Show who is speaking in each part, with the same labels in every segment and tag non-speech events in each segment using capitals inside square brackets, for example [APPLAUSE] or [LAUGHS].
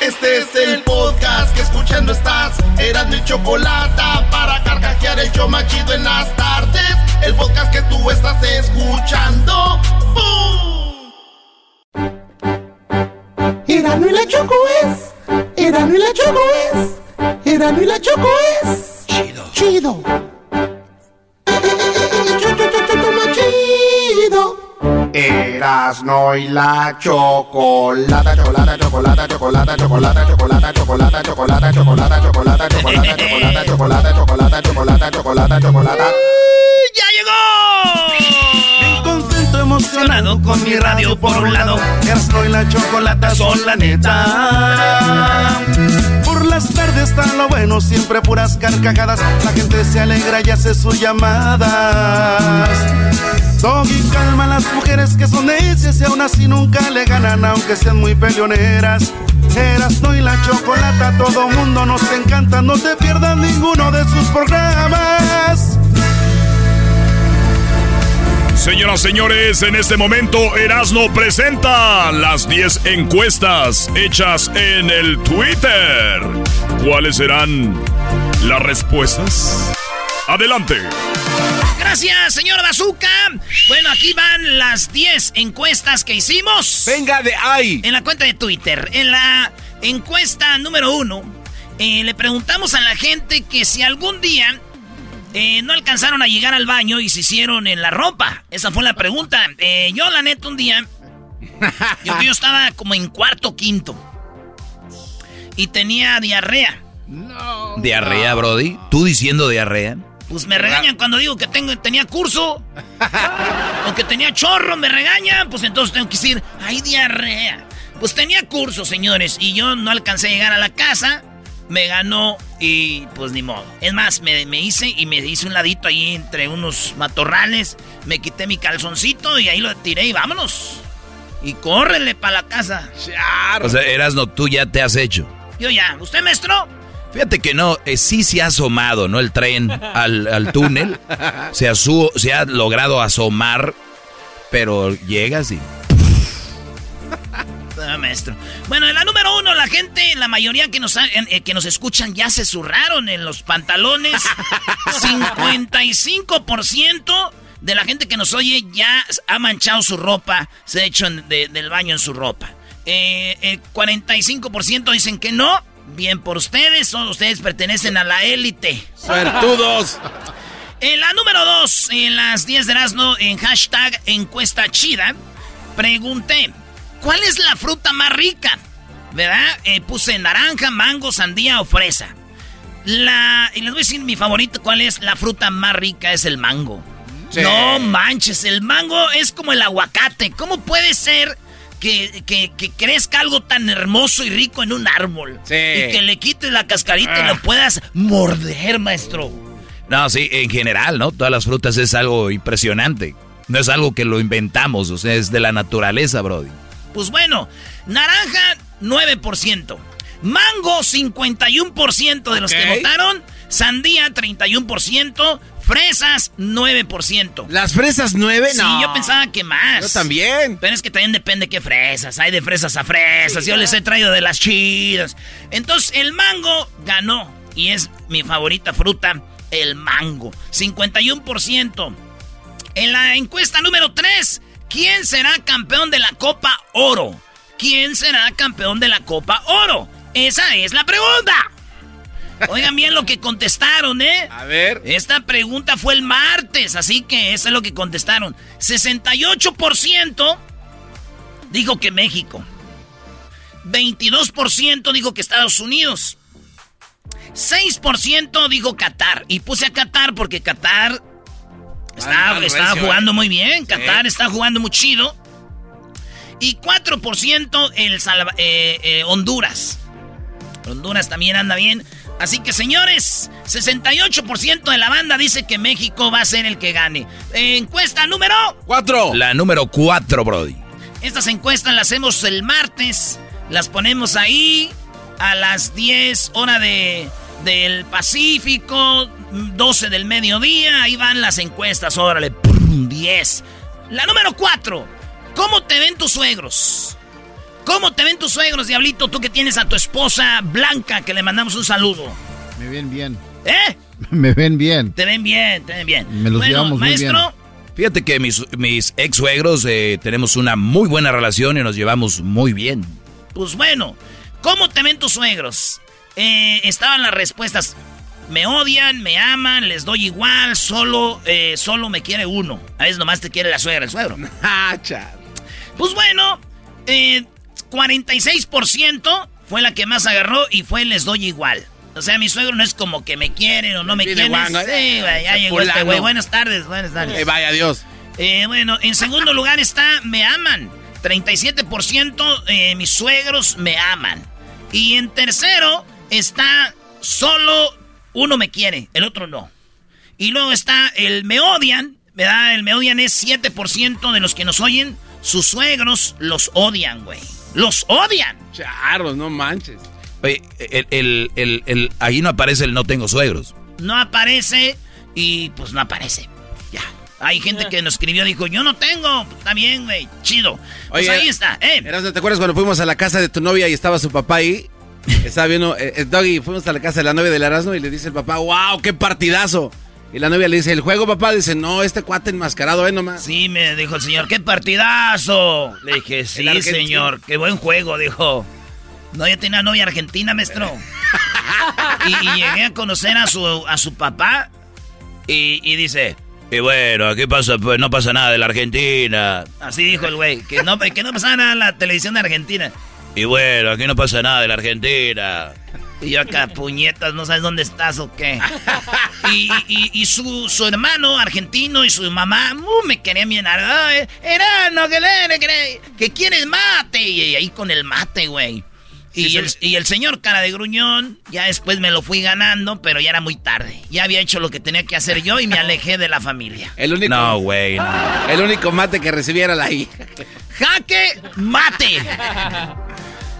Speaker 1: Este es el podcast que escuchando estás. Eran mi chocolate para carcajear el yo machido en las tardes. El podcast que tú estás escuchando. ¡Bum!
Speaker 2: Erano y la Choco es. Erano y la Choco es. Erano y la Choco es. Chido. Chido.
Speaker 1: Erasno y la chocolata, chocolata, chocolata, chocolata, chocolata, chocolata, chocolata, chocolata, chocolata, chocolata, chocolata, chocolata, chocolata, chocolata, chocolata, chocolata, chocolata.
Speaker 3: ¡Ya llegó! Bien contento, emocionado con mi radio por un lado. Erasno y la chocolata son la neta. Las tardes está lo bueno, siempre puras carcajadas. La gente se alegra y hace sus llamadas. Doggy calma a las mujeres que son necias y aún así nunca le ganan, aunque sean muy peleoneras. Erasno y la chocolata, todo mundo nos encanta, no te pierdas ninguno de sus programas.
Speaker 4: Señoras, señores, en este momento Erasno presenta las 10 encuestas hechas en el Twitter. ¿Cuáles serán las respuestas? Adelante.
Speaker 3: Gracias, señor Bazooka. Bueno, aquí van las 10 encuestas que hicimos.
Speaker 5: Venga de ahí.
Speaker 3: En la cuenta de Twitter. En la encuesta número uno, eh, le preguntamos a la gente que si algún día eh, no alcanzaron a llegar al baño y se hicieron en la ropa. Esa fue la pregunta. Eh, yo, la neta, un día. [LAUGHS] Yo, yo estaba como en cuarto quinto. Y tenía diarrea.
Speaker 5: ¿Diarrea, Brody? ¿Tú diciendo diarrea?
Speaker 3: Pues me regañan cuando digo que tengo, tenía curso. [LAUGHS] o que tenía chorro, me regañan. Pues entonces tengo que decir, hay diarrea. Pues tenía curso, señores. Y yo no alcancé a llegar a la casa. Me ganó y pues ni modo. Es más, me, me hice y me hice un ladito ahí entre unos matorrales. Me quité mi calzoncito y ahí lo tiré y vámonos. Y córrele para la casa.
Speaker 5: O sea, Erasno, tú ya te has hecho.
Speaker 3: Yo ya. ¿Usted, maestro?
Speaker 5: Fíjate que no, eh, sí se ha asomado, ¿no? El tren [LAUGHS] al, al túnel. Se ha, su- se ha logrado asomar, pero llegas y... [LAUGHS]
Speaker 3: Ah, maestro. Bueno, en la número uno, la gente, la mayoría que nos, eh, que nos escuchan ya se zurraron en los pantalones. [LAUGHS] 55% de la gente que nos oye ya ha manchado su ropa, se ha hecho en- de- del baño en su ropa. Eh, el 45% dicen que no. Bien por ustedes, son, ustedes pertenecen a la élite.
Speaker 5: ¡Suertudos! [LAUGHS]
Speaker 3: En la número 2, en las 10 de Erasmo, en hashtag encuesta chida, pregunté, ¿cuál es la fruta más rica? ¿Verdad? Eh, puse naranja, mango, sandía o fresa. La, y les voy a decir mi favorito, ¿cuál es la fruta más rica? Es el mango.
Speaker 5: Sí.
Speaker 3: No manches, el mango es como el aguacate. ¿Cómo puede ser que, que- que crezca algo tan hermoso y rico en un árbol?
Speaker 5: Sí.
Speaker 3: Y que le quites la cascarita y lo puedas morder, maestro.
Speaker 5: No, sí, en general, ¿no? Todas las frutas es algo impresionante. No es algo que lo inventamos, o sea, es de la naturaleza, Brody.
Speaker 3: Pues bueno, naranja 9%, mango 51% de los que votaron, sandía 31%, fresas 9%.
Speaker 6: ¿Las fresas nueve?
Speaker 3: Sí,
Speaker 6: no.
Speaker 3: yo pensaba que más.
Speaker 6: Yo también.
Speaker 3: Pero es que también depende qué fresas. Hay de fresas a fresas. Yo les he traído de las chidas. Entonces, el mango ganó. Y es mi favorita fruta, el mango. 51%. En la encuesta número 3, ¿Quién será campeón de la Copa Oro? ¿Quién será campeón de la Copa Oro? Esa es la pregunta. Oigan bien lo que contestaron, ¿eh?
Speaker 6: A ver.
Speaker 3: Esta pregunta fue el martes, así que eso es lo que contestaron. 68% dijo que México. 22% dijo que Estados Unidos. 6% dijo Qatar. Y puse a Qatar porque Qatar estaba, jugando ¿eh? muy bien. Qatar está jugando muy chido. Y 4% el eh, eh, Honduras. Honduras también anda bien. Así que señores, 68% de la banda dice que México va a ser el que gane. Encuesta número
Speaker 5: 4. La número 4, Brody.
Speaker 3: Estas encuestas las hacemos el martes. Las ponemos ahí a las 10 hora de, del Pacífico, 12 del mediodía. Ahí van las encuestas, órale, 10. La número 4. ¿Cómo te ven tus suegros? ¿Cómo te ven tus suegros, Diablito? Tú que tienes a tu esposa Blanca, que le mandamos un saludo.
Speaker 7: Me ven bien.
Speaker 3: ¿Eh? [LAUGHS]
Speaker 7: Me ven bien.
Speaker 3: Te ven bien, te ven bien.
Speaker 7: Me los llevamos
Speaker 3: maestro,
Speaker 7: muy bien.
Speaker 5: Fíjate que mis, mis ex suegros eh, tenemos una muy buena relación y nos llevamos muy bien.
Speaker 3: Pues bueno, ¿cómo te ven tus suegros? Eh, estaban las respuestas. Me odian, me aman, les doy igual, solo, eh, solo me quiere uno. A veces nomás te quiere la suegra, el suegro. [LAUGHS]
Speaker 6: Ah,
Speaker 3: pues bueno, eh, 46% fue la que más agarró y fue les doy igual. O sea, mi suegro no es como que me quieren o no me quieren. Sí, güey, ya llegó este güey. Buenas tardes, buenas tardes.
Speaker 6: Eh, vaya Dios.
Speaker 3: Eh, bueno, en segundo lugar está me aman. 37% eh, mis suegros me aman. Y en tercero está solo uno me quiere, el otro no. Y luego está el me odian, ¿verdad? El me odian es 7% de los que nos oyen. Sus suegros los odian, güey. Los odian.
Speaker 6: Charros, no manches.
Speaker 5: Oye, el, el, ahí no aparece el no tengo suegros.
Speaker 3: No aparece y pues no aparece. Ya. Hay gente que nos escribió, dijo, yo no tengo. Está bien, güey, chido. Pues ahí está, ¿eh?
Speaker 6: ¿te acuerdas cuando fuimos a la casa de tu novia y estaba su papá ahí? Estaba viendo, eh, eh, Doggy, fuimos a la casa de la novia del Erasmo y le dice el papá, wow, qué partidazo. Y la novia le dice, ¿el juego, papá? Dice, no, este cuate enmascarado, ¿eh? Nomás.
Speaker 3: Sí, me dijo el señor, ¡qué partidazo! Le dije, [LAUGHS] sí, señor, qué buen juego, dijo. No, yo tenía novia argentina, maestro. [LAUGHS] y, llegué a conocer a su, a su papá y, dice, y bueno, ¿qué pasa? Pues no pasa nada de la Argentina. Así dijo el güey, que no, que no pasa nada en la televisión de Argentina. Y bueno, aquí no pasa nada de la Argentina. Y yo acá, puñetas, no sabes dónde estás o qué. Y, su, su, hermano argentino y su mamá uh, me querían bien. Era, no, que, que, que quieres mate. Y ahí con el mate, güey. Y, el, y, el, señor cara de gruñón, ya después me lo fui ganando, pero ya era muy tarde. Ya había hecho lo que tenía que hacer yo y me alejé de la familia.
Speaker 6: El único,
Speaker 5: no, güey.
Speaker 6: El único mate que recibiera la hija.
Speaker 3: Jaque mate.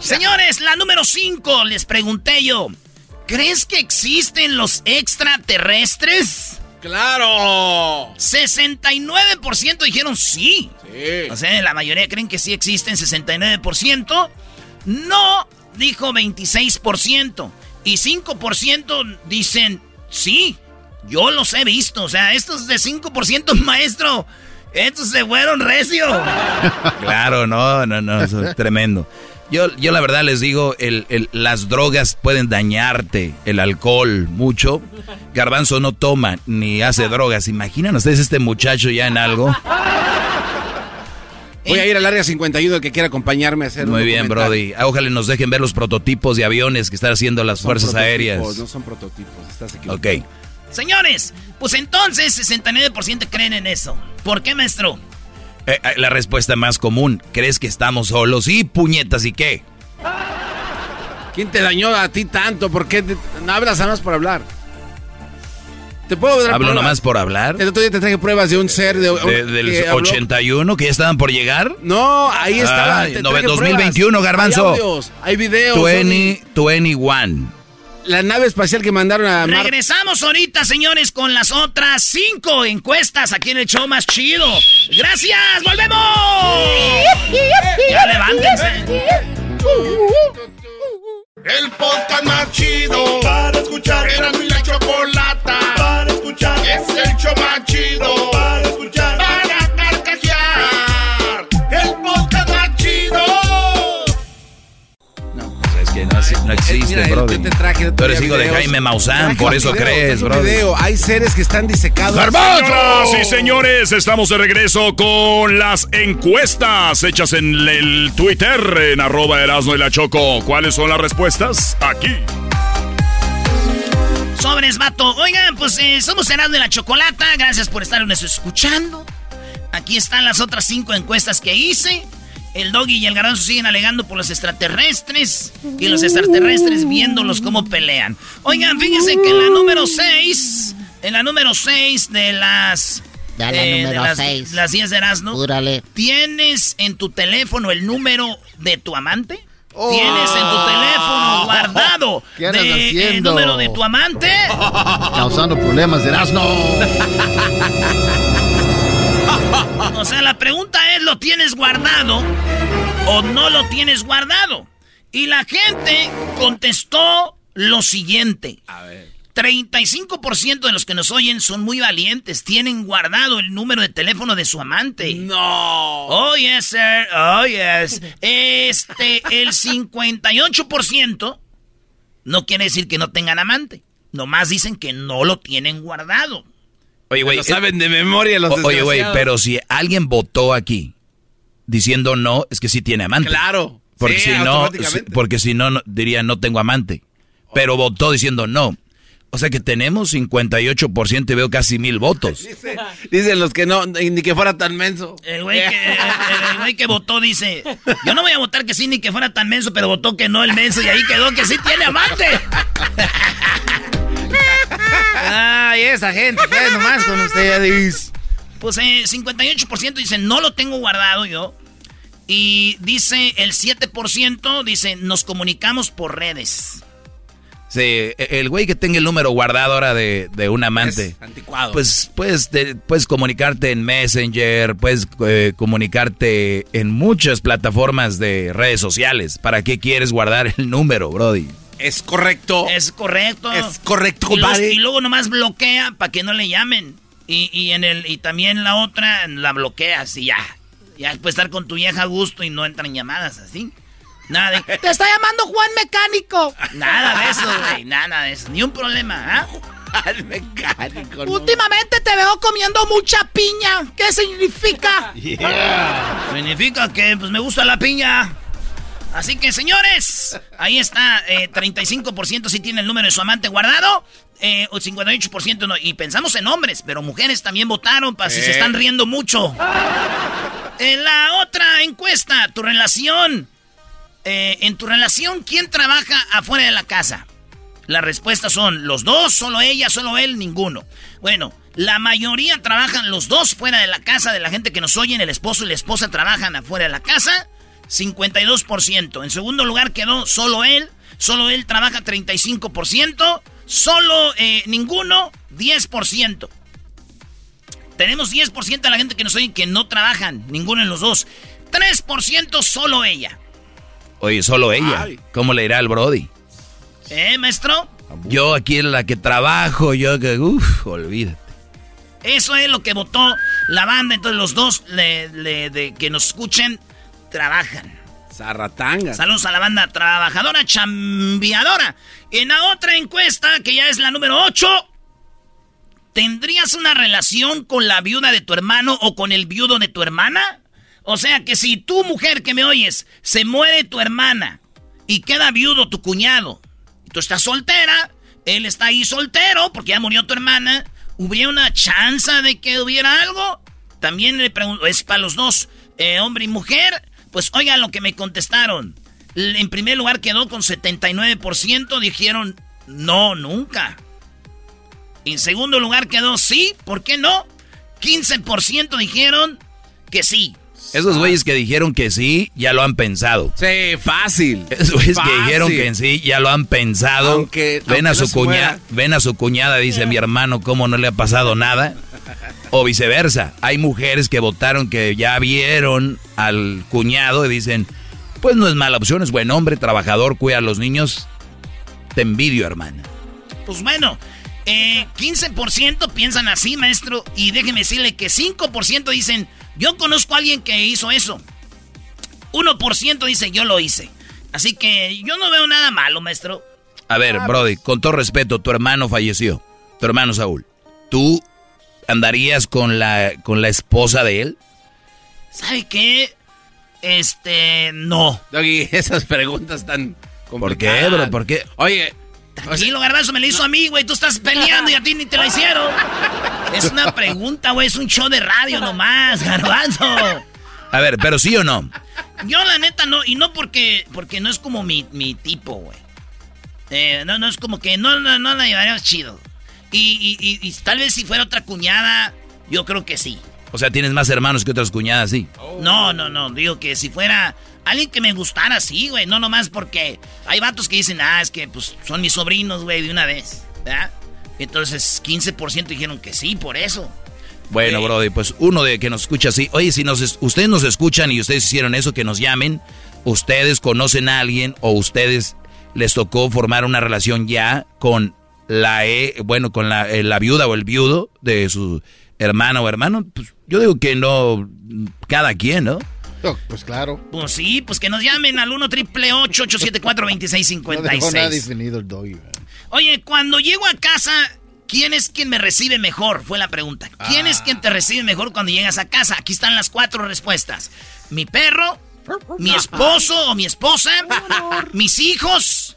Speaker 3: Señores, la número 5, les pregunté yo. ¿Crees que existen los extraterrestres?
Speaker 6: ¡Claro!
Speaker 3: 69% dijeron sí.
Speaker 6: Sí.
Speaker 3: O sea, la mayoría creen que sí existen, 69%. No, dijo 26%. Y 5% dicen sí. Yo los he visto. O sea, estos de 5%, [LAUGHS] maestro, estos se fueron recio. [LAUGHS]
Speaker 5: claro, no, no, no, eso es tremendo. Yo, yo la verdad les digo, el, las drogas pueden dañarte, el alcohol mucho. Garbanzo no toma ni hace drogas. Imaginan ustedes este muchacho ya en algo.
Speaker 6: Voy a ir al área 51 el que quiera acompañarme a hacer
Speaker 5: Muy bien, Brody. Ojalá nos dejen ver los prototipos de aviones que están haciendo las fuerzas aéreas.
Speaker 6: No son prototipos, estás equivocado.
Speaker 5: Ok.
Speaker 3: Señores, pues entonces 69% creen en eso. ¿Por qué, maestro?
Speaker 5: Eh, eh, la respuesta más común, ¿crees que estamos solos? Y puñetas, ¿y qué?
Speaker 6: ¿Quién te dañó a ti tanto? ¿Por qué no hablas nada más por hablar? ¿Te puedo dar
Speaker 5: ¿Hablo nomás por hablar?
Speaker 6: El otro día te traje pruebas de un ser de,
Speaker 5: del 81 que ya estaban por llegar.
Speaker 6: No, ahí estaba.
Speaker 5: 2021, Garbanzo.
Speaker 6: Hay, hay videos.
Speaker 5: 20, 21
Speaker 6: la nave espacial que mandaron a
Speaker 3: Regresamos ahorita, señores, con las otras cinco encuestas aquí en el show más chido. ¡Gracias! ¡Volvemos! ya levántense.
Speaker 1: El podcast más chido para escuchar. Era mi la chocolata para escuchar. Es el show más chido para escuchar.
Speaker 6: Mira,
Speaker 5: bro.
Speaker 6: yo te traje de
Speaker 5: Tú eres hijo de. Jaime Maussan, por eso
Speaker 6: video,
Speaker 5: crees, bro.
Speaker 6: video. Hay seres que están disecados.
Speaker 4: Señoras y señores, estamos de regreso con las encuestas hechas en el Twitter, en arroba Erasmo y la Choco. ¿Cuáles son las respuestas? Aquí.
Speaker 3: Sobres, vato. Oigan, pues eh, somos Erasmo de la Chocolata. Gracias por estarnos escuchando. Aquí están las otras cinco encuestas que hice. El doggy y el garbanzo siguen alegando por los extraterrestres. Y los extraterrestres viéndolos cómo pelean. Oigan, fíjense que en la número 6. En la número 6 de las.
Speaker 2: Ya la
Speaker 3: eh,
Speaker 2: número
Speaker 3: de las, las 10 de Erasmo. ¿Tienes en tu teléfono el número de tu amante? ¿Tienes en tu teléfono guardado
Speaker 7: Oh. ¿Qué
Speaker 3: de- el
Speaker 7: haciendo?
Speaker 3: número de tu amante?
Speaker 7: Causando problemas de Erasmo. [LAUGHS]
Speaker 3: O sea, la pregunta es, ¿lo tienes guardado o no lo tienes guardado? Y la gente contestó lo siguiente.
Speaker 6: A ver.
Speaker 3: 35% de los que nos oyen son muy valientes. Tienen guardado el número de teléfono de su amante.
Speaker 6: No.
Speaker 3: Oh, yes, sir. Oh, yes. Este, el 58% no quiere decir que no tengan amante. Nomás dicen que no lo tienen guardado.
Speaker 5: Oye, güey.
Speaker 6: Lo saben de memoria los
Speaker 5: Oye, güey, pero si alguien votó aquí diciendo no, es que sí tiene amante.
Speaker 6: Claro.
Speaker 5: Porque
Speaker 6: Sí,
Speaker 5: si no, porque si no, no, diría no tengo amante. Pero votó diciendo no. O sea que tenemos 58% y veo casi mil votos. [LAUGHS]
Speaker 6: Dice- dicen los que no, ni que fuera tan menso.
Speaker 3: El güey que, el- el güey que votó dice, yo no voy a votar que sí ni que fuera tan menso, pero votó que no el menso y ahí quedó que sí tiene amante. [LAUGHS] Ay, esa gente, pues nomás con ustedes. Pues eh, 58% dicen, no lo tengo guardado yo. Y dice el 7%, dice, nos comunicamos por redes.
Speaker 5: Sí, e- el güey que tenga el número guardado ahora de, de un amante.
Speaker 6: Es anticuado.
Speaker 5: Pues puedes, te- puedes comunicarte en Messenger, puedes eh, comunicarte en muchas plataformas de redes sociales. ¿Para qué quieres guardar el número, Brody?
Speaker 6: Es correcto.
Speaker 3: Es correcto.
Speaker 6: Es correcto,
Speaker 3: Y, los- y luego nomás bloquea para que no le llamen. Y, y en el y también la otra la bloqueas y ya. Ya puedes estar con tu vieja a gusto y no entran llamadas así. Nada de. [LAUGHS] ¡Te está llamando Juan Mecánico! Nada de eso, güey. Nada de eso. Ni un problema, ¿ah?
Speaker 6: Al mecánico. no.
Speaker 3: Últimamente te veo comiendo mucha piña. ¿Qué significa? [LAUGHS] Significa que pues me gusta la piña. Así que, señores, ahí está, eh, 35% sí tiene el número de su amante guardado, eh, o 58% no. Y pensamos en hombres, pero mujeres también votaron para si se están riendo mucho. En la otra encuesta, tu relación. eh, en tu relación, ¿quién trabaja afuera de la casa? Las respuestas son los dos, solo ella, solo él, ninguno. Bueno, la mayoría trabajan los dos fuera de la casa de la gente que nos oyen, el esposo y la esposa trabajan afuera de la casa, 52%. En segundo lugar quedó solo él, solo él trabaja 35%, solo eh, ninguno 10%. Tenemos 10% de la gente que nos oyen que no trabajan, ninguno en los dos. 3% solo ella.
Speaker 5: Oye, solo ella.
Speaker 6: Ay.
Speaker 5: ¿Cómo le irá al Brody?
Speaker 3: ¿Eh, maestro?
Speaker 5: Yo aquí en la que trabajo, yo que, uff, olvídate.
Speaker 3: Eso es lo que votó la banda. Entonces los dos le- le- de que nos escuchen trabajan.
Speaker 6: Zarratanga.
Speaker 3: Saludos a la banda trabajadora, chambiadora. En la otra encuesta, que ya es la número 8, ¿tendrías una relación con la viuda de tu hermano o con el viudo de tu hermana? O sea que si tu mujer que me oyes, se muere tu hermana y queda viudo tu cuñado, y tú estás soltera, él está ahí soltero porque ya murió tu hermana, ¿hubiera una chance de que hubiera algo? También le pregunto, es para los dos, eh, hombre y mujer. Pues oigan lo que me contestaron. En primer lugar quedó con 79%, dijeron no, nunca. En segundo lugar quedó sí, ¿por qué no? 15% dijeron que sí.
Speaker 5: Esos güeyes que dijeron que sí, ya lo han pensado.
Speaker 6: Sí, fácil.
Speaker 5: Esos güeyes que dijeron que sí, ya lo han pensado.
Speaker 6: Aunque-
Speaker 5: ven
Speaker 6: aunque
Speaker 5: a su
Speaker 6: no
Speaker 5: cuñada, ven a su cuñada, dice mi hermano, cómo no le ha pasado nada. O viceversa. Hay mujeres que votaron que ya vieron al cuñado y dicen, pues no es mala opción, es buen hombre, trabajador, cuida a los niños. Te envidio, hermana.
Speaker 3: Pues bueno, eh, 15% piensan así, maestro. Y déjeme decirle que 5% dicen, yo conozco a alguien que hizo eso. 1% dice, yo lo hice. Así que yo no veo nada malo, maestro.
Speaker 5: A ver, Brody, con todo respeto, tu hermano falleció. Tu hermano Saúl. ¿Tú andarías con la, con la esposa de él?
Speaker 3: ¿Sabe qué? Este, no.
Speaker 6: Doggy, [LAUGHS] esas preguntas tan
Speaker 5: ¿Por qué, bro? ¿Por qué?
Speaker 6: Oye,
Speaker 3: Tranquilo, garbanzo, me lo hizo a mí, güey. Tú estás peleando y a ti ni te lo hicieron. Es una pregunta, güey. Es un show de radio nomás, garbanzo.
Speaker 5: A ver, pero sí o no.
Speaker 3: Yo, la neta, no. Y no porque, porque no es como mi, mi tipo, güey. Eh, no, no es como que no, no, no la llevaríamos chido. Y, y, y, tal vez si fuera otra cuñada, yo creo que sí.
Speaker 5: O sea, tienes más hermanos que otras cuñadas, sí.
Speaker 3: No, no, no. Digo que si fuera alguien que me gustara, sí, güey. No nomás porque hay vatos que dicen, ah, es que pues son mis sobrinos, güey, de una vez. ¿Verdad? Entonces, 15% dijeron que sí, por eso.
Speaker 5: Bueno, Brody, pues uno de que nos escucha así. Oye, si nos, ustedes nos escuchan y ustedes hicieron eso, que nos llamen. Ustedes conocen a alguien o ustedes les tocó formar una relación ya con la, e, bueno, con la, eh, la viuda o el viudo de su hermana o hermano. Pues yo digo que no, cada quien, ¿no?
Speaker 7: Pues claro.
Speaker 3: Pues sí, pues que nos llamen al 1 triple 874 2656
Speaker 7: No nada definido el doggy,
Speaker 3: Oye, cuando llego a casa, ¿quién es quien me recibe mejor? Fue la pregunta. ¿Quién es quien te recibe mejor cuando llegas a casa? Aquí están las cuatro respuestas. Mi perro, mi esposo o mi esposa, mis hijos,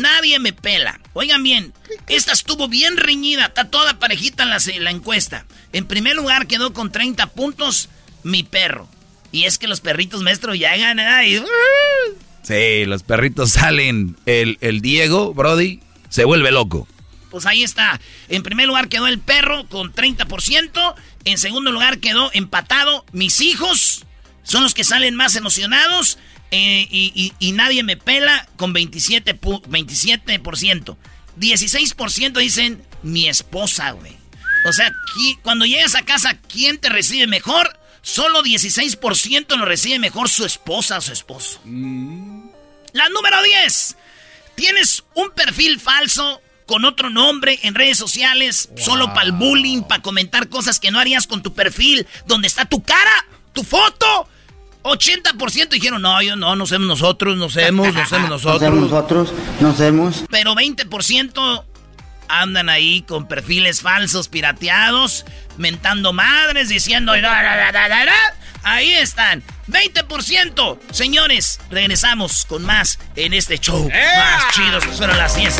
Speaker 3: nadie me pela. Oigan bien, esta estuvo bien reñida, está toda parejita en la, la encuesta. En primer lugar quedó con 30 puntos mi perro. Y es que los perritos, maestro, llegan ahí.
Speaker 5: Sí, los perritos salen. El, el Diego, Brody, se vuelve loco.
Speaker 3: Pues ahí está. En primer lugar quedó el perro con 30%. En segundo lugar quedó empatado mis hijos. Son los que salen más emocionados. Eh, y, nadie me pela con 27%. 27%. 16% dicen mi esposa, güey. O sea, cuando llegas a casa, ¿quién te recibe mejor? Solo 16% lo recibe mejor su esposa o su esposo. La número 10. Tienes un perfil falso con otro nombre en redes sociales, solo para el bullying, para comentar cosas que no harías con tu perfil, donde está tu cara, tu foto. 80% dijeron, no, yo no, no somos nosotros, no somos, no somos [LAUGHS] nosotros.
Speaker 8: No somos nosotros, no somos.
Speaker 3: Pero 20% andan ahí con perfiles falsos, pirateados, mentando madres, diciendo... Ahí están, 20%. Señores, regresamos con más en este show. Más chidos, fueron las 10.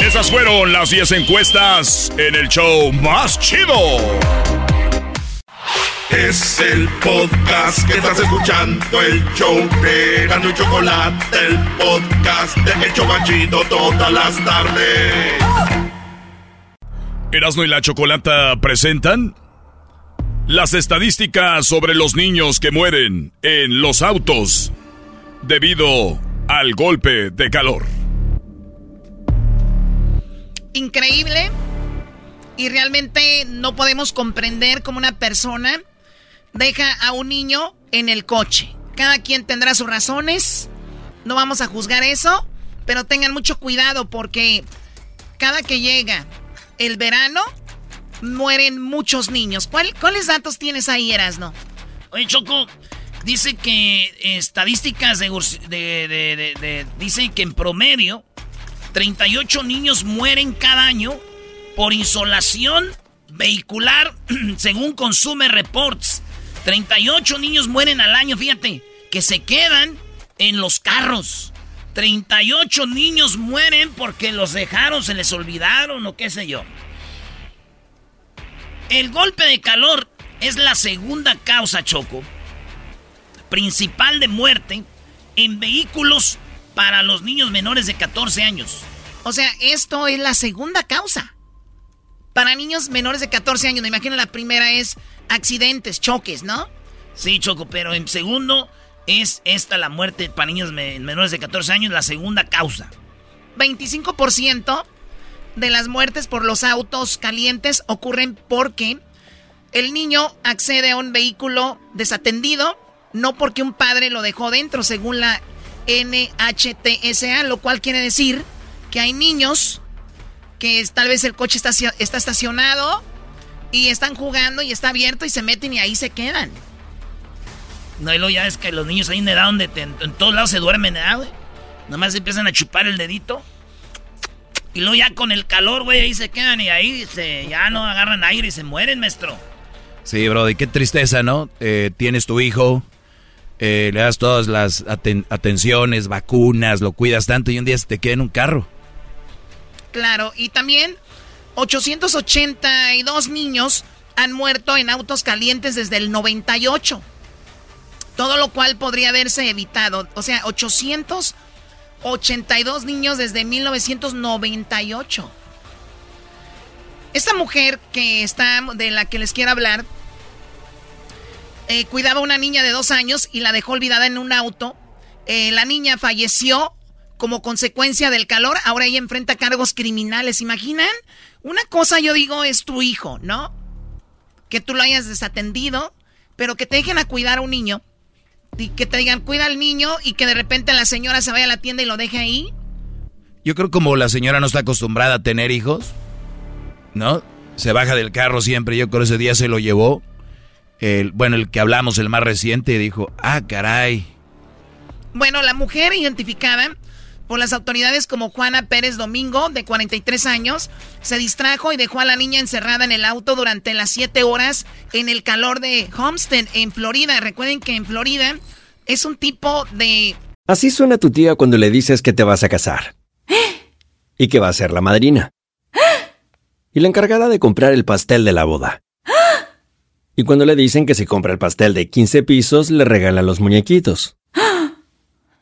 Speaker 4: Esas fueron las 10 encuestas en el show más chido.
Speaker 1: Es el podcast que estás escuchando, el show de Gano y Chocolate, el podcast de Hecho Chido todas las tardes.
Speaker 4: Erasmo y la Chocolata presentan las estadísticas sobre los niños que mueren en los autos debido al golpe de calor.
Speaker 9: Increíble. Y realmente no podemos comprender cómo una persona deja a un niño en el coche. Cada quien tendrá sus razones. No vamos a juzgar eso. Pero tengan mucho cuidado porque cada que llega el verano, mueren muchos niños. ¿Cuáles datos tienes ahí, Erasno?
Speaker 3: Oye, Choco, dice que estadísticas de, de, dicen que en promedio 38 niños mueren cada año por insolación vehicular, [CLEARS THROAT] según Consume Reports. 38 niños mueren al año, fíjate, que se quedan en los carros. 38 niños mueren porque los dejaron, se les olvidaron o qué sé yo. El golpe de calor es la segunda causa, Choco, principal de muerte en vehículos para los niños menores de 14 años.
Speaker 9: O sea, esto es la segunda causa. Para niños menores de 14 años, me imagino la primera es accidentes, choques, ¿no?
Speaker 3: Sí, Choco, pero en segundo es esta la muerte para niños menores de 14 años, la segunda causa.
Speaker 9: 25% de las muertes por los autos calientes ocurren porque el niño accede a un vehículo desatendido, no porque un padre lo dejó dentro, según la NHTSA, lo cual quiere decir que hay niños que tal vez el coche está, está estacionado y están jugando y está abierto y se meten y ahí se quedan.
Speaker 3: No, y luego ya es que los niños ahí en edad donde en, todos lados se duermen, ¿eh, güey? Nomás empiezan a chupar el dedito. Y luego ya con el calor, güey, ahí se quedan y ahí se, ya no agarran aire y se mueren, maestro.
Speaker 5: Sí, bro, y qué tristeza, ¿no? Eh, tienes tu hijo, eh, le das todas las atenciones, vacunas, lo cuidas tanto y un día se te queda en un carro.
Speaker 9: Claro, y también 882 niños han muerto en autos calientes desde el 98. Todo lo cual podría haberse evitado. O sea, 882 niños desde 1998. Esta mujer que está, de la que les quiero hablar, eh, cuidaba a una niña de dos años y la dejó olvidada en un auto. Eh, la niña falleció como consecuencia del calor. Ahora ella enfrenta cargos criminales. ¿Imaginan? Una cosa yo digo es tu hijo, ¿no? Que tú lo hayas desatendido, pero que te dejen a cuidar a un niño y que te digan cuida al niño y que de repente la señora se vaya a la tienda y lo deje ahí.
Speaker 5: Yo creo como la señora no está acostumbrada a tener hijos, ¿no? Se baja del carro siempre. Yo creo ese día se lo llevó el, bueno, el que hablamos, el más reciente, dijo, ah, caray.
Speaker 9: Bueno, la mujer identificada por las autoridades como Juana Pérez Domingo, de 43 años, se distrajo y dejó a la niña encerrada en el auto durante las 7 horas en el calor de Homestead, en Florida. Recuerden que en Florida es un tipo de...
Speaker 10: Así suena tu tía cuando le dices que te vas a casar. [GASPS] Y que va a ser la madrina. Y la encargada de comprar el pastel de la boda. [GASPS] Y cuando le dicen que si compra el pastel de 15 pisos, le regalan los muñequitos.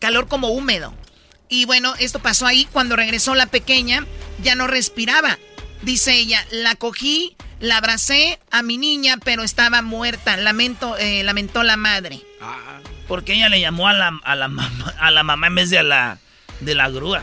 Speaker 9: calor como húmedo. Y bueno, esto pasó ahí cuando regresó la pequeña, ya no respiraba. Dice ella, la cogí, la abracé a mi niña, pero estaba muerta. Lamento, eh, lamentó la madre.
Speaker 3: Ah, porque ella le llamó a la, a la, mamá, a la mamá en vez de a la, de la grúa.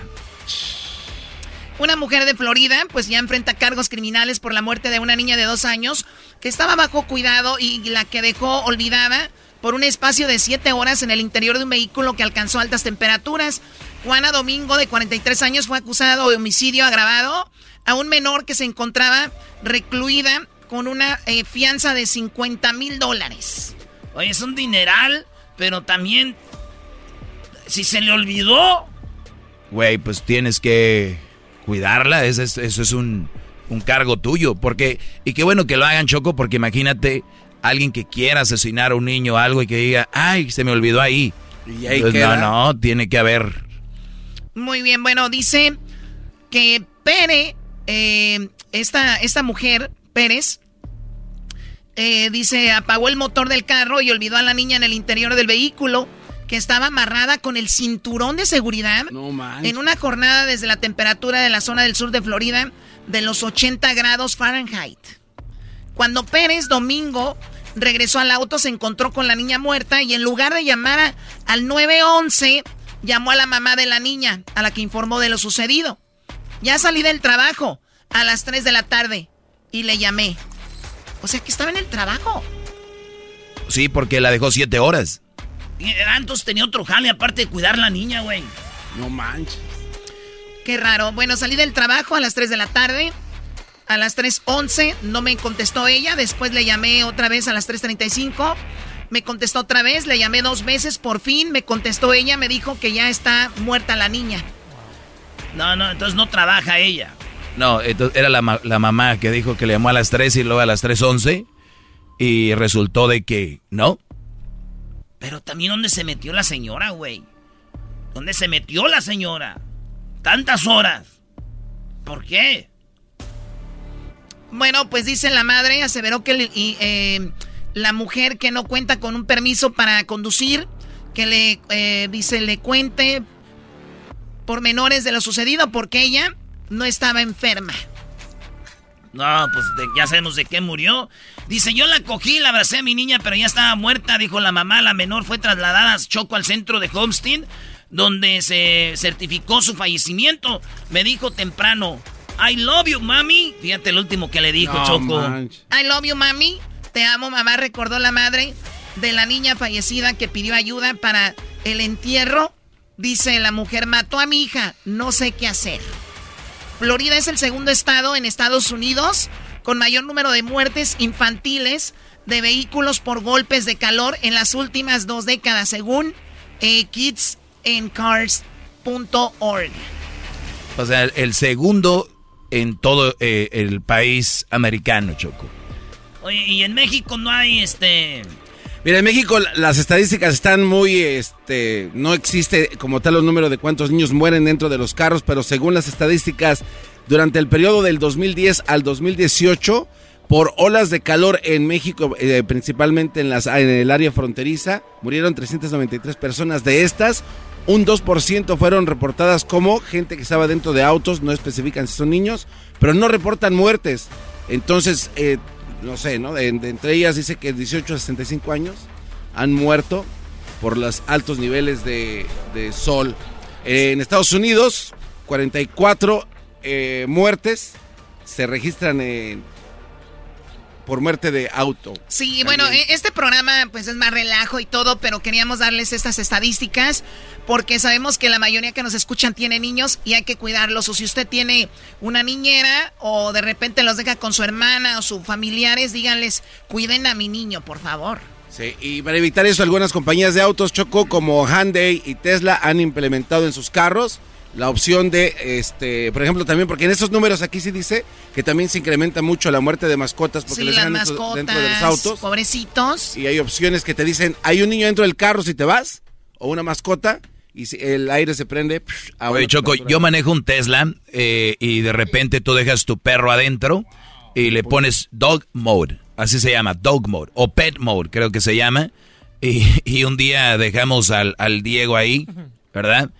Speaker 9: Una mujer de Florida, pues ya enfrenta cargos criminales por la muerte de una niña de dos años que estaba bajo cuidado y la que dejó olvidada por un espacio de siete horas en el interior de un vehículo que alcanzó altas temperaturas. Juana Domingo, de 43 años, fue acusado de homicidio agravado a un menor que se encontraba recluida con una eh, fianza de 50 mil dólares.
Speaker 3: Oye, es un dineral, pero también, si se le olvidó...
Speaker 5: Güey, pues tienes que cuidarla, eso es, eso es un, un cargo tuyo, porque, y qué bueno que lo hagan, Choco, porque imagínate alguien que quiera asesinar a un niño o algo y que diga, ay, se me olvidó ahí. Y ahí no, no, tiene que haber.
Speaker 9: Muy bien, bueno, dice que Pérez, eh, esta, esta mujer, Pérez, eh, dice, apagó el motor del carro y olvidó a la niña en el interior del vehículo, que estaba amarrada con el cinturón de seguridad en una jornada desde la temperatura de la zona del sur de Florida de los 80 grados Fahrenheit. Cuando Pérez Domingo regresó al auto, se encontró con la niña muerta y en lugar de llamar al 911, llamó a la mamá de la niña, a la que informó de lo sucedido. Ya salí del trabajo a las 3 de la tarde y le llamé. O sea que estaba en el trabajo.
Speaker 5: Sí, porque la dejó siete horas.
Speaker 3: Y Antes tenía otro jale aparte de cuidar a la niña, güey.
Speaker 6: No manches.
Speaker 9: Qué raro. Bueno, salí del trabajo a las 3 de la tarde a las 3.11, no me contestó ella, después le llamé otra vez a las 3.35, me contestó otra vez, le llamé dos veces, por fin me contestó ella, me dijo que ya está muerta la niña.
Speaker 3: No, no, entonces no trabaja ella.
Speaker 5: No, era la, la mamá que dijo que le llamó a las 3 y luego a las 3.11 y resultó de que no.
Speaker 3: Pero también dónde se metió la señora, güey. ¿Dónde se metió la señora? Tantas horas. ¿Por qué?
Speaker 9: Bueno, pues dice la madre, aseveró que eh, la mujer que no cuenta con un permiso para conducir, que le eh, dice le cuente por menores de lo sucedido porque ella no estaba enferma.
Speaker 3: No, pues ya sabemos de qué murió. Dice, yo la cogí, la abracé a mi niña, pero ya estaba muerta, dijo la mamá. La menor fue trasladada a Choco al centro de Homestead, donde se certificó su fallecimiento. Me dijo temprano, I love you, mami. Fíjate el último que le dijo Choco.
Speaker 9: I love you, mami. Te amo, mamá, recordó la madre de la niña fallecida que pidió ayuda para el entierro. Dice la mujer, mató a mi hija, no sé qué hacer. Florida es el segundo estado en Estados Unidos con mayor número de muertes infantiles de vehículos por golpes de calor en las últimas dos décadas, según eh, kidsancars.org.
Speaker 5: O sea, el segundo en todo eh, el país americano, Choco.
Speaker 3: Oye, y en México no hay este...
Speaker 6: Mira, en México las estadísticas están muy, este, no existe como tal los números de cuántos niños mueren dentro de los carros, pero según las estadísticas, durante el periodo del 2010 al 2018, por olas de calor en México, eh, principalmente en, las, en el área fronteriza, murieron 393 personas. De estas, un 2% fueron reportadas como gente que estaba dentro de autos, no especifican si son niños, pero no reportan muertes. Entonces, eh, no sé, ¿no? entre ellas dice que 18 a 65 años han muerto por los altos niveles de, sol. en Estados Unidos, 44 eh, muertes se registran en por muerte de auto.
Speaker 9: Sí, bueno, e, este programa pues es más relajo y todo, pero queríamos darles estas estadísticas porque sabemos que la mayoría que nos escuchan tiene niños y hay que cuidarlos. O si usted tiene una niñera o de repente los deja con su hermana o sus familiares, díganles, cuiden a mi niño, por favor.
Speaker 6: Sí, y para evitar eso, algunas compañías de autos Choco como Hyundai y Tesla han implementado en sus carros la opción de, este, por ejemplo, también, porque en esos números aquí sí dice que también se incrementa mucho la muerte de mascotas porque les dejan dentro de los autos.
Speaker 9: Pobrecitos.
Speaker 6: Y hay opciones que te dicen, hay un niño dentro del carro si te vas, o una mascota, y si el aire se prende.
Speaker 5: Oye, Choco, yo manejo un Tesla eh, y de repente tú dejas tu perro adentro y le pones dog mode, así se llama, dog mode, o pet mode, creo que se llama. Y, un día dejamos al, al Diego ahí, ¿verdad?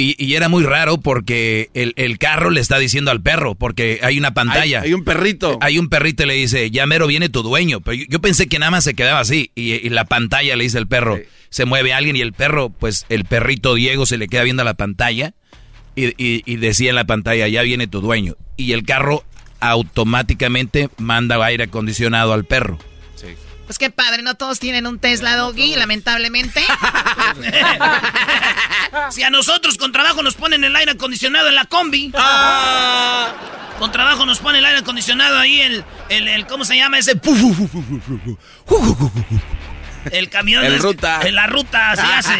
Speaker 5: Y, era muy raro porque el, carro le está diciendo al perro, porque hay una pantalla.
Speaker 6: Hay, un perrito.
Speaker 5: Hay un perrito y le dice, ya mero viene tu dueño. Pero yo, pensé que nada más se quedaba así. Y, la pantalla le dice al perro, se mueve alguien y el perro, pues el perrito Diego se le queda viendo a la pantalla y, y decía en la pantalla, ya viene tu dueño. Y el carro automáticamente manda aire acondicionado al perro.
Speaker 9: Pues qué padre, no todos tienen un Tesla Doggy, lamentablemente. [LAUGHS]
Speaker 3: si a nosotros con trabajo nos ponen el aire acondicionado en la combi. Ah. Con trabajo nos ponen el aire acondicionado ahí, el, el, ¿cómo se llama ese? El camión.
Speaker 6: En ruta.
Speaker 3: En la ruta se [LAUGHS] hace.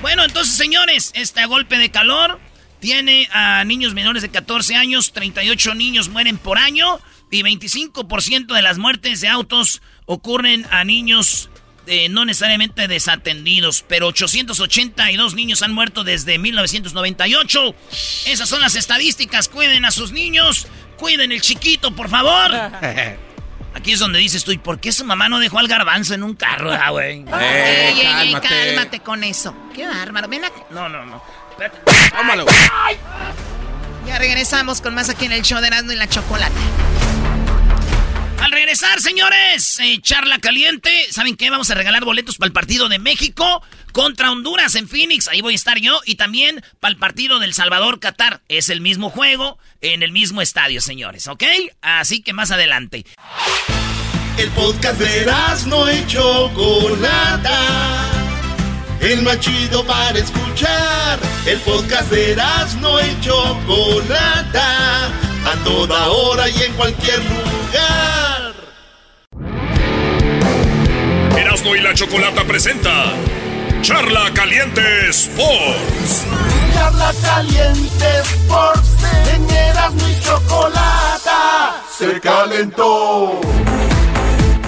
Speaker 3: Bueno, entonces, señores, este golpe de calor tiene a niños menores de 14 años, 38 niños mueren por año y 25% de las muertes de autos ocurren a niños eh, no necesariamente desatendidos, pero 882 niños han muerto desde 1998. Esas son las estadísticas. Cuiden a sus niños, cuiden el chiquito, por favor. [LAUGHS] Aquí es donde dices tú, ¿y por qué su mamá no dejó al garbanzo en un carro, ah, güey? [LAUGHS]
Speaker 9: Eh, cálmate. cálmate con eso. Qué bárbaro. Ven
Speaker 3: No, no, no.
Speaker 9: Ya regresamos con más aquí en el show de Erasmo y la Chocolate.
Speaker 3: Al regresar, señores, eh, charla caliente. ¿Saben qué? Vamos a regalar boletos para el partido de México contra Honduras en Phoenix. Ahí voy a estar yo. Y también para el partido del Salvador-Qatar. Es el mismo juego en el mismo estadio, señores. ¿Ok? Así que más adelante.
Speaker 11: El podcast de no hecho Chocolata. El más chido para escuchar. El podcast de no hecho Chocolata
Speaker 12: a toda hora y en cualquier lugar.
Speaker 4: Erasmo y la Chocolata presenta Charla Caliente Sports.
Speaker 1: Charla Caliente Sports. En Erasmo y Chocolata se calentó.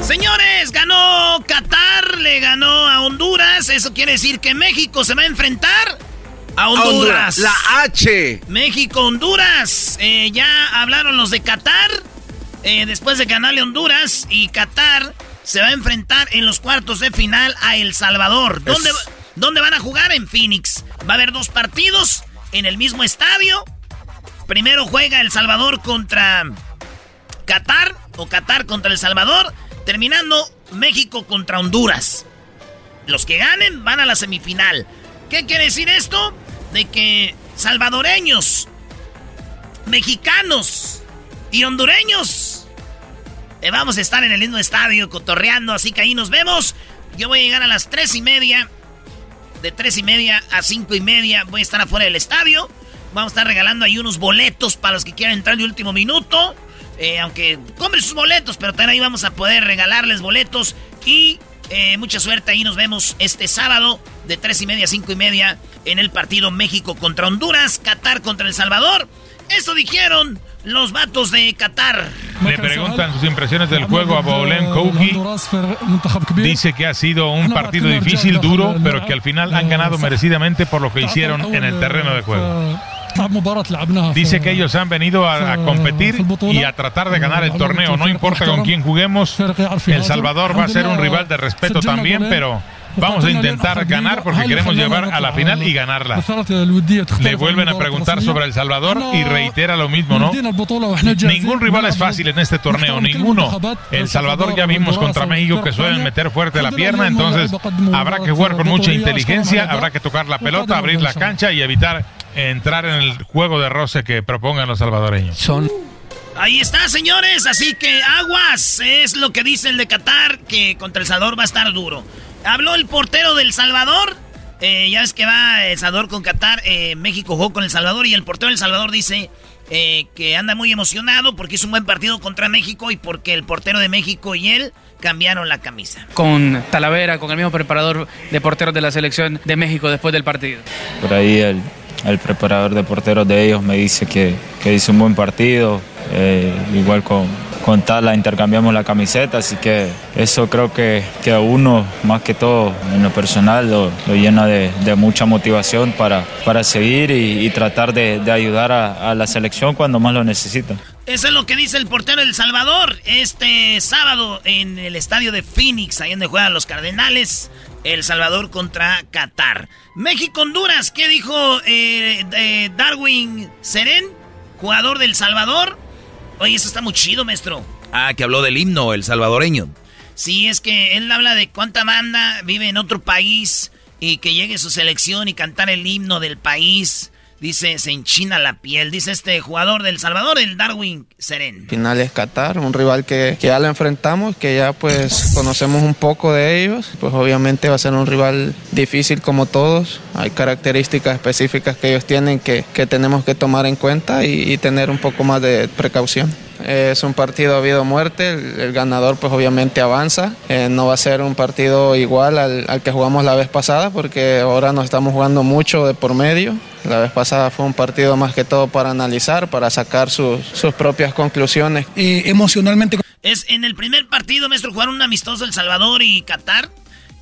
Speaker 3: Señores, ganó Qatar, le ganó a Honduras. Eso quiere decir que México se va a enfrentar a Honduras.
Speaker 6: La H.
Speaker 3: México-Honduras. Eh, ya hablaron los de Qatar. Eh, después de ganarle a Honduras. Y Qatar se va a enfrentar en los cuartos de final a El Salvador. ¿Dónde, ¿Dónde van a jugar? En Phoenix. Va a haber dos partidos en el mismo estadio. Primero juega El Salvador contra Qatar. O Qatar contra El Salvador. Terminando México contra Honduras. Los que ganen van a la semifinal. ¿Qué quiere decir esto? De que salvadoreños, mexicanos y hondureños eh, vamos a estar en el mismo estadio cotorreando, así que ahí nos vemos. Yo voy a llegar a las tres y media. De tres y media a cinco y media voy a estar afuera del estadio. Vamos a estar regalando ahí unos boletos para los que quieran entrar de último minuto. Eh, aunque compren sus boletos, pero también ahí vamos a poder regalarles boletos. Y eh, mucha suerte, ahí nos vemos este sábado de 3 y media a 5 y media en el partido México contra Honduras, Qatar contra El Salvador. Eso dijeron los vatos de Qatar.
Speaker 13: Le preguntan sus impresiones del juego a Bolen Kouki. Dice que ha sido un partido difícil, duro, pero que al final han ganado merecidamente por lo que hicieron en el terreno de juego. Dice que ellos han venido a, competir y a tratar de ganar el torneo. No importa con quién juguemos, El Salvador va a ser un rival de respeto también, pero vamos a intentar ganar porque queremos llevar a la final y ganarla. Le vuelven a preguntar sobre El Salvador y reitera lo mismo, ¿no? Ningún rival es fácil en este torneo, ninguno. El Salvador ya vimos contra México que suelen meter fuerte la pierna, entonces habrá que jugar con mucha inteligencia, habrá que tocar la pelota, abrir la cancha y evitar entrar en el juego de roce que propongan los salvadoreños.
Speaker 3: Son. Ahí está, señores. Así que aguas. Es lo que dice el de Qatar, que contra El Salvador va a estar duro. Habló el portero del Salvador. Eh, ya es que va El Salvador con Qatar. Eh, México jugó con El Salvador. Y el portero del Salvador dice eh, que anda muy emocionado porque hizo un buen partido contra México y porque el portero de México y él cambiaron la camisa.
Speaker 14: Con Talavera, con el mismo preparador de porteros de la selección de México después del partido.
Speaker 15: Por ahí el el preparador de porteros de ellos me dice que, que hizo un buen partido, eh, igual con, con Tala intercambiamos la camiseta, así que eso creo que, que a uno, más que todo en lo personal, lo, llena de, mucha motivación para, para seguir y, tratar de, ayudar a, a, la selección cuando más lo necesita.
Speaker 3: Eso es lo que dice el portero del Salvador este sábado en el estadio de Phoenix, ahí donde juegan los Cardenales. El Salvador contra Qatar. México-Honduras, ¿qué dijo eh, Darwin Seren, jugador del Salvador? Oye, eso está muy chido, maestro.
Speaker 5: Ah, que habló del himno, el salvadoreño.
Speaker 3: Sí, es que él habla de cuánta banda vive en otro país y que llegue su selección y cantar el himno del país. Dice, se enchina la piel. Dice este jugador del Salvador, el Darwin Seren.
Speaker 16: Final es Qatar, un rival que, ya lo enfrentamos, que ya pues conocemos un poco de ellos. Pues obviamente va a ser un rival difícil como todos. Hay características específicas que ellos tienen que, que tenemos que tomar en cuenta y, tener un poco más de precaución. Es un partido habido muerte, el, ganador pues obviamente avanza. Eh, no va a ser un partido igual al, al, que jugamos la vez pasada porque ahora nos estamos jugando mucho de por medio. La vez pasada fue un partido más que todo para analizar, para sacar sus, sus propias conclusiones.
Speaker 17: Eh, emocionalmente.
Speaker 3: Es en el primer partido, maestro, jugaron un amistoso El Salvador y Qatar.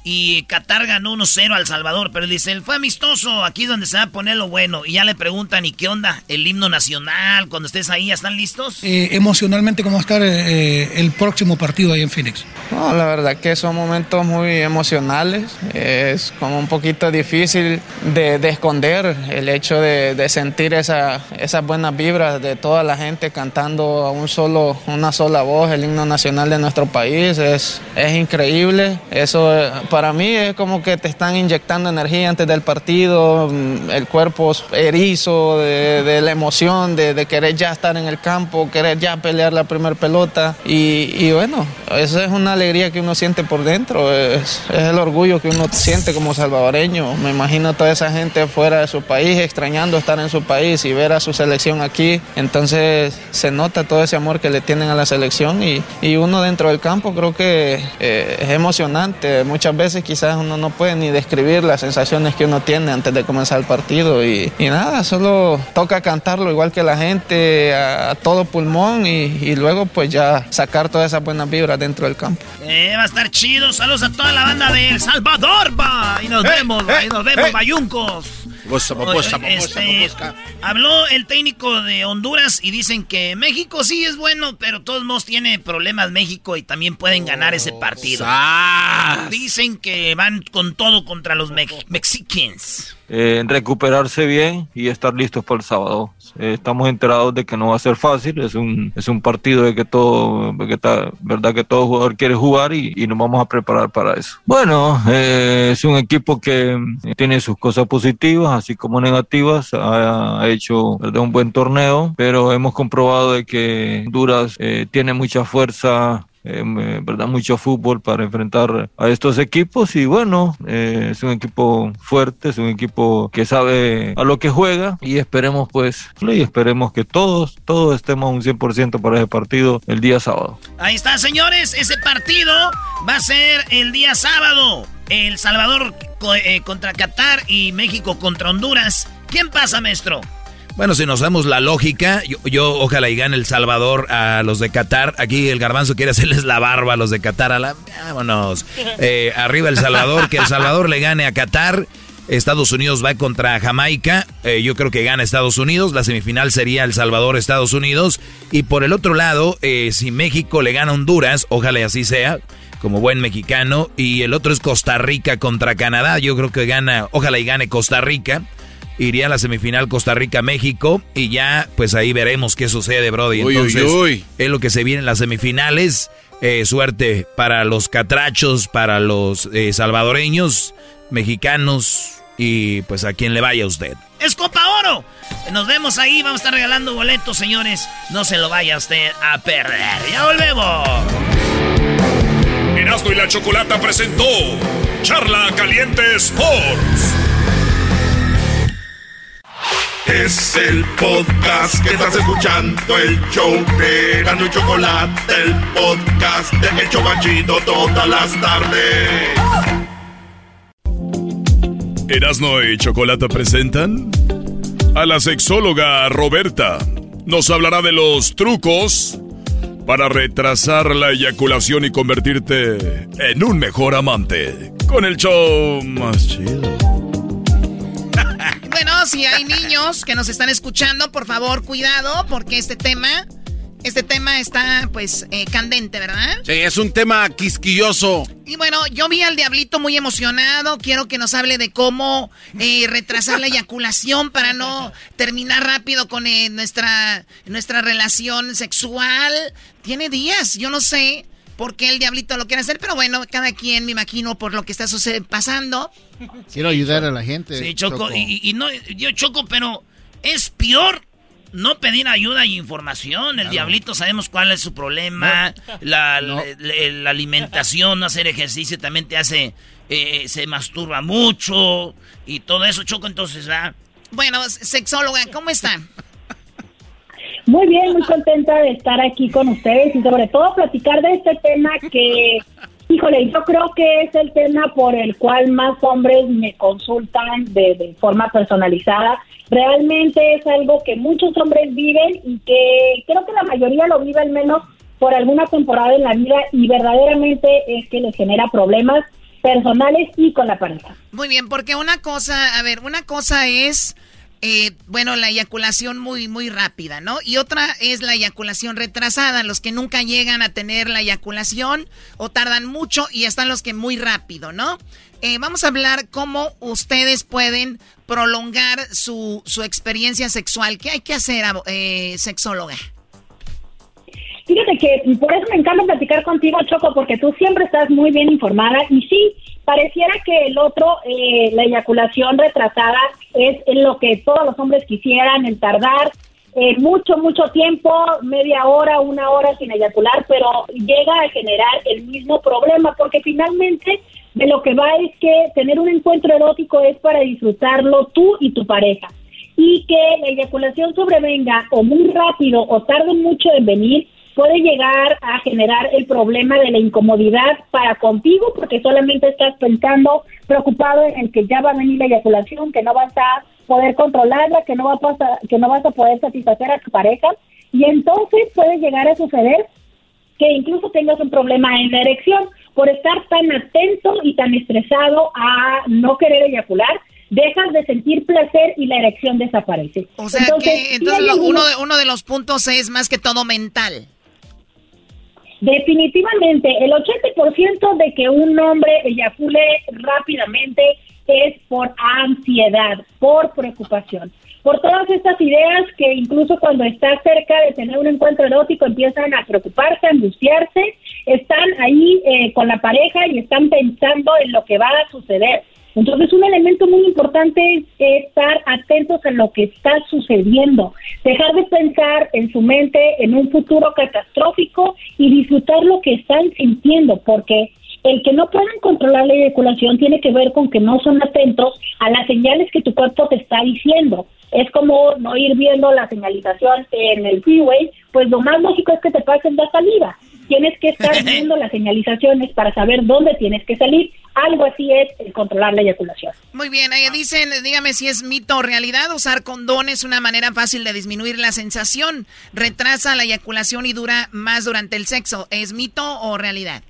Speaker 3: Y Qatar ganó 1-0 al Salvador, pero dice, fue amistoso, aquí es donde se va a poner lo bueno. Y ya le preguntan, ¿y qué onda? ¿El himno nacional? Cuando estés ahí, ¿ya están listos?
Speaker 17: Eh, emocionalmente, ¿cómo va a estar eh, el próximo partido ahí en Phoenix?
Speaker 16: No, la verdad que son momentos muy emocionales. Es como un poquito difícil de, de esconder el hecho de, de sentir esa, esas buenas vibras de toda la gente cantando a un solo, una sola voz el himno nacional de nuestro país. Es, es increíble. Eso para mí es como que te están inyectando energía antes del partido, mm, el cuerpo erizo de, la emoción, de, querer ya estar en el campo, querer ya pelear la primera pelota. Y, bueno, eso es una alegría que uno siente por dentro, es, el orgullo que uno siente como salvadoreño. Me imagino toda esa gente fuera de su país, extrañando estar en su país y ver a su selección aquí. Entonces se nota todo ese amor que le tienen a la selección y, uno dentro del campo creo que eh, es emocionante. Muchas quizás uno no puede ni describir las sensaciones que uno tiene antes de comenzar el partido y, y nada, solo toca cantarlo igual que la gente a, a todo pulmón y, y, luego pues ya sacar todas esas buenas vibras dentro del campo.
Speaker 3: Eh, va a estar chido. Saludos a toda la banda de El Salvador, va. Y nos
Speaker 6: Eh,
Speaker 3: vemos, va, y nos vemos, bayuncos. Este. Habló el técnico de Honduras y dicen que México sí es bueno, pero todos modos tiene problemas México y también pueden ganar ese partido. Dicen que van con todo contra los mex- Mexicans.
Speaker 18: Eh, recuperarse bien y estar listos para el sábado. Eh, estamos enterados de que no va a ser fácil, es un, es un partido de que todo, que está, verdad que todo jugador quiere jugar y, y nos vamos a preparar para eso. Bueno, eh, es un equipo que eh, tiene sus cosas positivas, así como negativas, ha, hecho un buen torneo, pero hemos comprobado de que Honduras eh, tiene mucha fuerza eh, verdad mucho fútbol para enfrentar a estos equipos y bueno eh, es un equipo fuerte es un equipo que sabe a lo que juega y esperemos pues y esperemos que todos todos estemos un 100% para ese partido el día sábado
Speaker 3: Ahí está, señores. Ese partido va a ser el día sábado. El Salvador eh, contra Qatar y México contra Honduras. ¿Quién pasa, maestro?
Speaker 5: Bueno, si nos damos la lógica, yo, yo ojalá y gane El Salvador a los de Qatar. Aquí el garbanzo quiere hacerles la barba a los de Qatar. A la, vámonos. Eh, arriba El Salvador, que El Salvador le gane a Qatar. Estados Unidos va contra Jamaica. Eh, yo creo que gana Estados Unidos. La semifinal sería El Salvador-Estados Unidos. Y por el otro lado, eh, si México le gana a Honduras, ojalá y así sea, como buen mexicano. Y el otro es Costa Rica contra Canadá. Yo creo que gana, ojalá y gane Costa Rica. Iría a la semifinal Costa Rica-México y ya pues ahí veremos qué sucede, Brody.
Speaker 6: Uy, uy,
Speaker 5: Entonces,
Speaker 6: uy.
Speaker 5: es lo que se viene en las semifinales. Eh, suerte para los catrachos, para los eh, salvadoreños, mexicanos y pues a quien le vaya a usted.
Speaker 3: Es Copa Oro. Nos vemos ahí. Vamos a estar regalando boletos, señores. No se lo vaya usted a perder. Ya volvemos.
Speaker 4: Erasmo y la Chocolata presentó Charla Caliente Sports.
Speaker 11: Es el podcast que estás escuchando, el show de Gano y Chocolate, el podcast de El Chocachito todas las tardes.
Speaker 4: Erasmo y Chocolata presentan a la sexóloga Roberta. Nos hablará de los trucos para retrasar la eyaculación y convertirte en un mejor amante. Con el show más chido.
Speaker 9: Si hay niños que nos están escuchando, por favor, cuidado, porque este tema, este tema está, pues, eh, candente, ¿verdad?
Speaker 6: Sí, es un tema quisquilloso.
Speaker 9: Y bueno, yo vi al diablito muy emocionado. Quiero que nos hable de cómo eh, retrasar la eyaculación para no terminar rápido con eh, nuestra, nuestra relación sexual. Tiene días, yo no sé por qué el diablito lo quiere hacer, pero bueno, cada quien me imagino por lo que está pasando.
Speaker 7: Quiero ayudar a la gente.
Speaker 3: Sí, Choco, Y, y no, yo Choco, pero es peor no pedir ayuda y información. El diablito sabemos cuál es su problema. La, la- la- la alimentación, no hacer ejercicio también te hace, eh, se masturba mucho y todo eso, Choco, entonces, ¿verdad?
Speaker 9: Bueno, sexóloga, ¿cómo están?
Speaker 19: Muy bien, muy contenta de estar aquí con ustedes y sobre todo platicar de este tema que, híjole, yo creo que es el tema por el cual más hombres me consultan de, forma personalizada. Realmente es algo que muchos hombres viven y que creo que la mayoría lo vive al menos por alguna temporada en la vida y verdaderamente es que les genera problemas personales y con la pareja.
Speaker 9: Muy bien, porque una cosa, a ver, una cosa es, eh, bueno, la eyaculación muy, muy rápida, ¿no? Y otra es la eyaculación retrasada, los que nunca llegan a tener la eyaculación o tardan mucho y están los que muy rápido, ¿no? Eh, vamos a hablar cómo ustedes pueden prolongar su, su experiencia sexual. ¿Qué hay que hacer, eh, sexóloga?
Speaker 19: Fíjate que por eso me encanta platicar contigo, Choco, porque tú siempre estás muy bien informada y sí, pareciera que el otro, eh, la eyaculación retrasada, es en lo que todos los hombres quisieran, el tardar eh, mucho, mucho tiempo, media hora, una hora sin eyacular, pero llega a generar el mismo problema, porque finalmente de lo que va es que tener un encuentro erótico es para disfrutarlo tú y tu pareja. Y que la eyaculación sobrevenga o muy rápido o tarde mucho en venir, puede llegar a generar el problema de la incomodidad para contigo porque solamente estás pensando, preocupado en que ya va a venir la eyaculación, que no vas a poder controlarla, que no va a pasar, que no vas a poder satisfacer a tu pareja y entonces puede llegar a suceder que incluso tengas un problema en la erección por estar tan atento y tan estresado a no querer eyacular dejas de sentir placer y la erección desaparece.
Speaker 9: O sea que entonces uno, de, uno de los puntos es más que todo mental.
Speaker 19: Definitivamente, el 80% de que un hombre eyacule rápidamente es por ansiedad, por preocupación, por todas estas ideas que incluso cuando estás cerca de tener un encuentro erótico empiezan a preocuparse, a angustiarse, están ahí eh, con la pareja y están pensando en lo que va a suceder. Entonces, un elemento muy importante es estar atentos a lo que está sucediendo, dejar de pensar en su mente en un futuro catastrófico y disfrutar lo que están sintiendo, porque el que no puedan controlar la eyaculación tiene que ver con que no son atentos a las señales que tu cuerpo te está diciendo. Es como no ir viendo la señalización en el freeway, pues lo más lógico es que te pasen la salida tienes que estar [LAUGHS] viendo las señalizaciones para saber dónde tienes que salir. Algo así es el controlar la eyaculación.
Speaker 9: Muy bien, ahí dicen, dígame si es mito o realidad, usar condón es una manera fácil de disminuir la sensación, retrasa la eyaculación y dura más durante el sexo. ¿Es mito o realidad?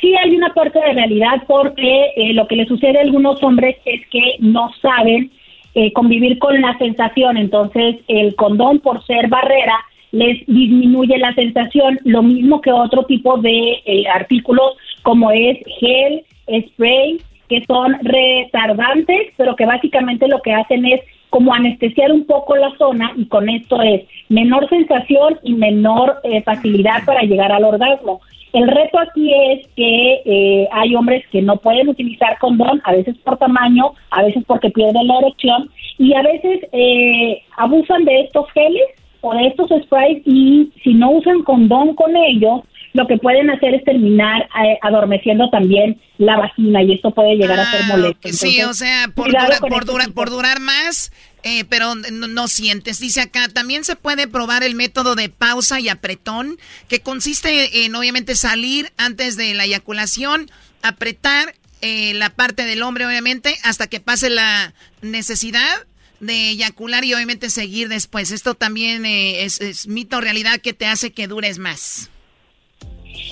Speaker 19: Sí hay una parte de realidad porque eh, lo que le sucede a algunos hombres es que no saben eh, convivir con la sensación, entonces el condón por ser barrera les disminuye la sensación, lo mismo que otro tipo de eh, artículos como es gel, spray, que son retardantes, pero que básicamente lo que hacen es como anestesiar un poco la zona y con esto es menor sensación y menor eh, facilidad para llegar al orgasmo. El reto aquí es que eh, hay hombres que no pueden utilizar condón, a veces por tamaño, a veces porque pierden la erección y a veces abusan de estos geles o de estos sprays y si no usan condón con ellos, lo que pueden hacer es terminar eh, adormeciendo también la vagina y esto puede llegar a ser ah, molesto.
Speaker 9: sí, o sea, por, por, durar más, eh, pero no, sientes. Dice acá, también se puede probar el método de pausa y apretón, que consiste en obviamente salir antes de la eyaculación, apretar eh, la parte del hombre obviamente hasta que pase la necesidad de eyacular y obviamente seguir después. Esto también eh, es, mito o realidad que te hace que dures más.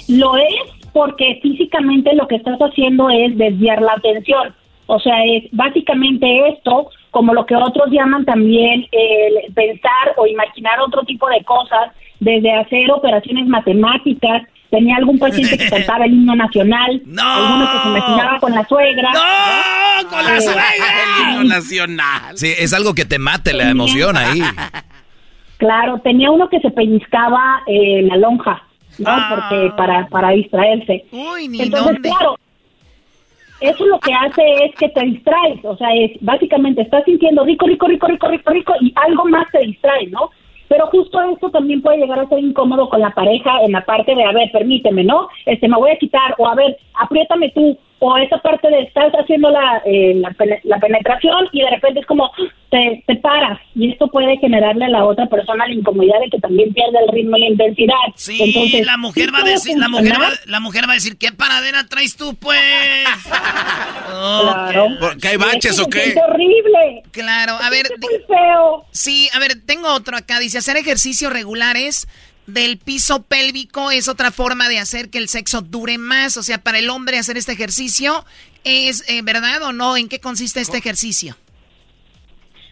Speaker 19: Lo es porque físicamente lo que estás haciendo es desviar la atención. O sea, es básicamente esto, como lo que otros llaman también el pensar o imaginar otro tipo de cosas, desde hacer operaciones matemáticas, tenía algún [LAUGHS] paciente que cantaba el himno nacional,
Speaker 9: no.
Speaker 19: alguno que se imaginaba con la suegra.
Speaker 9: ¡No! ¡Con la eh, suegra! [LAUGHS]
Speaker 6: el himno [LAUGHS] nacional.
Speaker 5: Sí, es algo que te mate la emoción ahí.
Speaker 19: Claro, tenía uno que se pellizcaba eh, la lonja, ¿no? Ah. Porque para, para distraerse.
Speaker 9: Uy, ni
Speaker 19: Entonces, claro, eso lo que hace es que te distraes, o sea, es básicamente estás sintiendo rico, rico, rico, rico, rico, rico y algo más te distrae, ¿no? Pero justo esto también puede llegar a ser incómodo con la pareja en la parte de, a ver, permíteme, ¿no? Este, me voy a quitar, o a ver, apriétame tú, o esa parte de estar haciendo la, eh, la, penetración y de repente es como te, te, paras y esto puede generarle a la otra persona la incomodidad de que también pierde el ritmo y la intensidad.
Speaker 9: Sí, Entonces, la mujer va a decir, la mujer va, la mujer va a decir, ¿qué paradera traes tú pues? [LAUGHS]
Speaker 19: claro.
Speaker 6: ¿Que hay baches o qué?
Speaker 19: Es horrible.
Speaker 9: Claro, a ver.
Speaker 19: Es muy feo.
Speaker 9: Sí, a ver, tengo otro acá, dice hacer ejercicios regulares del piso pélvico es otra forma de hacer que el sexo dure más. O sea, para el hombre hacer este ejercicio, ¿es eh, verdad o no? ¿En qué consiste este ejercicio?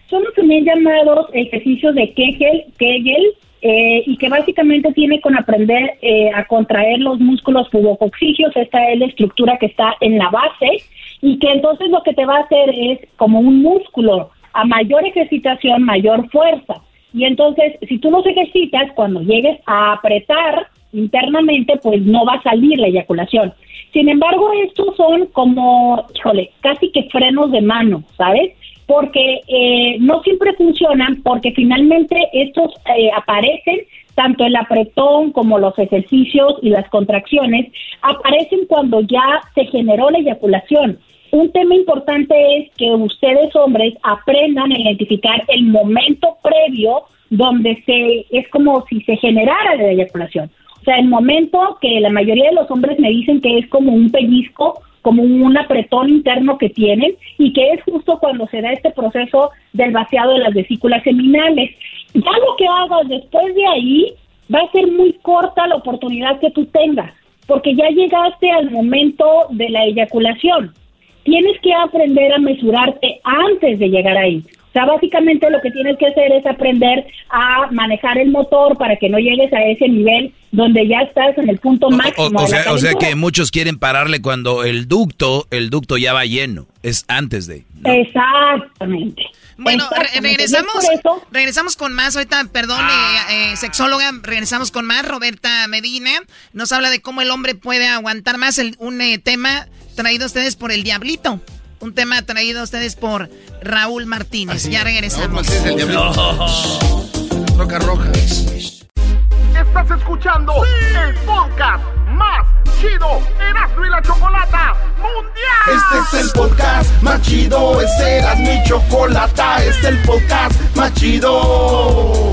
Speaker 19: Son los también llamados ejercicios de Kegel, Kegel eh, y que básicamente tiene con aprender eh, a contraer los músculos pubocoxígeos. Esta es la estructura que está en la base y que entonces lo que te va a hacer es como un músculo. A mayor ejercitación, mayor fuerza. Y entonces, si tú los ejercitas, cuando llegues a apretar, internamente, pues no va a salir la eyaculación. Sin embargo, estos son como, híjole, casi que frenos de mano, ¿sabes? Porque eh, no siempre funcionan, porque finalmente estos eh, aparecen, tanto el apretón como los ejercicios y las contracciones, aparecen cuando ya se generó la eyaculación. Un tema importante es que ustedes hombres aprendan a identificar el momento previo donde se es como si se generara la eyaculación. O sea, el momento que la mayoría de los hombres me dicen que es como un pellizco, como un apretón interno que tienen y que es justo cuando se da este proceso del vaciado de las vesículas seminales. Ya lo que hagas después de ahí va a ser muy corta la oportunidad que tú tengas, porque ya llegaste al momento de la eyaculación. Tienes que aprender a mesurarte antes de llegar ahí sea, básicamente lo que tienes que hacer es aprender a manejar el motor para que no llegues a ese nivel donde ya estás en el punto máximo.
Speaker 5: O, sea, o sea que muchos quieren pararle cuando el ducto, el ducto ya va lleno, es antes de.
Speaker 19: Exactamente.
Speaker 9: Bueno, regresamos, regresamos con más. Ahorita, perdón, eh, eh, sexóloga, regresamos con más. Roberta Medina nos habla de cómo el hombre puede aguantar más el, un eh, tema traído a ustedes por el diablito. Un tema traído a ustedes por Raúl Martínez. Ya regresamos. el [LAUGHS]
Speaker 1: Roca roja. Estás escuchando el podcast más chido Erasmo y la Chocolata Mundial. Este es el podcast más chido, es Erasmo y Chocolata, este es el podcast más chido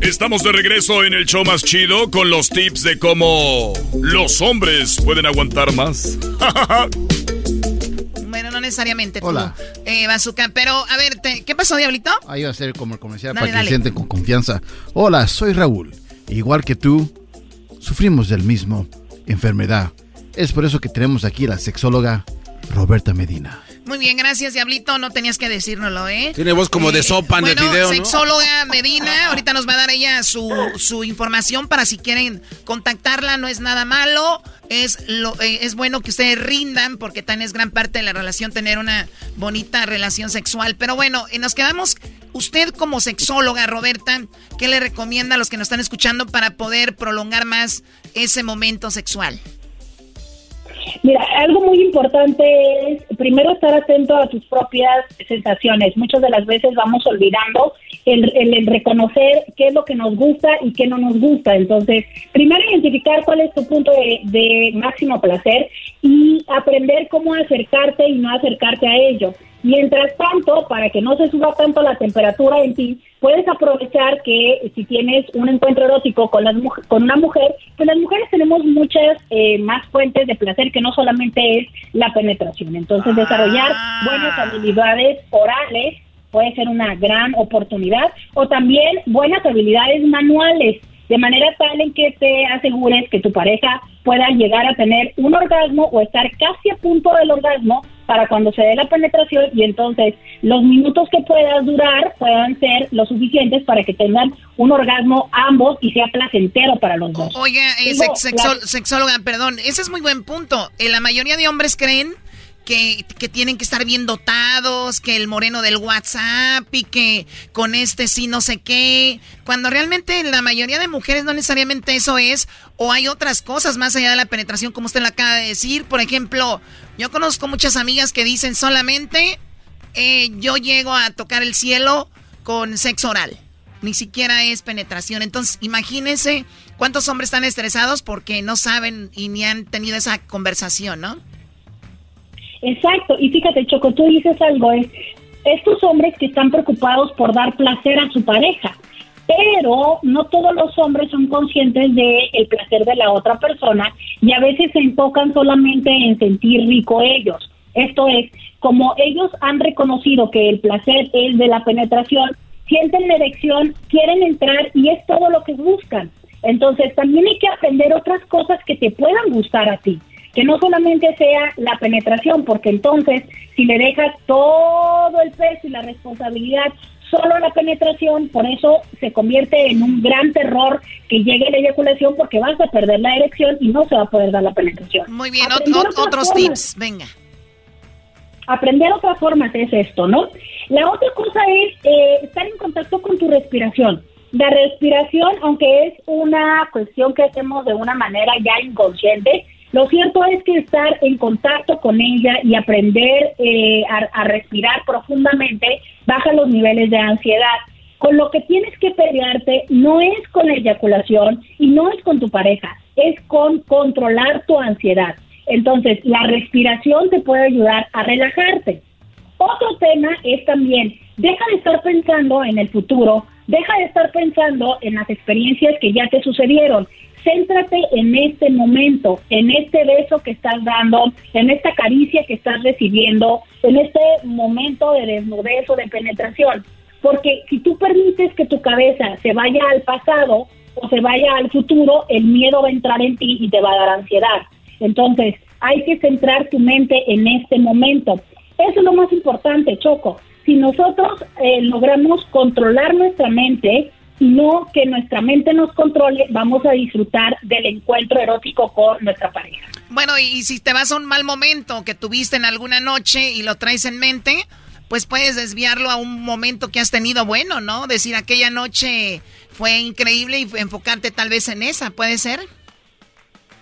Speaker 4: Estamos de regreso en el show más chido con los tips de cómo los hombres pueden aguantar más. [LAUGHS]
Speaker 9: bueno, no necesariamente tú, Hola. Eh, Bazooka. Pero, a ver, ¿qué pasó, Diablito?
Speaker 7: Ahí va a ser como el comercial para que se sienten con confianza. Hola, soy Raúl. Igual que tú, sufrimos del mismo enfermedad. Es por eso que tenemos aquí a la sexóloga Roberta Medina.
Speaker 9: Muy bien, gracias, Diablito. No tenías que decírnoslo, ¿eh?
Speaker 6: Tiene voz como de eh, sopa en el video,
Speaker 9: ¿no? sexóloga Medina. Ahorita nos va a dar ella su, su información para si quieren contactarla. No es nada malo. Es, lo, eh, es bueno que ustedes rindan porque también es gran parte de la relación tener una bonita relación sexual. Pero bueno, eh, nos quedamos... Usted como sexóloga, Roberta, ¿qué le recomienda a los que nos están escuchando para poder prolongar más ese momento sexual?
Speaker 19: Mira, algo muy importante es primero estar atento a tus propias sensaciones. Muchas de las veces vamos olvidando el, el, reconocer qué es lo que nos gusta y qué no nos gusta. Entonces, primero identificar cuál es tu punto de, de máximo placer y aprender cómo acercarte y no acercarte a ello. Mientras tanto, para que no se suba tanto la temperatura en ti, puedes aprovechar que si tienes un encuentro erótico con, las, con una mujer, pues las mujeres tenemos muchas eh, más fuentes de placer que no solamente es la penetración. Entonces, desarrollar ah. buenas habilidades orales puede ser una gran oportunidad o también buenas habilidades manuales de manera tal en que te asegures que tu pareja pueda llegar a tener un orgasmo o estar casi a punto del orgasmo para cuando se dé la penetración y entonces los minutos que puedas durar puedan ser lo suficientes para que tengan un orgasmo ambos y sea placentero para los dos.
Speaker 9: Oiga, eh, sexóloga, perdón, ese es muy buen punto. Eh, la mayoría de hombres creen que, tienen que estar bien dotados, que el moreno del WhatsApp y que con este sí no sé qué, cuando realmente la mayoría de mujeres no necesariamente eso es, o hay otras cosas más allá de la penetración, como usted lo acaba de decir. Por ejemplo, yo conozco muchas amigas que dicen solamente eh, yo llego a tocar el cielo con sexo oral. Ni siquiera es penetración. Entonces, imagínense cuántos hombres están estresados porque no saben y ni han tenido esa conversación, ¿no?
Speaker 19: Exacto, y fíjate, Choco, tú dices algo, es estos hombres que están preocupados por dar placer a su pareja, pero no todos los hombres son conscientes de el placer de la otra persona y a veces se enfocan solamente en sentir rico ellos. Esto es, como ellos han reconocido que el placer es de la penetración, sienten erección, quieren entrar y es todo lo que buscan. Entonces también hay que aprender otras cosas que te puedan gustar a ti, que no solamente sea la penetración, porque entonces si le dejas todo el peso y la responsabilidad solo a la penetración, por eso se convierte en un gran terror que llegue la eyaculación porque vas a perder la erección y no se va a poder dar la penetración.
Speaker 9: Muy bien, otros tips, venga.
Speaker 19: Aprender otras formas es esto, ¿no? La otra cosa es eh, estar en contacto con tu respiración. La respiración, aunque es una cuestión que hacemos de una manera ya inconsciente, lo cierto es que estar en contacto con ella y aprender eh, a, respirar profundamente baja los niveles de ansiedad. Con lo que tienes que pelearte no es con la eyaculación y no es con tu pareja, es con controlar tu ansiedad. Entonces, la respiración te puede ayudar a relajarte. Otro tema es también, deja de estar pensando en el futuro, deja de estar pensando en las experiencias que ya te sucedieron. Céntrate en este momento, en este beso que estás dando, en esta caricia que estás recibiendo, en este momento de desnudez o de penetración. Porque si tú permites que tu cabeza se vaya al pasado o se vaya al futuro, el miedo va a entrar en ti y te va a dar ansiedad. Entonces, hay que centrar tu mente en este momento. Eso es lo más importante, Choco. Si nosotros eh, logramos controlar nuestra mente no que nuestra mente nos controle, vamos a disfrutar del encuentro erótico con nuestra pareja.
Speaker 9: Bueno, y si te vas a un mal momento que tuviste en alguna noche y lo traes en mente, pues puedes desviarlo a un momento que has tenido bueno, ¿no? Decir, aquella noche fue increíble y enfocarte tal vez en esa, ¿puede ser?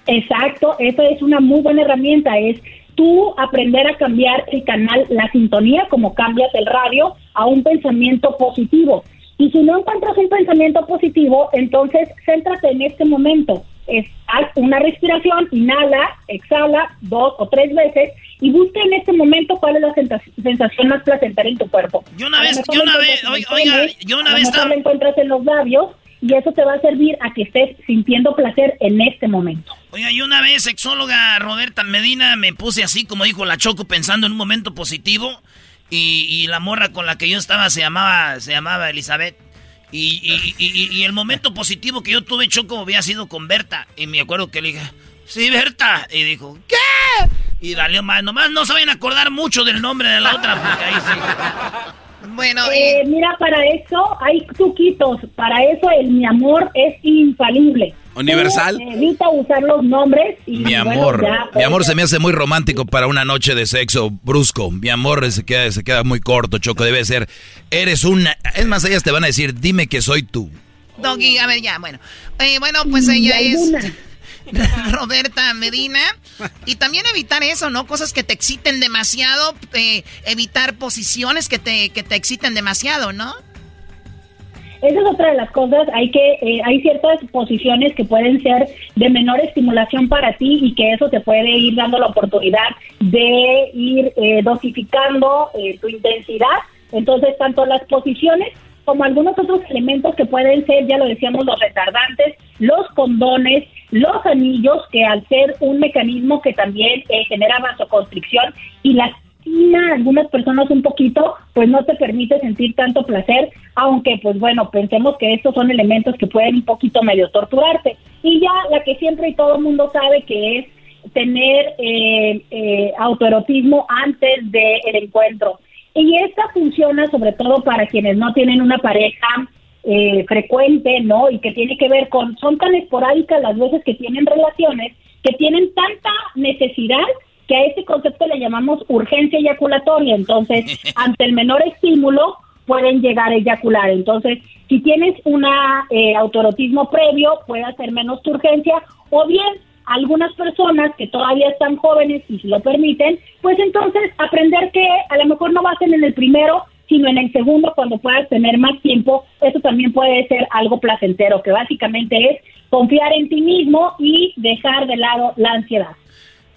Speaker 19: Exacto, eso es una muy buena herramienta, es tú aprender a cambiar el canal, la sintonía, como cambias el radio, a un pensamiento positivo. Y si no encuentras un pensamiento positivo, entonces céntrate en este momento. Es, haz una respiración, inhala, exhala dos o tres veces y busca en este momento cuál es la sensación más placentera en tu cuerpo.
Speaker 9: Yo una vez, yo una vez, oiga, yo una vez...
Speaker 19: Estaba... encuentras en los labios y eso te va a servir a que estés sintiendo placer en este momento.
Speaker 3: Oiga, y una vez, sexóloga Roberta Medina, me puse así, como dijo la Choco, pensando en un momento positivo. Y, la morra con la que yo estaba se llamaba, se llamaba Elizabeth. Y, y, el momento [LAUGHS] positivo que yo tuve, Choco, había sido con Berta. Y me acuerdo que le dije, sí, Berta. Y dijo, ¿qué? Y valió más. Nomás no saben acordar mucho del nombre de la otra, porque ahí sí. [LAUGHS]
Speaker 19: Bueno, eh, mira, para eso hay truquitos. Para eso el mi amor es infalible.
Speaker 6: Universal.
Speaker 19: evita usar los nombres. Y,
Speaker 5: mi amor, mi amor se me hace muy romántico para una noche de sexo brusco. Mi amor se queda, se queda muy corto, Choco. Debe ser, eres una... Es más, ellas te van a decir, dime que soy tú.
Speaker 9: Doggy, a ver, ya, bueno. Eh, bueno, pues ella es... [LAUGHS] Roberta Medina. Y también evitar eso, ¿no? Cosas que te exciten demasiado, eh, evitar posiciones que te, que te exciten demasiado, ¿no?
Speaker 19: Esa es otra de las cosas. Hay que eh, hay ciertas posiciones que pueden ser de menor estimulación para ti y que eso te puede ir dando la oportunidad de ir eh, dosificando tu intensidad. Entonces, tanto las posiciones como algunos otros elementos que pueden ser, ya lo decíamos, los retardantes, los condones, los anillos, que al ser un mecanismo que también eh, genera vasoconstricción y lastima algunas personas un poquito, pues no te permite sentir tanto placer, aunque pues bueno, pensemos que estos son elementos que pueden un poquito medio torturarte. Y ya la que siempre y todo el mundo sabe que es tener eh, eh, autoerotismo antes del encuentro. Y esta funciona sobre todo para quienes no tienen una pareja eh, frecuente, ¿no? Y que tiene que ver con, son tan esporádicas las veces que tienen relaciones, que tienen tanta necesidad que a este concepto le llamamos urgencia eyaculatoria. Entonces, [LAUGHS] ante el menor estímulo, pueden llegar a eyacular. Entonces, si tienes un eh, autoerotismo previo, puede hacer menos tu urgencia, o bien algunas personas que todavía están jóvenes y si lo permiten, pues entonces aprender que a lo mejor no ser en el primero, sino en el segundo cuando puedas tener más tiempo, eso también puede ser algo placentero, que básicamente es confiar en ti mismo y dejar de lado la ansiedad.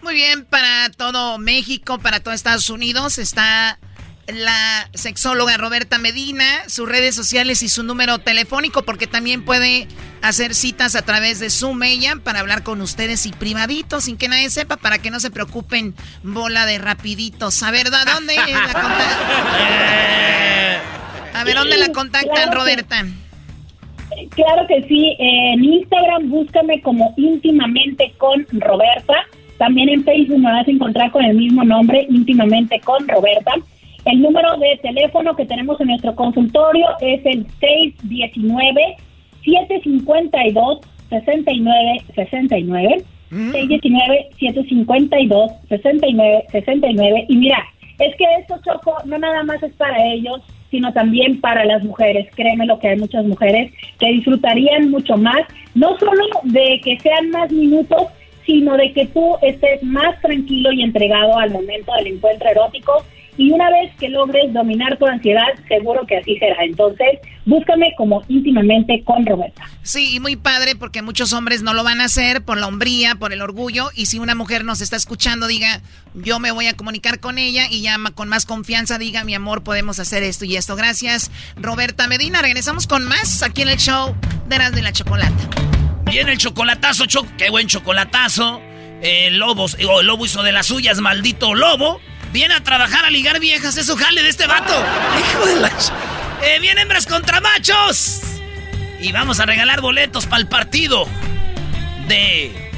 Speaker 9: Muy bien, para todo México, para todo Estados Unidos está la sexóloga Roberta Medina, sus redes sociales y su número telefónico, porque también puede hacer citas a través de Zoom ella para hablar con ustedes y privadito, sin que nadie sepa, para que no se preocupen, bola de rapiditos. A ver, ¿dónde la [LAUGHS] contactan? A ver, ¿dónde la contactan, Roberta?
Speaker 19: Claro que sí, en Instagram búscame como íntimamente con Roberta. También en Facebook me vas a encontrar con el mismo nombre, íntimamente con Roberta. El número de teléfono que tenemos en nuestro consultorio es el 619 752 6969 619 752 6969 y mira, es que esto Choco no nada más es para ellos, sino también para las mujeres. Créeme lo que hay muchas mujeres que disfrutarían mucho más, no solo de que sean más minutos, sino de que tú estés más tranquilo y entregado al momento del encuentro erótico y una vez que logres dominar tu ansiedad, seguro que así será. Entonces, búscame como íntimamente con Roberta.
Speaker 9: Sí, y muy padre porque muchos hombres no lo van a hacer por la hombría, por el orgullo. Y si una mujer nos está escuchando, diga, yo me voy a comunicar con ella y ya con más confianza diga, mi amor, podemos hacer esto y esto. Gracias, Roberta Medina. Regresamos con más aquí en el show de las de la Chocolata.
Speaker 3: Viene el chocolatazo, cho qué buen chocolatazo. El lobo, el lobo hizo de las suyas, maldito lobo. Viene a trabajar a ligar viejas, eso jale de este vato. [LAUGHS] Hijo de la... Eh, vienen hembras contra machos. Y vamos a regalar boletos para el partido de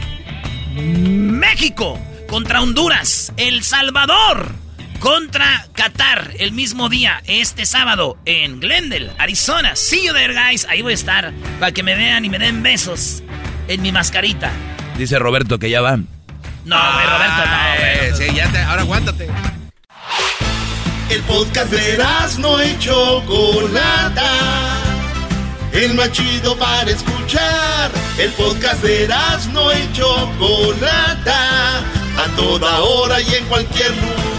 Speaker 3: México contra Honduras. El Salvador contra Qatar el mismo día, este sábado, en Glendale, Arizona. See you there, guys. Ahí voy a estar para que me vean y me den besos en mi mascarita.
Speaker 5: Dice Roberto que ya van.
Speaker 3: No, güey, Roberto, no,
Speaker 6: güey. Sí, ya te, ahora aguántate.
Speaker 11: El podcast de no y Chocolata. El más chido para escuchar. El podcast de no y Chocolata. A toda hora y en cualquier lugar.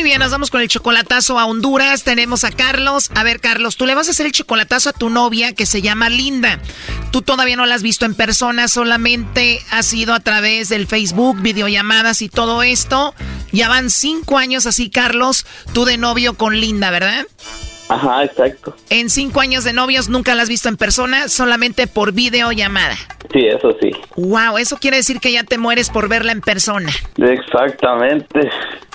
Speaker 9: Muy bien, nos vamos con el chocolatazo a Honduras. Tenemos a Carlos. A ver, Carlos, tú le vas a hacer el chocolatazo a tu novia que se llama Linda. Tú todavía no la has visto en persona, solamente ha sido a través del Facebook, videollamadas y todo esto. Ya van cinco años así, Carlos, tú de novio con Linda, ¿verdad?
Speaker 20: Ajá, exacto.
Speaker 9: En cinco años de novios nunca la has visto en persona, solamente por videollamada.
Speaker 20: Sí, eso sí.
Speaker 9: Wow, eso quiere decir que ya te mueres por verla en persona.
Speaker 20: Exactamente.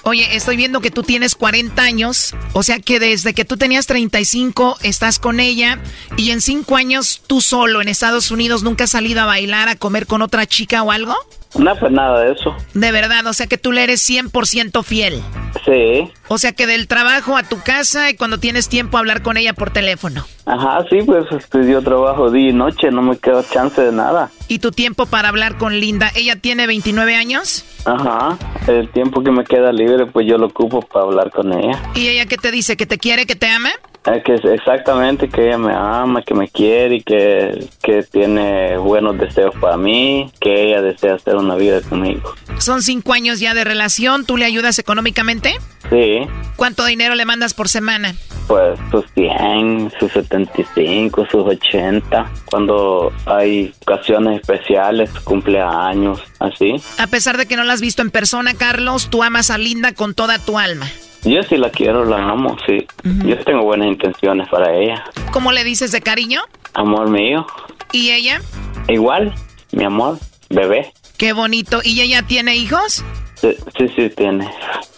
Speaker 9: Oye, estoy viendo que tú tienes 40 años, o sea que desde que tú tenías 35 estás con ella y en 5 años tú solo en Estados Unidos nunca has salido a bailar, a comer con otra chica o algo?
Speaker 20: No, pues nada de eso.
Speaker 9: De verdad, o sea que tú le eres 100% fiel.
Speaker 20: Sí.
Speaker 9: O sea que del trabajo a tu casa y cuando tienes tiempo hablar con ella por teléfono.
Speaker 20: Ajá, sí, pues este, yo trabajo día y noche, no me queda chance de nada.
Speaker 9: ¿Y tu tiempo para hablar con Linda? ¿Ella tiene 29 años?
Speaker 20: Ajá, el tiempo que me queda libre pues yo lo ocupo para hablar con ella.
Speaker 9: ¿Y ella qué te dice? ¿Que te quiere, que te ama?
Speaker 20: Que exactamente que ella me ama, que me quiere y que, que tiene buenos deseos para mí, que ella desea hacer una vida conmigo.
Speaker 9: Son cinco años ya de relación, ¿tú le ayudas económicamente?
Speaker 20: Sí.
Speaker 9: ¿Cuánto dinero le mandas por semana?
Speaker 20: Pues sus 100, sus 75, sus 80, cuando hay ocasiones especiales, cumpleaños, así.
Speaker 9: A pesar de que no la has visto en persona, Carlos, tú amas a Linda con toda tu alma.
Speaker 20: Yo sí la quiero, la amo, sí. Yo tengo buenas intenciones para ella.
Speaker 9: ¿Cómo le dices de cariño?
Speaker 20: Amor mío.
Speaker 9: ¿Y ella?
Speaker 20: Igual, mi amor, bebé.
Speaker 9: Qué bonito. ¿Y ella tiene hijos?
Speaker 20: Sí, sí, tiene.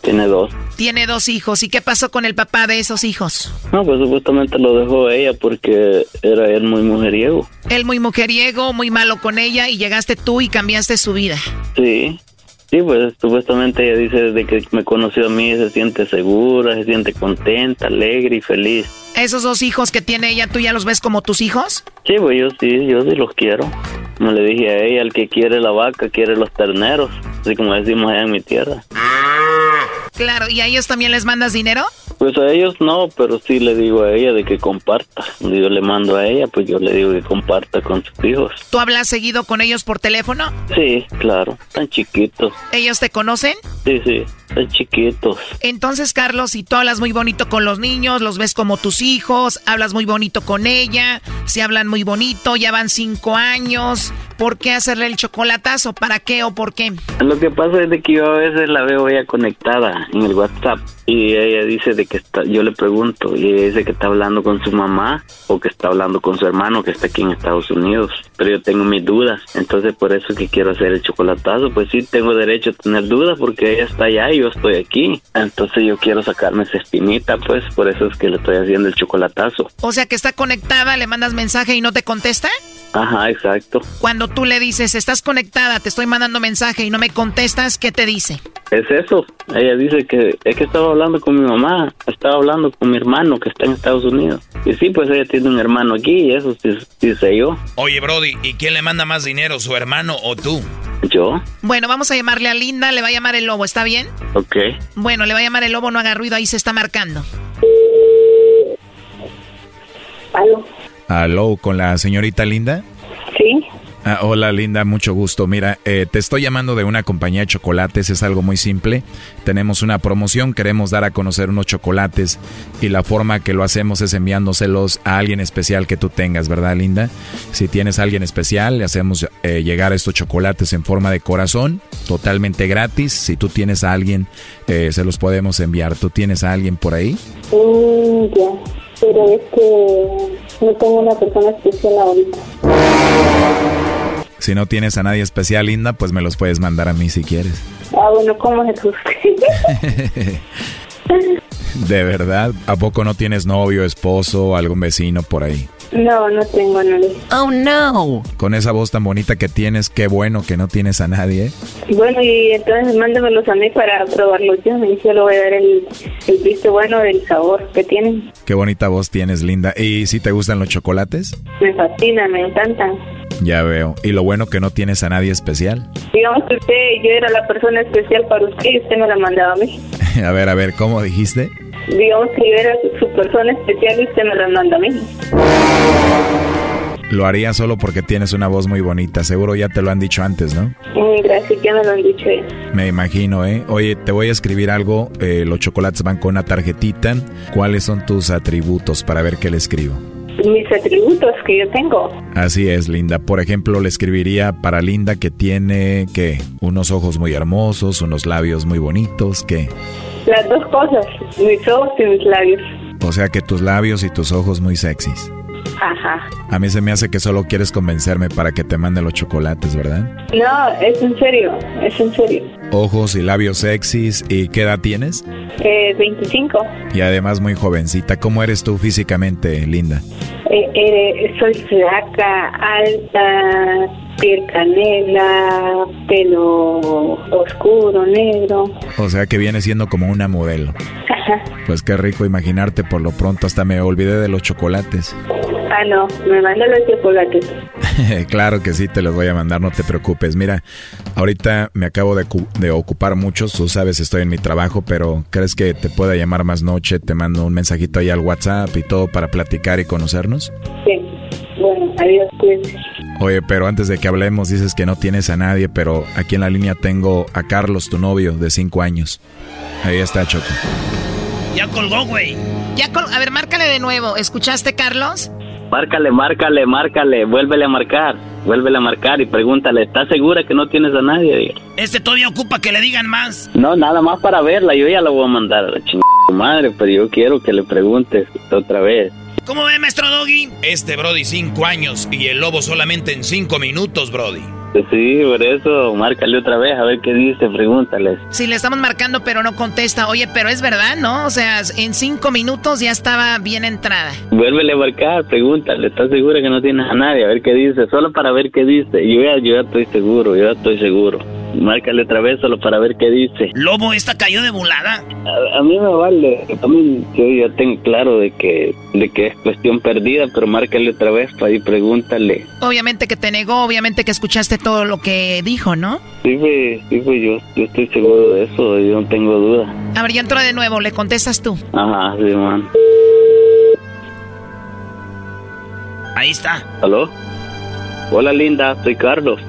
Speaker 20: Tiene dos.
Speaker 9: Tiene dos hijos. ¿Y qué pasó con el papá de esos hijos?
Speaker 20: No, pues supuestamente lo dejó ella porque era él muy mujeriego.
Speaker 9: Él muy mujeriego, muy malo con ella y llegaste tú y cambiaste su vida.
Speaker 20: Sí. Sí, pues supuestamente ella dice desde que me conoció a mí se siente segura, se siente contenta, alegre y feliz.
Speaker 9: ¿Esos dos hijos que tiene ella, tú ya los ves como tus hijos?
Speaker 20: Sí, pues yo sí, yo sí los quiero. Como le dije a ella, el que quiere la vaca quiere los terneros, así como decimos allá en mi tierra.
Speaker 9: Claro, ¿y a ellos también les mandas dinero?
Speaker 20: Pues a ellos no, pero sí le digo a ella de que comparta. Yo le mando a ella, pues yo le digo que comparta con sus hijos.
Speaker 9: ¿Tú hablas seguido con ellos por teléfono?
Speaker 20: Sí, claro, tan chiquitos.
Speaker 9: ¿Ellos te conocen?
Speaker 20: Sí, sí. están chiquitos.
Speaker 9: Entonces, Carlos, si tú hablas muy bonito con los niños, los ves como tus hijos, hablas muy bonito con ella, se hablan muy bonito, ya van cinco años, ¿por qué hacerle el chocolatazo? ¿Para qué o por qué?
Speaker 20: Lo que pasa es de que yo a veces la veo ella conectada en el WhatsApp y ella dice de que está, yo le pregunto y ella dice que está hablando con su mamá o que está hablando con su hermano que está aquí en Estados Unidos, pero yo tengo mis dudas, entonces por eso que quiero hacer el chocolatazo, pues sí tengo derecho a tener dudas porque ella está allá y yo estoy aquí, entonces yo quiero sacarme esa espinita, pues por eso es que le estoy haciendo el chocolatazo.
Speaker 9: O sea que está conectada, le mandas mensaje y no te contesta?
Speaker 20: Ajá, exacto.
Speaker 9: Cuando tú le dices, estás conectada, te estoy mandando mensaje y no me contestas, ¿qué te dice?
Speaker 20: Es eso. Ella dice que es que estaba hablando con mi mamá, estaba hablando con mi hermano que está en Estados Unidos. Y sí, pues ella tiene un hermano aquí y eso sí, sí sé yo.
Speaker 5: Oye, Brody, ¿y quién le manda más dinero, su hermano o tú?
Speaker 20: ¿Yo?
Speaker 9: Bueno, vamos a llamarle a Linda, le va a llamar el lobo, ¿está bien?
Speaker 20: Ok.
Speaker 9: Bueno, le va a llamar el lobo, no haga ruido, ahí se está marcando.
Speaker 20: ¿Aló?
Speaker 5: ¿Aló, con la señorita Linda?
Speaker 21: Sí.
Speaker 5: Ah, hola Linda, mucho gusto. Mira, eh, te estoy llamando de una compañía de chocolates, es algo muy simple. Tenemos una promoción, queremos dar a conocer unos chocolates y la forma que lo hacemos es enviándoselos a alguien especial que tú tengas, ¿verdad Linda? Si tienes a alguien especial, le hacemos eh, llegar estos chocolates en forma de corazón, totalmente gratis. Si tú tienes a alguien, eh, se los podemos enviar. ¿Tú tienes a alguien por ahí?
Speaker 21: Mm, pero es que no tengo una persona especial ahorita.
Speaker 5: Si no tienes a nadie especial, Linda, pues me los puedes mandar a mí si quieres.
Speaker 21: Ah, bueno, ¿cómo es usted? [LAUGHS]
Speaker 5: ¿De verdad? ¿A poco no tienes novio, esposo, algún vecino por ahí?
Speaker 21: No, no tengo a nadie.
Speaker 9: Oh, no.
Speaker 5: Con esa voz tan bonita que tienes, qué bueno que no tienes a nadie.
Speaker 21: Bueno, y entonces mándamelos a mí para probarlos yo. Y yo le voy a dar el, el visto bueno del sabor que tienen.
Speaker 5: Qué bonita voz tienes, Linda. ¿Y si te gustan los chocolates?
Speaker 21: Me fascinan, me encantan.
Speaker 5: Ya veo. ¿Y lo bueno que no tienes a nadie especial?
Speaker 21: Digamos que usted, yo era la persona especial para usted y usted me la mandaba a mí. [LAUGHS]
Speaker 5: a ver, a ver, ¿cómo dijiste?
Speaker 21: Digamos que yo era su persona especial y usted me la manda a mí.
Speaker 5: Lo haría solo porque tienes una voz muy bonita. Seguro ya te lo han dicho antes, ¿no?
Speaker 21: Mm, Gracias, ya me lo han dicho.
Speaker 5: Me imagino, ¿eh? Oye, te voy a escribir algo. Eh, los chocolates van con una tarjetita. ¿Cuáles son tus atributos para ver qué le escribo?
Speaker 21: Mis atributos que yo tengo.
Speaker 5: Así es, Linda. Por ejemplo, le escribiría para Linda que tiene, ¿qué? Unos ojos muy hermosos, unos labios muy bonitos, ¿qué?
Speaker 21: Las dos cosas, mis ojos y mis labios.
Speaker 5: O sea que tus labios y tus ojos muy sexys.
Speaker 21: Ajá.
Speaker 5: A mí se me hace que solo quieres convencerme para que te mande los chocolates, ¿verdad?
Speaker 21: No, es en serio, es en serio.
Speaker 5: Ojos y labios sexys. ¿Y qué edad tienes?
Speaker 21: Eh, 25.
Speaker 5: Y además muy jovencita. ¿Cómo eres tú físicamente, Linda?
Speaker 21: Eh, eh, soy flaca, alta, piel canela, pelo oscuro, negro.
Speaker 5: O sea que viene siendo como una modelo.
Speaker 21: Ajá.
Speaker 5: Pues qué rico imaginarte por lo pronto. Hasta me olvidé de los chocolates.
Speaker 21: Ah, no, me manda los chocolates. [LAUGHS]
Speaker 5: claro que sí, te los voy a mandar, no te preocupes. Mira, ahorita me acabo de, de ocupar mucho, tú sabes, estoy en mi trabajo, pero ¿crees que te pueda llamar más noche? Te mando un mensajito ahí al WhatsApp y todo para platicar y conocernos.
Speaker 21: Sí. Bueno, adiós, pues.
Speaker 5: Oye, pero antes de que hablemos, dices que no tienes a nadie, pero aquí en la línea tengo a Carlos, tu novio, de cinco años. Ahí está, Choco.
Speaker 3: Ya colgó, güey.
Speaker 9: Ya col- a ver, márcale de nuevo. ¿Escuchaste, Carlos?
Speaker 20: Márcale, márcale, márcale, vuélvele a marcar, vuélvele a marcar y pregúntale, ¿estás segura que no tienes a nadie?
Speaker 3: Este todavía ocupa que le digan más.
Speaker 20: No, nada más para verla, yo ya la voy a mandar a la chingada madre, pero yo quiero que le preguntes otra vez.
Speaker 3: ¿Cómo ve, maestro Doggy?
Speaker 5: Este Brody cinco años y el lobo solamente en cinco minutos, Brody.
Speaker 20: Pues Sí, por eso, márcale otra vez, a ver qué dice, pregúntale.
Speaker 9: Sí, le estamos marcando, pero no contesta. Oye, pero es verdad, ¿no? O sea, en cinco minutos ya estaba bien entrada.
Speaker 20: Vuélvele a marcar, pregúntale, ¿estás segura que no tienes a nadie? A ver qué dice, solo para ver qué dice. Yo ya, yo ya estoy seguro, yo ya estoy seguro. Márcale otra vez solo para ver qué dice.
Speaker 3: Lobo, esta cayó de volada.
Speaker 20: A, a mí me vale, a mí yo ya tengo claro de que, de que es cuestión perdida, pero márcale otra vez para y pregúntale.
Speaker 9: Obviamente que te negó, obviamente que escuchaste todo lo que dijo, ¿no?
Speaker 20: Sí, pues, sí, pues yo, yo estoy seguro de eso, yo no tengo duda.
Speaker 9: A ver, ya entró de nuevo, le contestas tú.
Speaker 20: Ajá, sí, man.
Speaker 3: Ahí está.
Speaker 20: ¿Aló? Hola, linda, soy Carlos.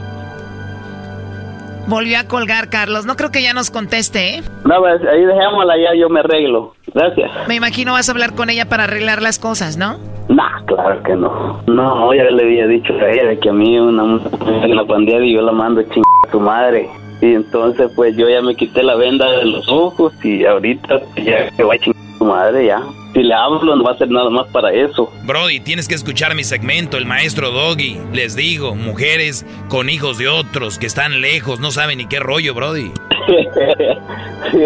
Speaker 9: Volvió a colgar, Carlos. No creo que ya nos conteste, ¿eh?
Speaker 20: No, pues ahí dejémosla, ya yo me arreglo. Gracias.
Speaker 9: Me imagino vas a hablar con ella para arreglar las cosas, ¿no?
Speaker 20: Nah, claro que no. No, ya le había dicho a ella de que a mí una mujer en la pandilla y yo la mando a chingar a su madre. Y entonces pues yo ya me quité la venda de los ojos y ahorita ya se va a chingar a su madre ya. Si le hablo no va a ser nada más para eso.
Speaker 5: Brody, tienes que escuchar mi segmento, el maestro Doggy. Les digo, mujeres con hijos de otros que están lejos, no saben ni qué rollo, Brody. [LAUGHS]
Speaker 20: sí,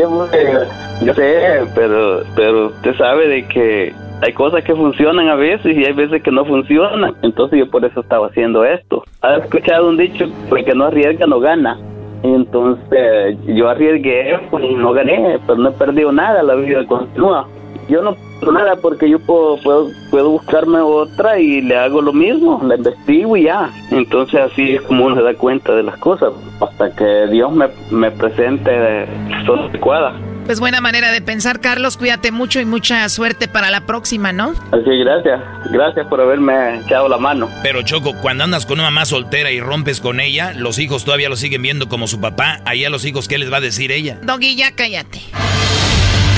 Speaker 20: yo sé, pero, pero usted sabe de que hay cosas que funcionan a veces y hay veces que no funcionan. Entonces yo por eso estaba haciendo esto. ¿Has escuchado un dicho? Pues que no arriesga, no gana. Entonces yo arriesgué, pues no gané, pero no he perdido nada, la vida continúa. Yo no nada porque yo puedo, puedo, puedo buscarme otra y le hago lo mismo, la investigo y ya. Entonces así es como uno se da cuenta de las cosas, hasta que Dios me, me presente de persona adecuada.
Speaker 9: Pues buena manera de pensar, Carlos. Cuídate mucho y mucha suerte para la próxima, ¿no?
Speaker 20: Así, gracias. Gracias por haberme echado la mano.
Speaker 5: Pero Choco, cuando andas con una mamá soltera y rompes con ella, los hijos todavía lo siguen viendo como su papá. Ahí a los hijos, ¿qué les va a decir ella?
Speaker 9: Doggy, ya cállate.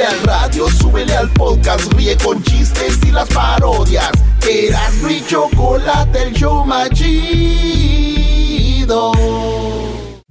Speaker 11: Súbele al radio, súbele al podcast, ríe con chistes y las parodias. Eras mi chocolate, el show más chido.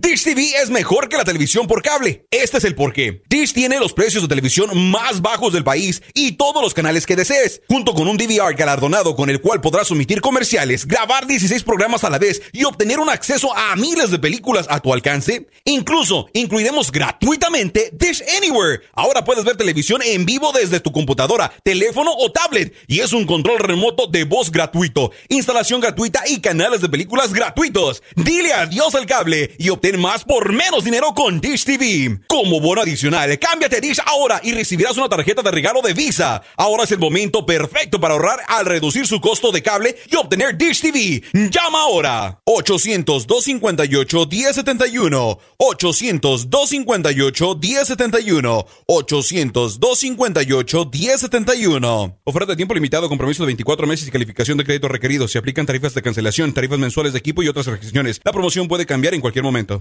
Speaker 22: Dish TV es mejor que la televisión por cable. Este es el porqué. Dish tiene los precios de televisión más bajos del país y todos los canales que desees, junto con un DVR galardonado con el cual podrás omitir comerciales, grabar 16 programas a la vez y obtener un acceso a miles de películas a tu alcance. Incluso incluiremos gratuitamente Dish Anywhere. Ahora puedes ver televisión en vivo desde tu computadora, teléfono o tablet y es un control remoto de voz gratuito, instalación gratuita y canales de películas gratuitos. Dile adiós al cable y obtén más por menos dinero con Dish TV. Como bono adicional, cámbiate a Dish ahora y recibirás una tarjeta de regalo de Visa. Ahora es el momento perfecto para ahorrar al reducir su costo de cable y obtener Dish TV. Llama ahora. 800-258-1071. 800-258-1071. 800-258-1071. Oferta de tiempo limitado, compromiso de 24 meses y calificación de crédito requerido. Se aplican tarifas de cancelación, tarifas mensuales de equipo y otras restricciones. La promoción puede cambiar en cualquier momento.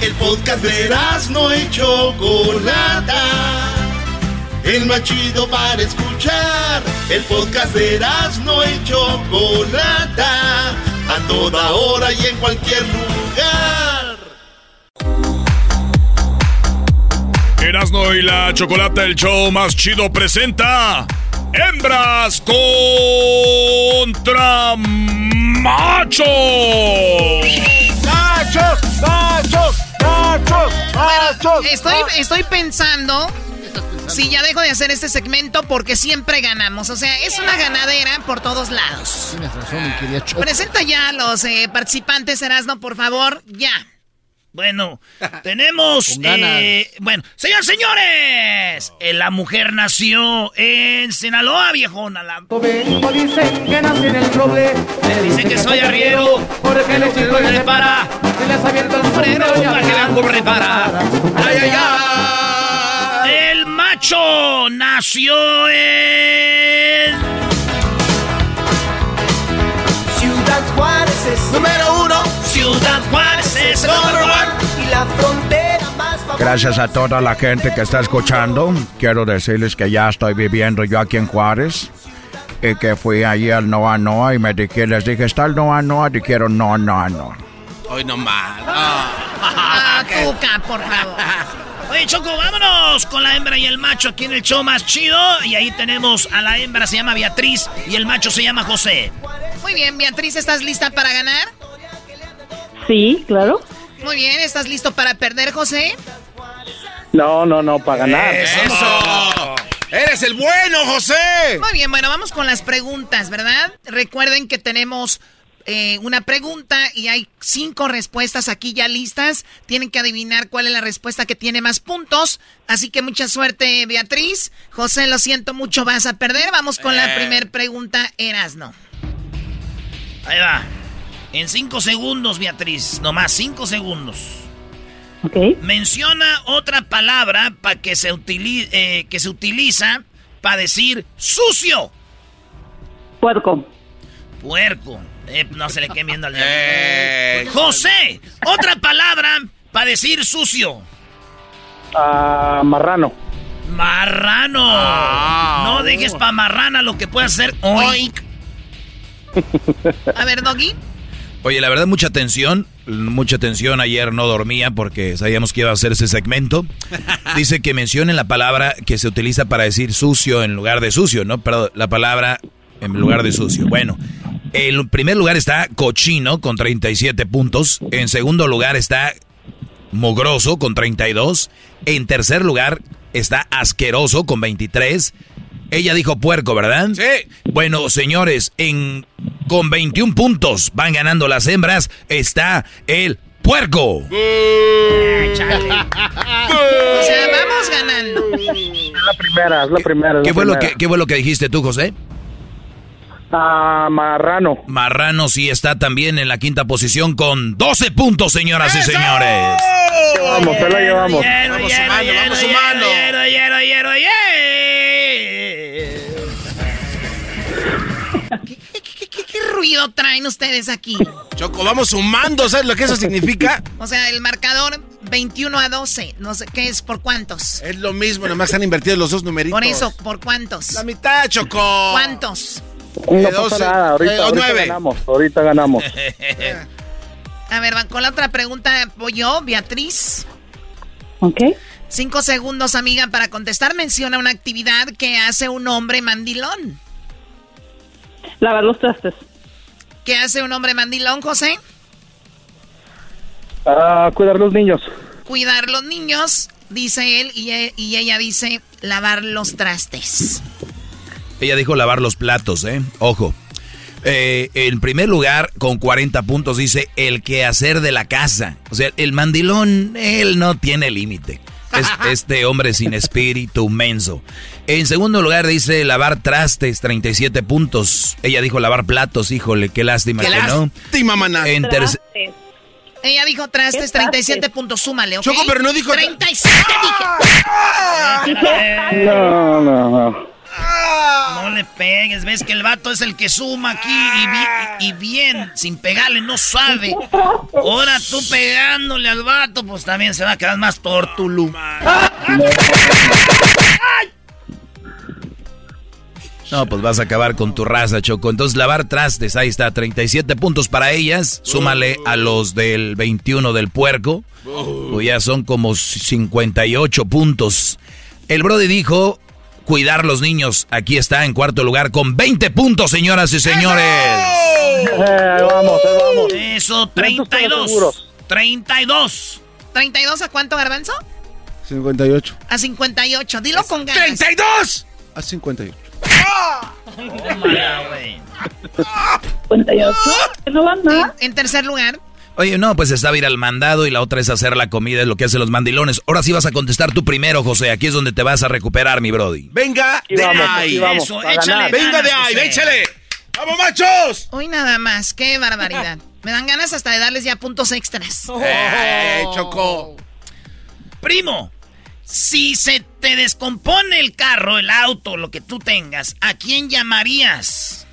Speaker 11: El podcast de no y Chocolata. El más chido para escuchar. El podcast de no y Chocolata. A toda hora y en cualquier lugar.
Speaker 4: Erasno y la Chocolata, el show más chido, presenta Hembras contra Machos.
Speaker 2: ¡Machos! ¡Machos! ¡Machos! ¡Machos!
Speaker 9: Estoy, estoy pensando si ya dejo de hacer este segmento porque siempre ganamos. O sea, es una ganadera por todos lados.
Speaker 7: Tienes razón, mi querida Choco.
Speaker 9: Presenta ya a los eh, participantes, Erasno, por favor. Ya.
Speaker 3: Bueno, [LAUGHS] tenemos. Eh, bueno, señores, señores. eh, la mujer nació en Sinaloa, viejona. La...
Speaker 2: Dicen que nací en el roble.
Speaker 3: Dicen que soy arriero.
Speaker 2: Porque los chicos
Speaker 3: le para.
Speaker 2: Se les abierto el
Speaker 3: sombrero. para que la hombre para. Ay, ay, ay. El macho nació en.
Speaker 2: Ciudad Juárez es número uno.
Speaker 3: Ciudad Juárez es number one.
Speaker 2: Y la frontera más famosa.
Speaker 23: Gracias a toda la gente que está escuchando. Quiero decirles que ya estoy viviendo yo aquí en Juárez. Y que fui allí al Noa Noa y me dije, les dije, ¿está el Noa Noa? Dijeron, no, no, no.
Speaker 6: Hoy nomás. [LAUGHS]
Speaker 9: Ah, Cuca, por favor.
Speaker 3: Oye, Choco, vámonos con la hembra y el macho aquí en el show más chido. Y ahí tenemos a la hembra, se llama Beatriz, y el macho se llama José.
Speaker 9: Muy bien, Beatriz, ¿estás lista para ganar?
Speaker 24: Sí, claro.
Speaker 9: Muy bien, ¿estás listo para perder, José?
Speaker 24: No, no, no, para ganar.
Speaker 6: ¡Eso! ¡Eres el bueno, José!
Speaker 9: Muy bien, bueno, vamos con las preguntas, ¿verdad? Recuerden que tenemos eh, una pregunta y hay cinco respuestas aquí ya listas. Tienen que adivinar cuál es la respuesta que tiene más puntos. Así que mucha suerte, Beatriz. José, lo siento mucho, vas a perder. Vamos con la
Speaker 3: Eh.
Speaker 9: primera pregunta, Erasno.
Speaker 3: Ahí va. En cinco segundos, Beatriz. Nomás cinco segundos. Menciona otra palabra para que se utili- eh, que se utiliza para decir sucio.
Speaker 24: Puerco.
Speaker 3: Puerco. Eh, no se le quede viendo al [LAUGHS]
Speaker 6: Eh.
Speaker 3: José, otra palabra para decir sucio.
Speaker 24: Ah, marrano.
Speaker 3: Marrano. no dejes pa' marrana lo que puede hacer oink.
Speaker 9: A ver, Doggy.
Speaker 5: Oye, la verdad, mucha tensión. Mucha tensión. Ayer no dormía porque sabíamos que iba a hacer ese segmento. [LAUGHS] Dice que mencione la palabra que se utiliza para decir sucio en lugar de sucio, ¿no? Perdón, la palabra en lugar de sucio. Bueno, en primer lugar está cochino con 37 puntos. En segundo lugar está mogroso con 32. En tercer lugar está asqueroso con 23. Ella dijo puerco, ¿verdad? Sí. Bueno, señores, en con 21 puntos van ganando las hembras. Está el puerco.
Speaker 9: O sea, vamos ganando.
Speaker 24: Es la primera, es la primera. es
Speaker 5: ¿Qué
Speaker 24: la
Speaker 5: fue, lo que,
Speaker 24: primera.
Speaker 5: ¿Qué fue lo que dijiste tú, José?
Speaker 24: Ah, marrano.
Speaker 5: Marrano sí está también en la quinta posición con 12 puntos, señoras y señores.
Speaker 24: Vamos, se la llevamos.
Speaker 3: Vamos sumando, vamos sumando.
Speaker 9: Ruido traen ustedes aquí?
Speaker 6: Choco, vamos sumando, ¿sabes lo que eso significa?
Speaker 9: O sea, el marcador 21 a 12. No sé qué es, ¿por cuántos?
Speaker 6: Es lo mismo, nomás han invertido los dos numeritos.
Speaker 9: Por eso, ¿por cuántos?
Speaker 6: La mitad, Choco.
Speaker 9: ¿Cuántos?
Speaker 24: No
Speaker 6: Eh,
Speaker 24: pasa
Speaker 6: 12,
Speaker 24: nada, ahorita,
Speaker 6: eh,
Speaker 24: ahorita
Speaker 6: nueve.
Speaker 24: ganamos, ahorita ganamos. [LAUGHS]
Speaker 9: A ver, van con la otra pregunta. Voy yo, Beatriz.
Speaker 24: Ok.
Speaker 9: Cinco segundos, amiga, para contestar. Menciona una actividad que hace un hombre mandilón.
Speaker 24: Lavar los trastes.
Speaker 9: ¿Qué hace un hombre mandilón, José?
Speaker 24: Ah, cuidar los niños.
Speaker 9: Cuidar los niños, dice él, y, e- y ella dice lavar los trastes.
Speaker 5: Ella dijo lavar los platos, ¿eh? Ojo. Eh, en primer lugar, con 40 puntos, dice el quehacer de la casa. O sea, el mandilón, él no tiene límite. Es- este hombre sin espíritu menso. En segundo lugar, dice lavar trastes, 37 puntos. Ella dijo lavar platos, híjole, qué lástima
Speaker 6: Qué
Speaker 5: que no.
Speaker 6: lástima, maná.
Speaker 5: En
Speaker 9: Ella dijo trastes, 37 puntos, súmale, ¿ok?
Speaker 6: Choco, pero no dijo-
Speaker 9: 37 dije.
Speaker 24: No, no, no.
Speaker 3: No le pegues, ves que el vato es el que suma aquí y, y bien, sin pegarle, no sabe. [LAUGHS] Ahora tú pegándole al vato, pues también se va a quedar más tortulú.
Speaker 5: No, pues vas a acabar con tu raza, Choco. Entonces, lavar trastes, ahí está, 37 puntos para ellas. Súmale a los del 21 del puerco. Pues ya son como 58 puntos. El Brody dijo cuidar los niños. Aquí está en cuarto lugar con 20 puntos, señoras y señores.
Speaker 24: Eh, ahí vamos, ahí vamos.
Speaker 3: Eso,
Speaker 24: Lentos pero
Speaker 3: 32.
Speaker 24: seguros.
Speaker 3: 32.
Speaker 9: ¿32 a cuánto, Garbanzo?
Speaker 6: 58.
Speaker 9: A 58. Dilo con ganas.
Speaker 6: ¡32! A 58.
Speaker 3: Tómala, güey.
Speaker 24: 58. No van nada.
Speaker 9: En tercer lugar,
Speaker 5: Oye, no, pues está ir al mandado y la otra es hacer la comida, es lo que hacen los mandilones. Ahora sí vas a contestar tú primero, José. Aquí es donde te vas a recuperar, mi Brody.
Speaker 6: Venga de
Speaker 24: vamos,
Speaker 6: ahí.
Speaker 3: Eso,
Speaker 24: a
Speaker 3: échale.
Speaker 6: Venga de ahí,
Speaker 3: José.
Speaker 6: échale. ¡Vamos, machos!
Speaker 9: hoy nada más. Qué barbaridad. Me dan ganas hasta de darles ya puntos extras.
Speaker 6: ¡Eh, Choco!
Speaker 3: Primo, si se te descompone el carro, el auto, lo que tú tengas, ¿a quién llamarías?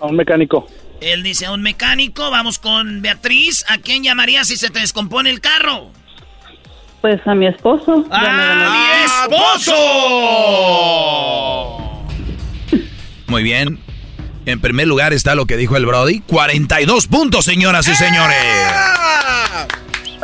Speaker 24: A un mecánico.
Speaker 3: Él dice a un mecánico, vamos con Beatriz, ¿a quién llamarías si se te descompone el carro?
Speaker 24: Pues a mi esposo. Ganó.
Speaker 3: ¡A mi esposo! [LAUGHS]
Speaker 5: Muy bien. En primer lugar está lo que dijo el Brody. 42 puntos, señoras y señores.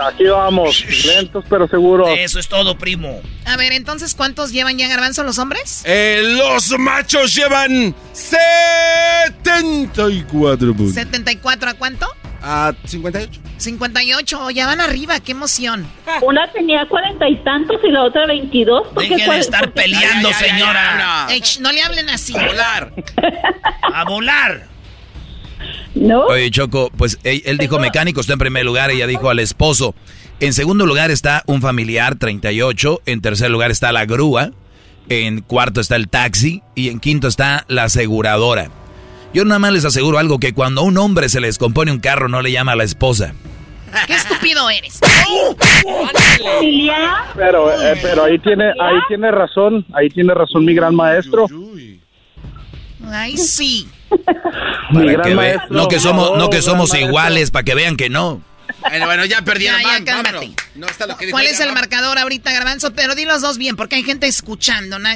Speaker 24: Aquí vamos, lentos pero seguros.
Speaker 3: Eso es todo, primo.
Speaker 9: A ver, entonces, ¿cuántos llevan ya Garbanzo los hombres?
Speaker 6: Eh, los machos llevan 74 puntos.
Speaker 9: ¿74 a cuánto?
Speaker 6: A 58.
Speaker 9: 58, ya van arriba, qué emoción.
Speaker 19: Una tenía cuarenta y tantos y la otra veintidós. ¿Por qué
Speaker 3: Deje de estar peleando, señora.
Speaker 9: Ey, sh, no le hablen así.
Speaker 3: A volar. [LAUGHS] A volar.
Speaker 19: No.
Speaker 5: Oye, Choco, pues él, él dijo mecánico, está en primer lugar, ella dijo al esposo. En segundo lugar está un familiar, 38. En tercer lugar está la grúa. En cuarto está el taxi. Y en quinto está la aseguradora. Yo nada más les aseguro algo, que cuando a un hombre se le descompone un carro no le llama a la esposa.
Speaker 9: Qué estúpido eres.
Speaker 24: Pero, eh, pero ahí tiene, ahí tiene razón, ahí tiene razón mi gran maestro.
Speaker 9: Ay, sí.
Speaker 5: Para que ve-
Speaker 24: maestro.
Speaker 5: no que somos, no que somos iguales, para que vean que no.
Speaker 6: Bueno, bueno, ya perdieron.
Speaker 9: Ya, ya.
Speaker 6: No está lo que dijo
Speaker 9: ¿Cuál es el marcador ahorita, Garbanzo? Pero di los dos bien, porque hay gente escuchando. ¿no?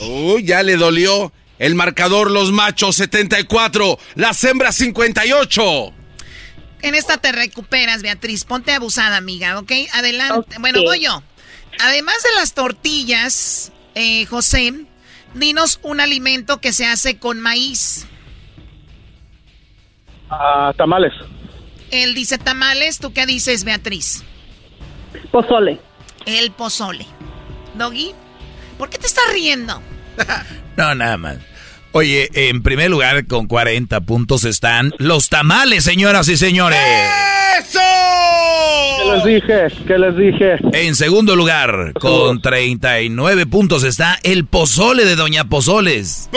Speaker 6: Uy, ya le dolió. El marcador, los machos 74, las hembras 58.
Speaker 9: En esta te recuperas, Beatriz. Ponte abusada, amiga, ¿ok? Adelante. Bueno, voy yo. Además de las tortillas, eh, José, dinos un alimento que se hace con maíz.
Speaker 24: Ah, tamales.
Speaker 9: Él dice tamales, ¿tú qué dices, Beatriz?
Speaker 19: Pozole.
Speaker 9: El pozole. Doggy, ¿por qué te estás riendo? [LAUGHS]
Speaker 5: No, nada más. Oye, en primer lugar, con 40 puntos están los tamales, señoras y señores.
Speaker 6: ¡Eso!
Speaker 24: ¿Qué les dije? ¿Qué les dije?
Speaker 5: En segundo lugar, con 39 puntos está el pozole de Doña Pozoles.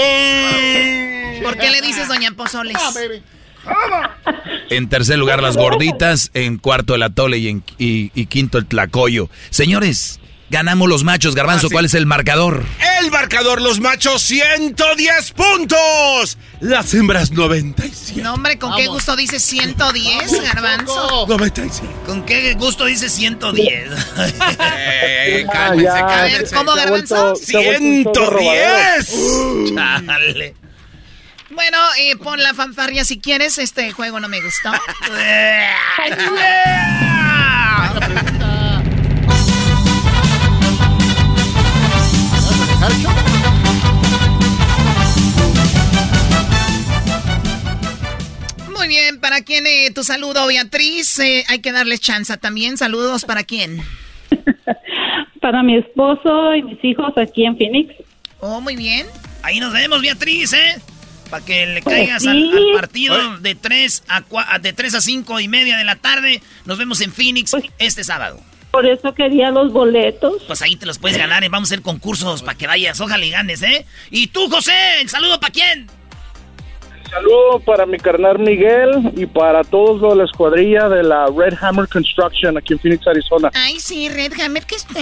Speaker 9: ¿Por qué le dices Doña Pozoles?
Speaker 5: En tercer lugar, las gorditas. En cuarto, el atole. Y, en- y- y quinto, el tlacoyo. Señores, ganamos los machos. Garbanzo,
Speaker 6: Ah, sí.
Speaker 5: ¿cuál es el marcador?
Speaker 6: El marcador, los machos 110 puntos. Las hembras 97.
Speaker 9: No, hombre, ¿con qué gusto dices 110, Garbanzo?
Speaker 6: 95.
Speaker 3: ¿Con qué gusto dice 110?
Speaker 6: Eh, cálmense,
Speaker 24: ya.
Speaker 9: A ver,
Speaker 6: cálmense.
Speaker 9: ¿cómo, Garbanzo?
Speaker 24: vuelto- se ha vuelto un show de robadero.
Speaker 6: 110.
Speaker 3: Chale.
Speaker 9: Bueno, eh, pon la fanfarria si quieres. Este juego no me gustó. Muy bien, ¿para quién eh, tu saludo, Beatriz? Eh, hay que darle chance también. Saludos para quién. [LAUGHS]
Speaker 19: Para mi esposo y mis hijos aquí en Phoenix.
Speaker 9: Oh, muy bien.
Speaker 3: Ahí nos vemos, Beatriz, ¿eh? Para que le
Speaker 19: Pues
Speaker 3: caigas
Speaker 19: sí.
Speaker 3: al, al partido de 3 a, cua- de 3 a 5 y media de la tarde. Nos vemos en Phoenix este sábado.
Speaker 19: Por eso quería los boletos.
Speaker 3: Pues ahí te los puedes ganar y vamos a hacer concursos para que vayas. Ojalá y ganes, ¿eh? Y tú, José, el saludo para quién?
Speaker 24: Saludo para mi carnal Miguel y para todos los de la escuadrilla de la Red Hammer Construction aquí en Phoenix, Arizona.
Speaker 9: Ay, sí, Red Hammer que está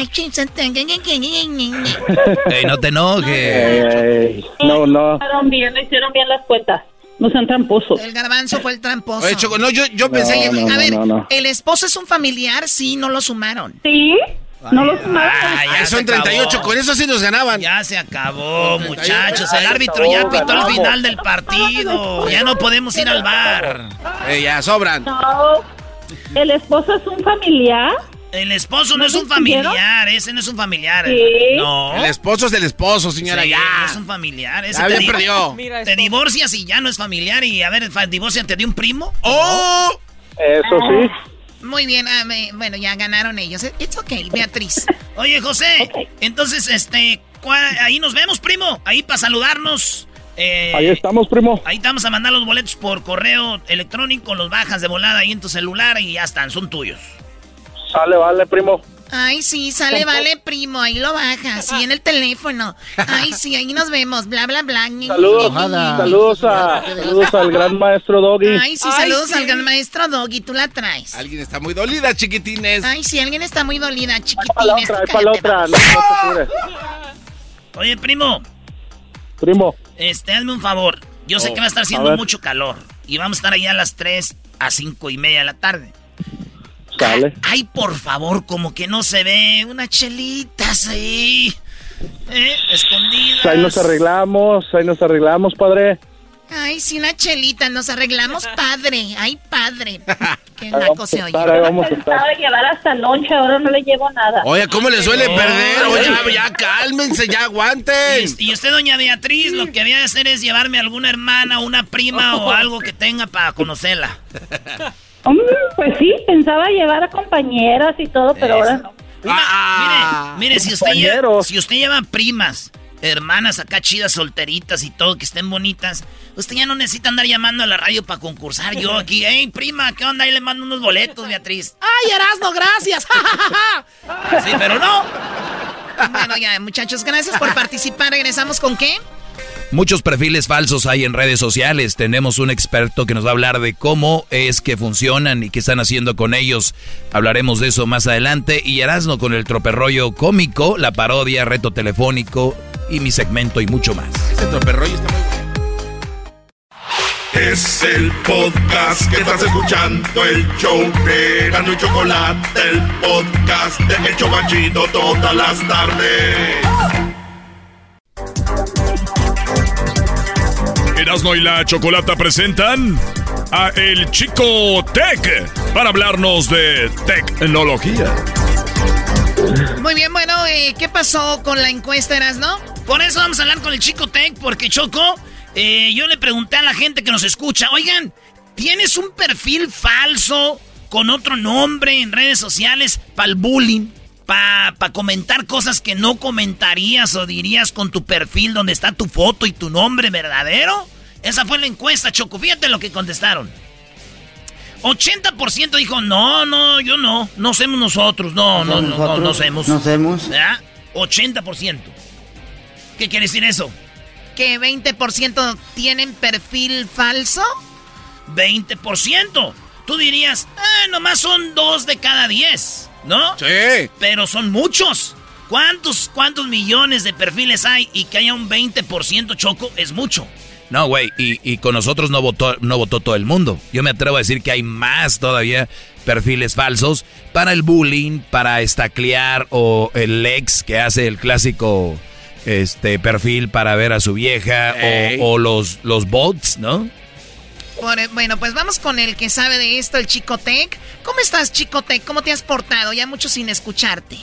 Speaker 5: Ey, no te enojes.
Speaker 24: Ey, no, no.
Speaker 19: Hicieron bien, no hicieron bien las cuentas. No sean tramposos.
Speaker 9: El garbanzo fue el tramposo.
Speaker 6: Oye, Choco, no, yo, yo pensé que...
Speaker 24: no,
Speaker 9: a ver,
Speaker 24: no, no.
Speaker 9: el esposo es un familiar, sí, no lo sumaron.
Speaker 19: ¿Sí? No los.
Speaker 3: Ah,
Speaker 6: son 38,
Speaker 3: acabó.
Speaker 6: con eso sí nos ganaban.
Speaker 3: Ya se acabó, muchachos. El árbitro ya pitó el final del partido. Ya no podemos ir al bar.
Speaker 6: Eh, ya, sobran.
Speaker 19: No. ¿El esposo es un familiar?
Speaker 3: El esposo no,
Speaker 19: ¿No
Speaker 3: es un familiar, ese no es un familiar.
Speaker 19: Sí.
Speaker 3: No.
Speaker 6: El esposo es el esposo, señora,
Speaker 3: Sí,
Speaker 6: ya.
Speaker 3: no es un familiar. Ese
Speaker 6: Ya
Speaker 3: te
Speaker 6: perdió. [LAUGHS]
Speaker 3: Te divorcias y ya no es familiar. Y a ver, fa- divorcian, te dio un primo.
Speaker 6: ¡Oh!
Speaker 24: Eso sí.
Speaker 9: Muy bien, ah, me- bueno, ya ganaron ellos. It's okay, Beatriz. [LAUGHS]
Speaker 3: Oye, José, entonces, este, ¿cuál- ahí nos vemos, primo. Ahí para saludarnos. Eh,
Speaker 24: Ahí estamos, primo.
Speaker 3: Ahí te vamos a mandar los boletos por correo electrónico, los bajas de volada ahí en tu celular y ya están, son tuyos.
Speaker 24: Sale, vale, primo.
Speaker 9: Ay, sí, sale, vale, primo, ahí lo baja, [LAUGHS] sí, en el teléfono. Ay, sí, ahí nos vemos, bla, bla, bla.
Speaker 24: Saludos, saludos, a, saludos al gran maestro Doggy.
Speaker 9: Ay, sí, saludos al gran maestro Doggy, tú la traes.
Speaker 6: Alguien está muy dolida, chiquitines.
Speaker 9: Ay, sí, alguien está muy dolida,
Speaker 24: Para la
Speaker 9: chiquitines.
Speaker 24: otra, para la otra. No.
Speaker 3: Oye, primo,
Speaker 24: Primo,
Speaker 3: este, hazme un favor. Yo sé
Speaker 24: Oh,
Speaker 3: que va a estar haciendo mucho calor y vamos a estar allá a las 3 a 5 y media de la tarde. Ay, por favor, como que no se ve unas chelitas ahí. ¿Eh? Escondidas.
Speaker 24: Ahí nos arreglamos, ahí nos arreglamos, padre.
Speaker 9: Ay, sí, una chelita, nos arreglamos [LAUGHS] padre. Ay, padre. Qué naco
Speaker 24: vamos a
Speaker 9: se oye.
Speaker 24: vamos a estar.
Speaker 19: Pensaba llevar hasta lonche, ahora no le llevo nada.
Speaker 6: Oye, ¿cómo le suele
Speaker 3: Oh.
Speaker 6: perder? Oye, ya, ya cálmense, ya aguanten.
Speaker 3: Y, y usted, doña Beatriz, lo que había de hacer es llevarme a alguna hermana una prima o [LAUGHS] algo que tenga para conocerla. [LAUGHS]
Speaker 19: Mm, pues sí, pensaba llevar a compañeras y todo, pero ahora no.
Speaker 3: mire, mire, si usted, lleva, si usted lleva primas, hermanas acá chidas, solteritas y todo, que estén bonitas, usted ya no necesita andar llamando a la radio para concursar. Yo [LAUGHS] aquí, hey, prima, ¿qué onda? Ahí le mando unos boletos, Beatriz. [LAUGHS]
Speaker 9: ¡Ay, Erasmo, gracias! [LAUGHS]
Speaker 3: sí, pero no.
Speaker 9: Bueno, ya, muchachos, gracias por participar. ¿Regresamos con qué?
Speaker 5: Muchos perfiles falsos hay en redes sociales. Tenemos un experto que nos va a hablar de cómo es que funcionan y qué están haciendo con ellos. Hablaremos de eso más adelante. Y Erasmo con el troperrollo cómico, la parodia, reto telefónico y mi segmento y mucho más.
Speaker 6: Ese troperrollo está muy bueno.
Speaker 11: Es el podcast que estás escuchando, el show de Gano y Chocolate, el podcast de El Chobachito todas las tardes.
Speaker 4: Erasmo y la Chocolata presentan a El Chico Tech para hablarnos de tecnología.
Speaker 9: Muy bien, bueno, eh, ¿qué pasó con la encuesta, Erasmo?
Speaker 3: Por eso vamos a hablar con el Chico Tech, porque Choco, eh, yo le pregunté a la gente que nos escucha, oigan, ¿tienes un perfil falso con otro nombre en redes sociales para el bullying? Para pa comentar cosas que no comentarías o dirías con tu perfil donde está tu foto y tu nombre verdadero. Esa fue la encuesta, Choco. Fíjate lo que contestaron. 80% dijo, no, no, yo no. No somos nosotros. No, no, no, no, no, hacemos.
Speaker 25: No hacemos.
Speaker 3: ¿Ya? 80%. ¿Qué quiere decir eso?
Speaker 9: ¿Que 20% tienen perfil falso?
Speaker 3: 20%. Tú dirías, ah, nomás son dos de cada 10, ¿no?
Speaker 6: Sí.
Speaker 3: Pero son muchos. ¿Cuántos, cuántos millones de perfiles hay y que haya un 20% choco? Es mucho.
Speaker 5: No, güey, y, y, con nosotros no votó, no votó todo el mundo. Yo me atrevo a decir que hay más todavía perfiles falsos para el bullying, para estaclear o el ex que hace el clásico este perfil para ver a su vieja o, o, los, los bots, ¿no?
Speaker 9: Bueno, pues vamos con el que sabe de esto, el Chico Tech. ¿Cómo estás, Chico Tech? ¿Cómo te has portado? Ya mucho sin escucharte.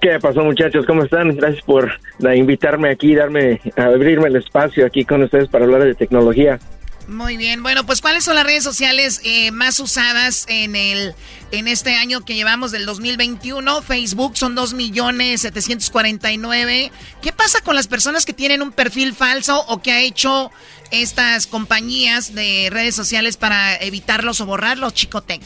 Speaker 24: ¿Qué pasó, muchachos? ¿Cómo están? Gracias por invitarme aquí, darme, abrirme el espacio aquí con ustedes para hablar de tecnología.
Speaker 9: Muy bien, bueno, pues ¿cuáles son las redes sociales eh, más usadas en el en este año que llevamos del 2021? Facebook son 2 millones 749. ¿Qué pasa con las personas que tienen un perfil falso o que ha hecho estas compañías de redes sociales para evitarlos o borrarlos, Chicotec?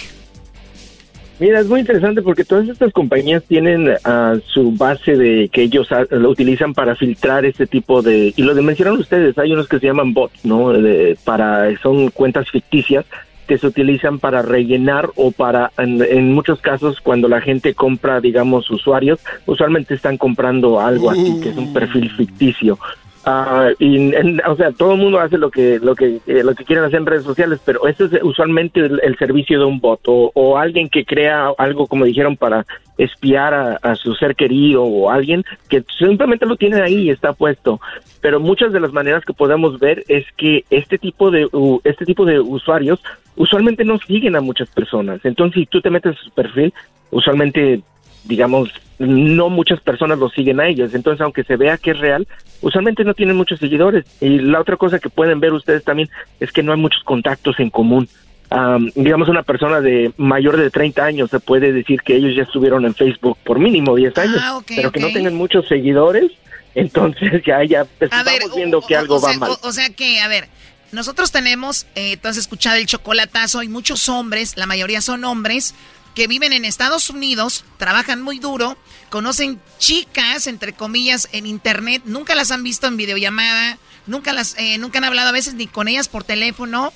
Speaker 24: Mira, es muy interesante porque todas estas compañías tienen uh, su base de que ellos lo utilizan para filtrar este tipo de y lo mencionaron ustedes, hay unos que se llaman bots, ¿no? De, para son cuentas ficticias que se utilizan para rellenar o para en, muchos casos cuando la gente compra, digamos, usuarios, usualmente están comprando algo así que es un perfil ficticio. Uh, y, en, o sea, todo el mundo hace lo que lo que eh, lo que quieren hacer en redes sociales, pero eso es usualmente el, servicio de un bot o, o, alguien que crea algo, como dijeron, para espiar a, a, su ser querido o alguien que simplemente lo tiene ahí y está puesto. Pero muchas de las maneras que podemos ver es que este tipo de uh, este tipo de usuarios usualmente no siguen a muchas personas. Entonces, si tú te metes a su perfil, usualmente digamos, no muchas personas lo siguen a ellos. Entonces, aunque se vea que es real, usualmente no tienen muchos seguidores. Y la otra cosa que pueden ver ustedes también es que no hay muchos contactos en común. Um, digamos, una persona de mayor de 30 años se puede decir que ellos ya estuvieron en Facebook por mínimo 10 años,
Speaker 9: ah, okay,
Speaker 24: pero que no tengan muchos seguidores. [LAUGHS] Entonces, ya, ya estamos
Speaker 9: ver,
Speaker 24: viendo
Speaker 9: o,
Speaker 24: que
Speaker 9: o,
Speaker 24: algo
Speaker 9: o
Speaker 24: va mal.
Speaker 9: O, sea que, a ver, nosotros tenemos, eh, tú has escuchado el chocolatazo, hay muchos hombres, la mayoría son hombres, que viven en Estados Unidos, trabajan muy duro, conocen chicas, entre comillas, en internet, nunca las han visto en videollamada, nunca las, eh, nunca han hablado a veces ni con ellas por teléfono,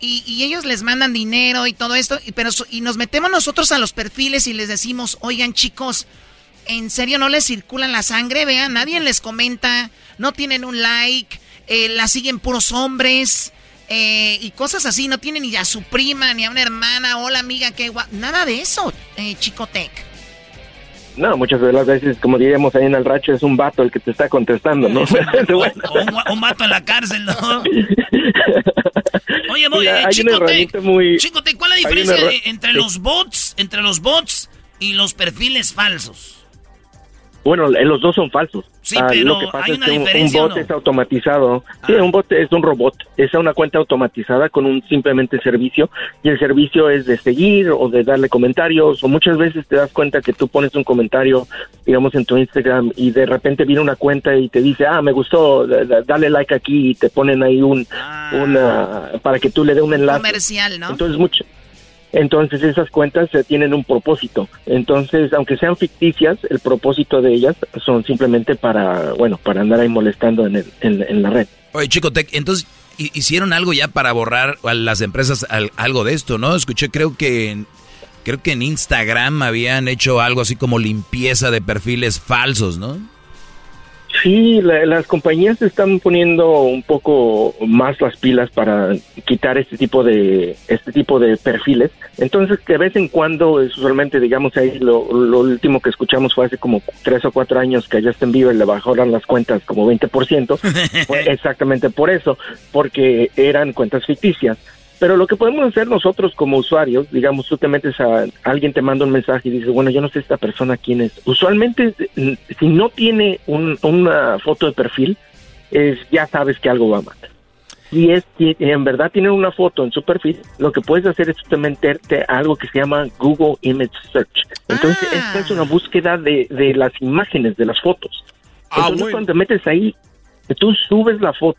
Speaker 9: y, y ellos les mandan dinero y todo esto, y, pero, y nos metemos nosotros a los perfiles y les decimos, oigan chicos, ¿en serio no les circula la sangre? Vean, nadie les comenta, no tienen un like, eh, la siguen puros hombres. Eh, y cosas así, no tiene ni a su prima, ni a una hermana, hola amiga, qué guay. Nada de eso, eh, Chicotec.
Speaker 24: No, muchas de las veces, como diríamos ahí en el racho, es un vato el que te está contestando, ¿no? [LAUGHS] [LAUGHS]
Speaker 3: o, un, vato en la cárcel, ¿no? [LAUGHS] Oye, muy,
Speaker 24: Mira,
Speaker 3: eh, Chicotec,
Speaker 24: muy...
Speaker 3: Chicotec, ¿cuál es la diferencia entre los bots, entre los bots y los perfiles falsos?
Speaker 24: Bueno, los dos son falsos.
Speaker 3: Sí, ah, pero
Speaker 24: lo que pasa
Speaker 3: hay
Speaker 24: es que un- un,
Speaker 3: diferencia, ¿o
Speaker 24: bot
Speaker 3: no?
Speaker 24: es automatizado. Sí, un bot es un robot. Es una cuenta automatizada con un simplemente servicio y el servicio es de seguir o de darle comentarios o muchas veces te das cuenta que tú pones un comentario, digamos, en tu Instagram y de repente viene una cuenta y te dice, ah, me gustó, da- da- dale like aquí y te ponen ahí un, una, para que tú le dé un enlace.
Speaker 9: Comercial, ¿no?
Speaker 24: Entonces, mucho. Entonces esas cuentas tienen un propósito. Entonces, aunque sean ficticias, el propósito de ellas son simplemente para, bueno, para andar ahí molestando en, el- en- la red.
Speaker 5: Oye, Chicotec, entonces hi- hicieron algo ya para borrar a las empresas al- algo de esto, ¿no? Escuché, creo que creo que en Instagram habían hecho algo así como limpieza de perfiles falsos, ¿no?
Speaker 24: Sí, la- las compañías se están poniendo un poco más las pilas para quitar este tipo de este tipo de perfiles. Entonces, de vez en cuando, usualmente, digamos, ahí lo, lo último que escuchamos fue hace como tres o cuatro años que a Justin Bieber le bajaron las cuentas como 20%. [LAUGHS] fue exactamente por eso, porque eran cuentas ficticias. Pero lo que podemos hacer nosotros como usuarios, digamos, tú te metes a alguien te manda un mensaje y dices, bueno, yo no sé esta persona quién es. Usualmente, mm, si no tiene un- una foto de perfil, es, ya sabes que algo va mal. Si es si en verdad tiene una foto en su perfil, lo que puedes hacer es meterte a algo que se llama Google Image Search. Entonces, esta es una búsqueda de, de las imágenes, de las fotos. Entonces, cuando te metes ahí, tú subes la foto.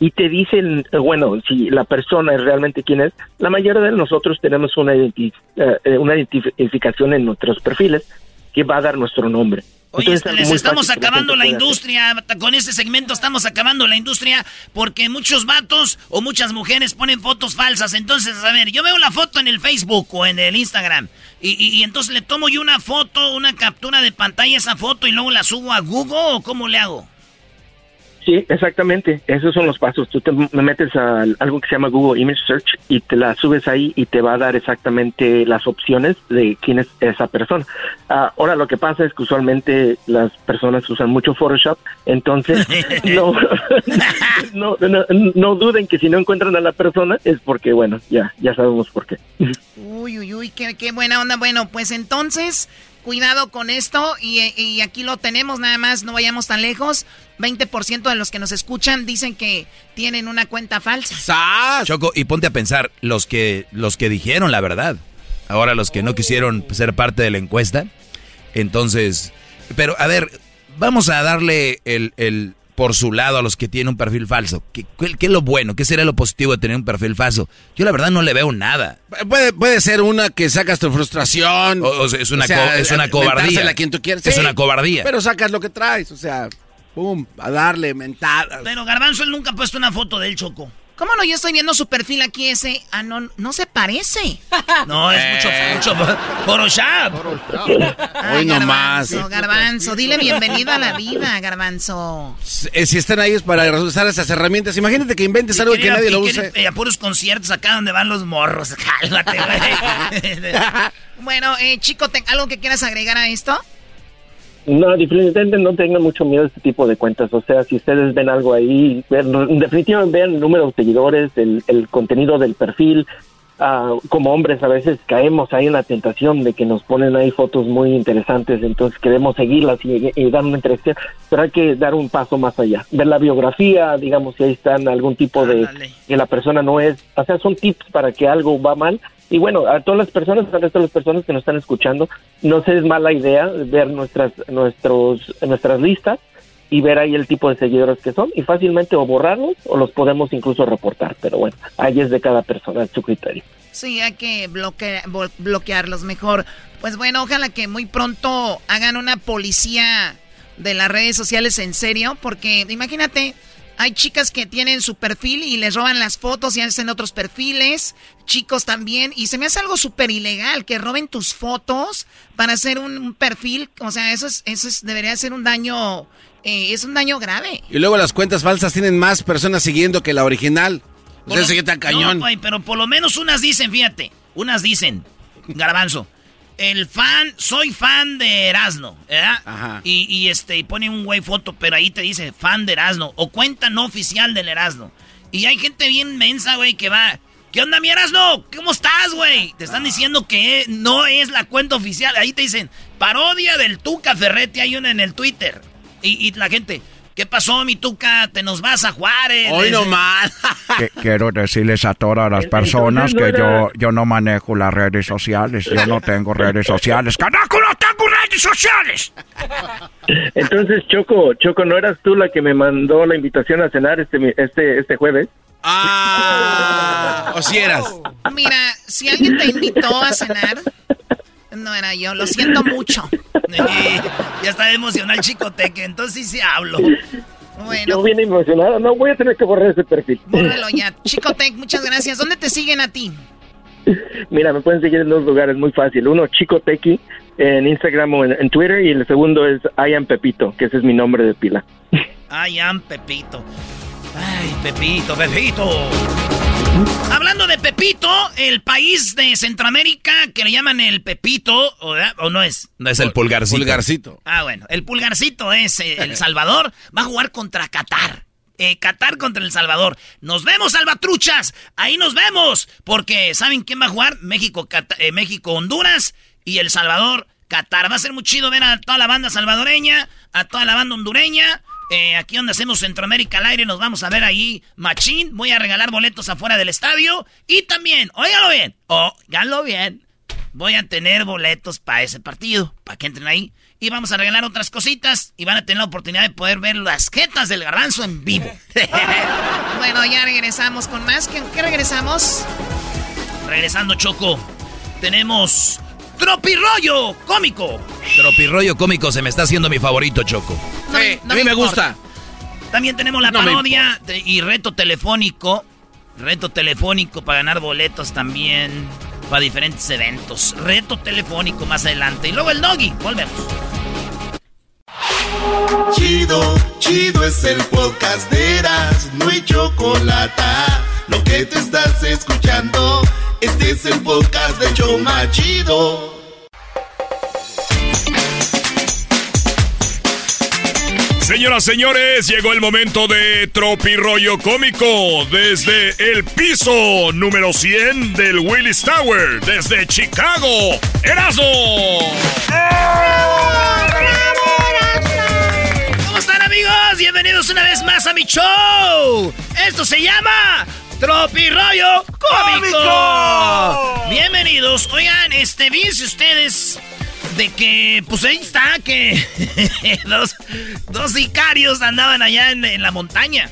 Speaker 24: Y te dicen, eh, bueno, si la persona es realmente quién es, la mayoría de nosotros tenemos una, identi- eh, eh, una identificación en nuestros perfiles que va a dar nuestro nombre.
Speaker 3: Oye,
Speaker 24: Entonces, es
Speaker 3: les estamos acabando la
Speaker 24: hacer.
Speaker 3: industria. Con este segmento estamos acabando la industria porque muchos vatos o muchas mujeres ponen fotos falsas. Entonces, a ver, yo veo la foto en el Facebook o en el Instagram y, y- y entonces le tomo yo una foto, una captura de pantalla a esa foto y luego la subo a Google o cómo le hago.
Speaker 24: Sí, exactamente. Esos son los pasos. Tú te metes a algo que se llama Google Image Search y te la subes ahí y te va a dar exactamente las opciones de quién es esa persona. Ah, ahora, lo que pasa es que usualmente las personas usan mucho Photoshop, entonces [LAUGHS] no, [LAUGHS] no, no, no duden que si no encuentran a la persona es porque, bueno, ya, ya sabemos por qué.
Speaker 9: Uy, uy, uy, qué, qué buena onda. Bueno, pues entonces, cuidado con esto y, y aquí lo tenemos nada más, no vayamos tan lejos. 20% de los que nos escuchan dicen que tienen una cuenta falsa.
Speaker 5: Choco, y ponte a pensar, los que, los que dijeron la verdad, ahora los que no quisieron ser parte de la encuesta, entonces, pero a ver, vamos a darle el, el por su lado a los que tienen un perfil falso. ¿Qué, qué- qué es lo bueno? ¿Qué sería lo positivo de tener un perfil falso? Yo la verdad no le veo nada.
Speaker 6: Puede, puede ser una que sacas tu frustración.
Speaker 5: O- o sea, es una co- es una cobardía.
Speaker 6: a quien tú quieres.
Speaker 5: Es
Speaker 6: Sí,
Speaker 5: una cobardía.
Speaker 6: Pero sacas lo que traes, o sea, pum, a darle mentadas.
Speaker 3: Pero Garbanzo él nunca ha puesto una foto de él, Choco.
Speaker 9: ¿Cómo no? Yo estoy viendo su perfil aquí ese. Ah, no, no se parece. [LAUGHS]
Speaker 3: No, es mucho, mucho Photoshop. [LAUGHS]
Speaker 6: Hoy nomás.
Speaker 9: Garbanzo, Garbanzo, dile bienvenido a la vida, Garbanzo.
Speaker 6: Eh, Si están ahí es para usar esas herramientas. Imagínate que inventes algo y que nadie lo use.
Speaker 3: eh, a puros conciertos acá donde van los morros. [LAUGHS] Cálmate, güey.
Speaker 9: Bueno, eh, chico, ¿te- ¿algo que quieras agregar a esto?
Speaker 24: No, definitivamente no tengan mucho miedo a este tipo de cuentas. O sea, si ustedes ven algo ahí, vean- definitivamente vean el número de seguidores, el, el contenido del perfil. Ah, como hombres a veces caemos ahí en la tentación de que nos ponen ahí fotos muy interesantes, entonces queremos seguirlas y, y dar una interacción, pero hay que dar un paso más allá. Ver la biografía, digamos, si ahí están algún tipo de que la persona no es, o sea, son tips para que algo va mal Y bueno, a todas las personas, a todas las personas que nos están escuchando, no se es mala idea ver nuestras, nuestros, nuestras listas y ver ahí el tipo de seguidores que son y fácilmente o borrarlos o los podemos incluso reportar. Pero bueno, ahí es de cada persona, es su criterio.
Speaker 9: Sí, hay que bloquearlos mejor. Pues bueno, ojalá que muy pronto hagan una policía de las redes sociales en serio, porque imagínate, hay chicas que tienen su perfil y les roban las fotos y hacen otros perfiles, chicos también, y se me hace algo súper ilegal que roben tus fotos para hacer un, perfil, o sea, eso es, eso es, debería ser un daño, eh, es un daño grave.
Speaker 6: Y luego las cuentas falsas tienen más personas siguiendo que la original. O sea, tan cañón.
Speaker 3: No, pero por lo menos unas dicen, fíjate, unas dicen, garbanzo el fan, soy fan de Erasno, ¿verdad? Ajá. Y, este, y pone un güey foto, pero ahí te dice fan de Erasno, o cuenta no oficial del Erasno. Y hay gente bien mensa, güey, que va, ¿qué onda mi Erasno? ¿Cómo estás, güey? Te están diciendo que no es la cuenta oficial. Ahí te dicen, parodia del Tuca Ferretti, hay una en el Twitter. Y, y la gente, ¿Qué pasó, mi tuca? ¿Te nos vas a Juárez?
Speaker 6: Hoy nomás. [LAUGHS]
Speaker 23: Quiero decirles a todas las personas que yo, yo no manejo las redes sociales. Yo no tengo redes sociales. ¡Carajo, no tengo redes sociales! [LAUGHS]
Speaker 24: Entonces, Choco, Choco, ¿no eras tú la que me mandó la invitación a cenar este, este, este jueves?
Speaker 6: Ah, o si eras.
Speaker 9: Mira, si alguien te invitó a cenar, no era yo, lo siento mucho. [LAUGHS]
Speaker 3: ya está emocional Chicoteque, entonces sí hablo.
Speaker 24: Bueno. Yo vine emocionado, no voy a tener que borrar ese perfil.
Speaker 9: Bórralo ya. [LAUGHS] Chicotec, muchas gracias. ¿Dónde te siguen a ti?
Speaker 24: Mira, me pueden seguir en dos lugares muy fácil. Uno, Chicotequi, en Instagram o en, Twitter, y el segundo es I am Pepito, que ese es mi nombre de pila. [LAUGHS]
Speaker 3: I am Pepito. Ay, Pepito, Pepito. Hablando de Pepito, el país de Centroamérica que le llaman el Pepito, ¿o, no es?
Speaker 5: No es el pulgarcito.
Speaker 6: Pulgarcito.
Speaker 3: Ah, bueno, el pulgarcito es eh, El Salvador, va a jugar contra Qatar. Eh, Qatar contra El Salvador. Nos vemos, Salvatruchas. Ahí nos vemos. Porque, ¿saben quién va a jugar? México, eh, México, Honduras y El Salvador, Qatar. Va a ser muy chido ver a toda la banda salvadoreña, a toda la banda hondureña eh, aquí donde hacemos Centroamérica al aire, nos vamos a ver ahí, machín. Voy a regalar boletos afuera del estadio. Y también, óigalo bien, óigalo bien, voy a tener boletos para ese partido, para que entren ahí. Y vamos a regalar otras cositas y van a tener la oportunidad de poder ver las jetas del garbanzo en vivo. [LAUGHS]
Speaker 9: bueno, ya regresamos con más. ¿Qué regresamos?
Speaker 3: Regresando, Choco. Tenemos Tropirollo cómico.
Speaker 5: Tropirollo cómico se me está haciendo mi favorito, Choco.
Speaker 6: a mí me, gusta.
Speaker 3: También tenemos la parodia y reto telefónico. Reto telefónico para ganar boletos también para diferentes eventos. Reto telefónico más adelante. Y luego el doggy. Volvemos.
Speaker 11: Chido, chido es el podcast de Eras. No hay chocolate. Lo que te estás escuchando. Este es el podcast de Choma Chido.
Speaker 4: Señoras, señores, llegó el momento de Tropirollo Cómico desde el piso número 100 del Willis Tower, desde Chicago. ¡Erazo!
Speaker 3: ¿Cómo están, amigos? Bienvenidos una vez más a mi show. Esto se llama Tropirollo Cómico. ¡Cómico! Bienvenidos. Oigan, este, fíjense ustedes de que, pues ahí está, que [LAUGHS] dos, dos sicarios andaban allá en, la montaña.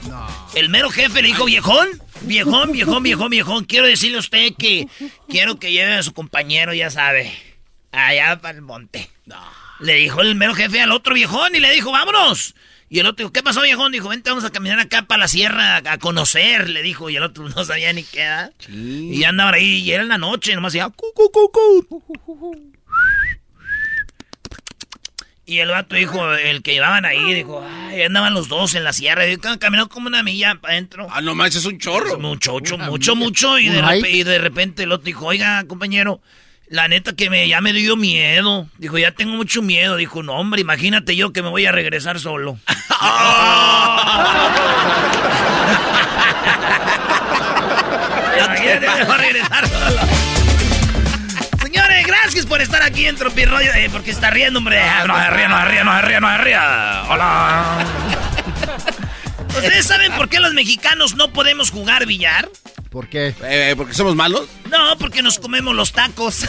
Speaker 3: El mero jefe le dijo, viejón, viejón, viejón, viejón, viejón, quiero decirle a usted que quiero que lleve a su compañero, ya sabe, allá para el monte. Le dijo el mero jefe al otro viejón y le dijo, vámonos. Y el otro dijo, ¿qué pasó, viejón? Dijo, vente, vamos a caminar acá para la sierra a conocer, le dijo. Y el otro [LAUGHS] no sabía ni qué era. Y andaban ahí, y era en la noche, nomás decía, cu, cu, cu, cu. Y el vato dijo, el que llevaban ahí, dijo, ay, andaban los dos en la sierra. Y caminó como una milla para adentro.
Speaker 6: Ah, no manches, es un chorro.
Speaker 3: Mucho, mucho, mucho, mucho. Y de, y de repente el otro dijo, oiga, compañero, la neta que me, ya me dio miedo. Dijo, ya tengo mucho miedo. Dijo, no, hombre, imagínate yo que me voy a regresar solo. a regresar solo gracias por estar aquí en Tropirroyo. Eh, porque está riendo, hombre. No se ría, no se ría, no se ría, no se ría. Hola. ¿Ustedes saben por qué los mexicanos no podemos jugar billar?
Speaker 7: ¿Por qué?
Speaker 6: Eh, ¿Porque somos malos?
Speaker 3: No, porque nos comemos los tacos.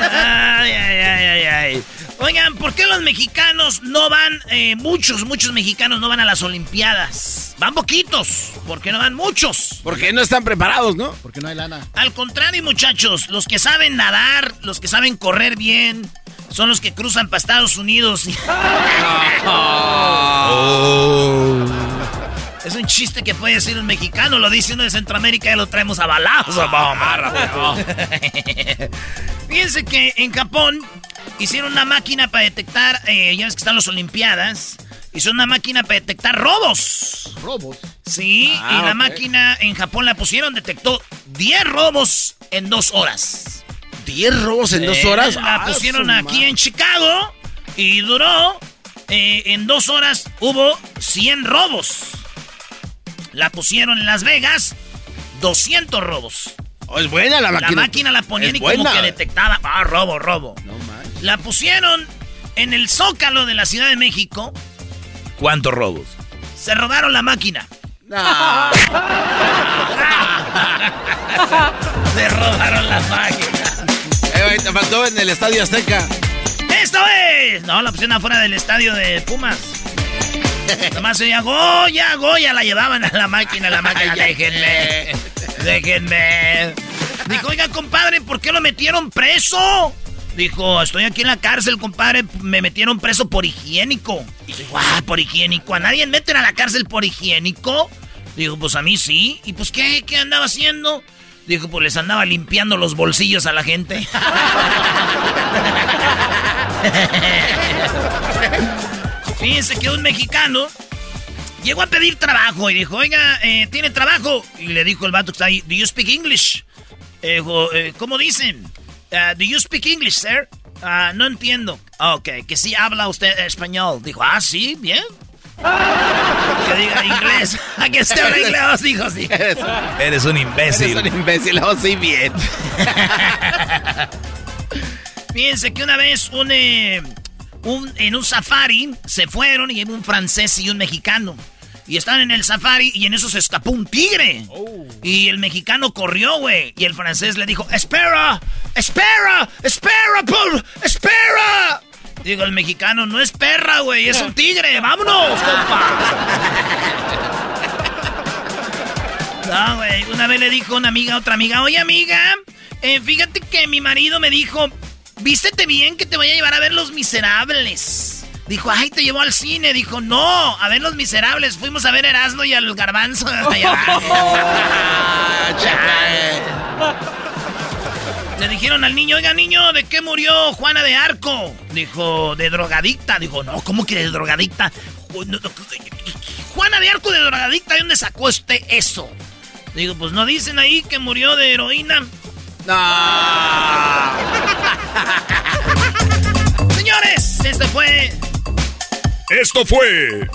Speaker 3: ay, ay, ay, ay, ay. Oigan, ¿por qué los mexicanos no van, eh, muchos, muchos mexicanos no van a las Olimpiadas? Van poquitos, ¿por qué no van muchos?
Speaker 6: Porque no están preparados, ¿no?
Speaker 7: Porque no hay lana.
Speaker 3: Al contrario, muchachos, los que saben nadar, los que saben correr bien, son los que cruzan para Estados Unidos. [LAUGHS] Oh. Es un chiste que puede decir un mexicano, lo dice uno de Centroamérica y lo traemos a balazos. [LAUGHS] Fíjense que en Japón hicieron una máquina para detectar, eh, ya ves que están las Olimpiadas, hicieron una máquina para detectar robos.
Speaker 7: ¿Robos?
Speaker 3: Sí,
Speaker 7: Ah,
Speaker 3: y la máquina en Japón la pusieron, detectó 10 robos en dos horas.
Speaker 6: ¿10 robos en dos horas?
Speaker 3: La
Speaker 6: Ah,
Speaker 3: pusieron aquí en Chicago y duró, eh, en dos horas hubo 100 robos. La pusieron en Las Vegas, 200 robos.
Speaker 6: Oh, es buena la máquina.
Speaker 3: La máquina la ponían y como
Speaker 6: buena.
Speaker 3: que detectaba, ah, robo, robo. La pusieron en el Zócalo de la Ciudad de México.
Speaker 5: ¿Cuántos robos?
Speaker 3: Se robaron la máquina. [LAUGHS] Se robaron la máquina.
Speaker 6: Eh, te faltó en el Estadio Azteca.
Speaker 3: ¡Esto es! No, la pusieron afuera del estadio de Pumas. Nomás se oía Goya, Goya, la llevaban a la máquina, la máquina. Déjenme, déjenme. Dijo, oiga, compadre, ¿por qué lo metieron preso? Dijo, estoy aquí en la cárcel, compadre, me metieron preso por higiénico. Dijo, ah, por higiénico. ¿A nadie meten a la cárcel por higiénico? Dijo, pues a mí sí. ¿Y pues qué? ¿Qué andaba haciendo? Dijo, pues les andaba limpiando los bolsillos a la gente. [LAUGHS] Fíjense que un mexicano llegó a pedir trabajo y dijo, oiga, eh, ¿tiene trabajo? Y le dijo el vato está ¿do you speak English? Eh, dijo, eh, ¿cómo dicen? Ah, ¿Do you speak English, sir? Ah, no entiendo. Ok, que sí habla usted español. Dijo, ah, sí, bien. Que diga inglés. ¿A que usted habla inglés? Dijo, sí.
Speaker 5: Eres un imbécil.
Speaker 6: Eres un imbécil, oh, sí, bien. [LAUGHS]
Speaker 3: Fíjense que una vez un, eh, un- en un safari se fueron y un francés y un mexicano. Y estaban en el safari y en eso se escapó un tigre. Y el mexicano corrió, güey. Y el francés le dijo, espera, espera, espera, por, espera. Digo, el mexicano no es perra, güey, es un tigre. Vámonos, compa. No, güey. Una vez le dijo una amiga a otra amiga, oye amiga, eh, fíjate que mi marido me dijo, vístete bien que te voy a llevar a ver Los Miserables. Dijo, ay, te llevó al cine. Dijo, no, a ver Los Miserables. Fuimos a ver Erasmo y al Garbanzo. [LAUGHS] [LAUGHS] Le dijeron al niño, oiga niño, ¿de qué murió Juana de Arco? Dijo, de drogadicta. Dijo, no, ¿cómo que de drogadicta? Ju- no, no, Juana de Arco de drogadicta, ¿de dónde sacó usted eso? Digo, pues no dicen ahí que murió de heroína. [LAUGHS] Señores, este fue.
Speaker 4: Esto fue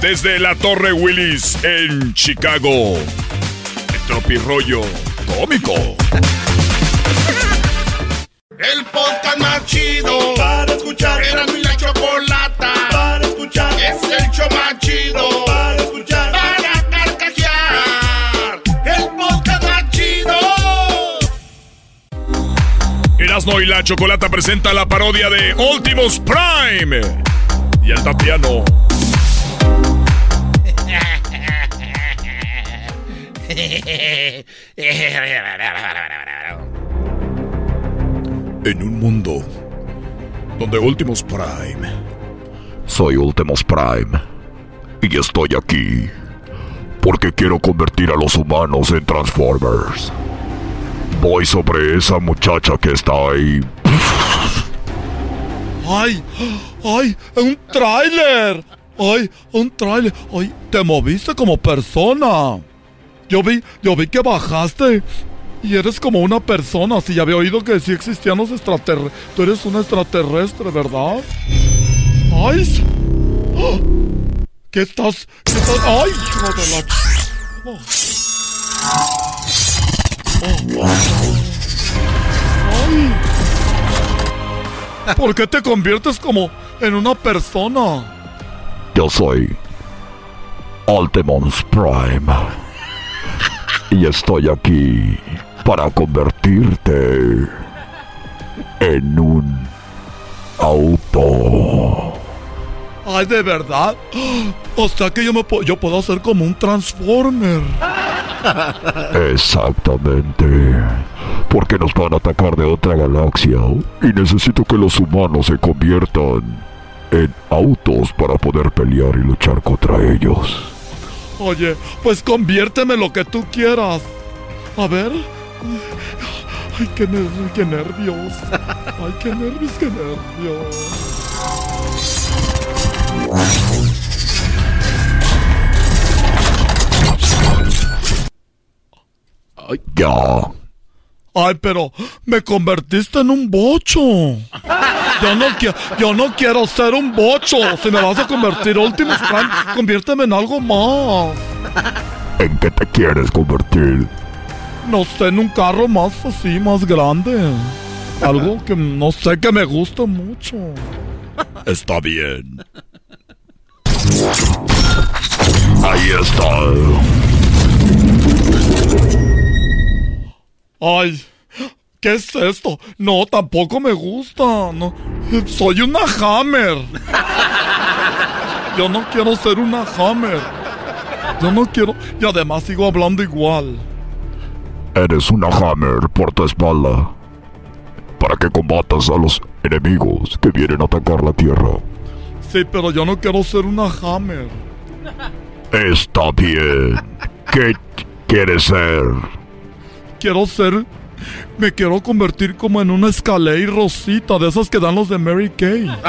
Speaker 4: desde la Torre Willis en Chicago. El tropirollo cómico.
Speaker 11: El podcast más chido para escuchar. Era mi la chocolata para escuchar. Es el show más chido para escuchar. Para carcajear. El podcast más chido.
Speaker 4: Erasmo y la Chocolata presenta la parodia de Últimos Prime. Y el Tatiano. [LAUGHS] En un mundo donde Últimos Prime.
Speaker 26: Soy Ultimus Prime y estoy aquí porque quiero convertir a los humanos en Transformers. Voy sobre esa muchacha que está ahí.
Speaker 27: ¡Ay! ¡Ay! ¡Un tráiler! ¡Ay! ¡Un tráiler! ¡Ay! Te moviste como persona. Yo vi, yo vi que bajaste. Y eres como una persona. Si ya había oído que sí existían los extraterrestres. Tú eres un extraterrestre, ¿verdad? ¡Ay! ¡Ah! ¿Qué estás? ¿Qué estás? ¡Ay, hijo de la Oh. Oh. ¡Ay! ¿Por qué te conviertes como en una persona?
Speaker 26: Yo soy Altemons Prime. Y estoy aquí para convertirte en un auto.
Speaker 27: Ay, de verdad. [GASPS] O sea que yo me yo puedo hacer como un Transformer. [LAUGHS]
Speaker 26: Exactamente. Porque nos van a atacar de otra galaxia y necesito que los humanos se conviertan en autos para poder pelear y luchar contra ellos.
Speaker 27: Oye, pues conviérteme lo que tú quieras. A ver. Ay, qué, nervios, qué nervios. Ay, qué nervios, qué nervios.
Speaker 26: Ay, ya.
Speaker 27: Ay, pero me convertiste en un bocho. Yo no, yo no quiero ser un bocho. Si me vas a convertir Optimus Prime, conviérteme en algo más.
Speaker 26: ¿En qué te quieres convertir?
Speaker 27: No sé, en un carro más así, más grande. Algo que no sé que me gusta mucho.
Speaker 26: Está bien. Ahí está.
Speaker 27: Ay, ¿qué es esto? No, tampoco me gusta. No, soy una Hammer. Yo no quiero ser una Hammer. Yo no quiero. Y además sigo hablando igual.
Speaker 26: Eres una Hammer por tu espalda. Para que combatas a los enemigos que vienen a atacar la Tierra.
Speaker 27: Sí, pero yo no quiero ser una Hammer.
Speaker 26: Está bien. ¿Qué quieres ser?
Speaker 27: Quiero ser. Me quiero convertir como en una escalera rosita de esas que dan los de Mary Kay. [LAUGHS]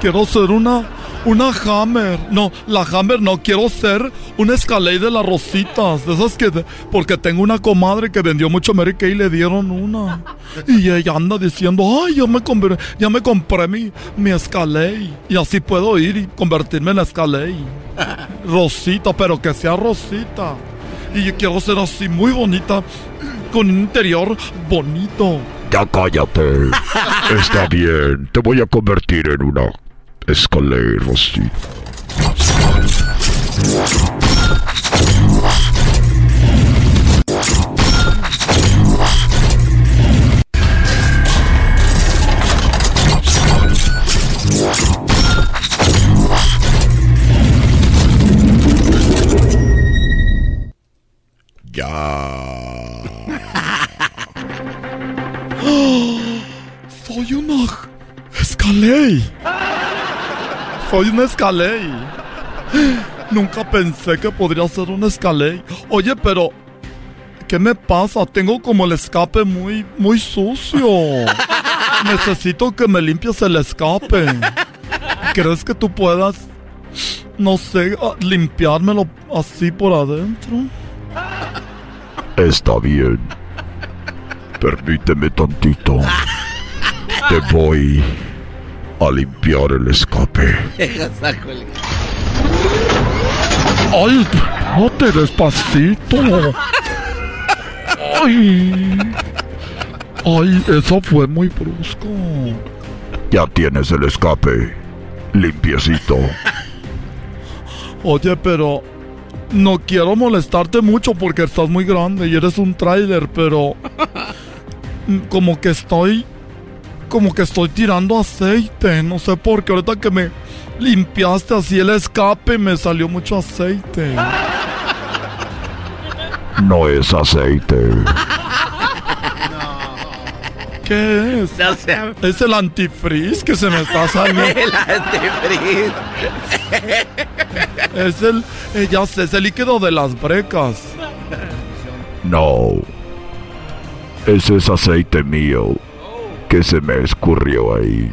Speaker 27: quiero ser una. Una Hammer. No, la Hammer no. Quiero ser una escalera de las rositas. De esas que. porque tengo una comadre que vendió mucho Mary Kay y le dieron una. Y ella anda diciendo: Ay, ya me, compré, ya me compré mi, mi Escalade. Y así puedo ir y convertirme en Escalade. [LAUGHS] Rosita, pero que sea rosita. Y yo quiero ser así muy bonita, con un interior bonito.
Speaker 26: Ya cállate. [LAUGHS] Está bien, te voy a convertir en una escalera rosita.
Speaker 27: Ya. [GASPS] Soy una escalé. Soy una escalé. Nunca pensé que podría ser un escalé. Oye, pero ¿qué me pasa? Tengo como el escape muy muy sucio. Necesito que me limpies el escape. ¿Crees que tú puedas no sé, limpiármelo así por adentro?
Speaker 26: Está bien. Permíteme tantito. Te voy a limpiar el escape.
Speaker 27: ¡Ay, espérate despacito! ¡Ay! ¡Ay, eso fue muy brusco!
Speaker 26: Ya tienes el escape. Limpiecito.
Speaker 27: Oye, pero no quiero molestarte mucho porque estás muy grande y eres un tráiler, pero como que estoy como que estoy tirando aceite, no sé por qué ahorita que me limpiaste así el escape me salió mucho aceite.
Speaker 26: No es aceite.
Speaker 27: ¿Qué es? Es el antifreeze que se me está saliendo. [LAUGHS]
Speaker 3: el antifreeze.
Speaker 27: es el, eh, ya sé, es el líquido de las brecas.
Speaker 26: No. Ese es aceite mío que se me escurrió ahí.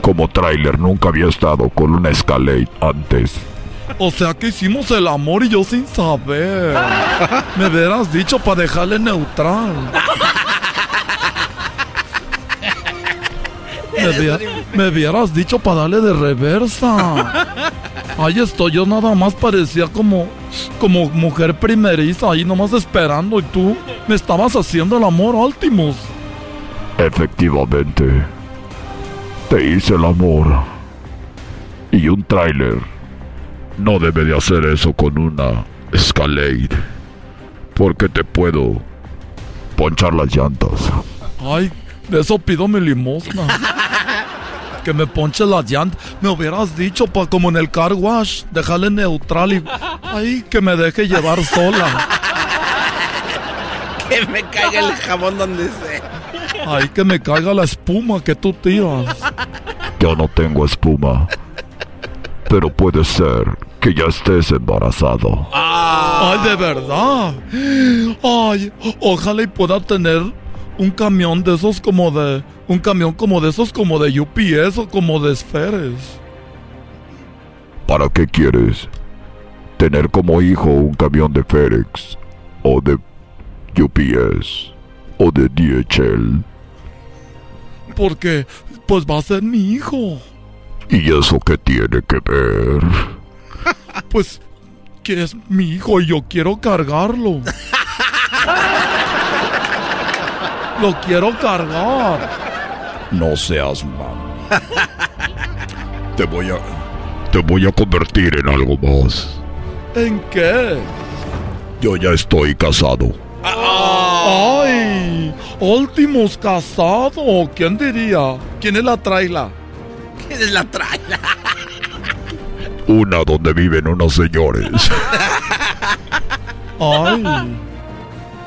Speaker 26: Como tráiler nunca había estado con una Escalade antes.
Speaker 27: O sea que hicimos el amor y yo sin saber. Me hubieras dicho para dejarle neutral. [LAUGHS] Me, hubieras dicho para darle de reversa. Ahí estoy, yo nada más parecía como, como mujer primeriza, ahí nomás esperando y tú me estabas haciendo el amor, Ultimus.
Speaker 26: Efectivamente. Te hice el amor. Y un tráiler no debe de hacer eso con una Escalade. Porque te puedo ponchar las llantas.
Speaker 27: Ay, de eso pido mi limosna. Que me ponche las llantas. Me hubieras dicho, pa, como en el car wash, dejarle neutral y. Ay, que me deje llevar sola. [LAUGHS]
Speaker 6: que me caiga el jabón donde sea.
Speaker 27: Ay, que me caiga la espuma que tú tiras.
Speaker 26: Yo no tengo espuma. Pero puede ser que ya estés embarazado.
Speaker 27: Ay, de verdad. Ay, ojalá y pueda tener un camión de esos como de. Un camión como de esos como de UPS o como de esferes.
Speaker 26: ¿Para qué quieres? ¿Tener como hijo un camión de FedEx? ¿O de UPS? ¿O de DHL?
Speaker 27: Porque, pues va a ser mi hijo.
Speaker 26: ¿Y eso qué tiene que ver? [LAUGHS]
Speaker 27: Pues que es mi hijo y yo quiero cargarlo. [LAUGHS] Lo quiero cargar.
Speaker 26: No seas mal. Te voy a. Te voy a convertir en algo más.
Speaker 27: ¿En qué?
Speaker 26: Yo ya estoy casado.
Speaker 27: ¡Ay! Últimos casado. ¿Quién diría? ¿Quién es la traila?
Speaker 6: ¿Quién es la traila?
Speaker 26: Una donde viven unos señores.
Speaker 27: ¡Ay!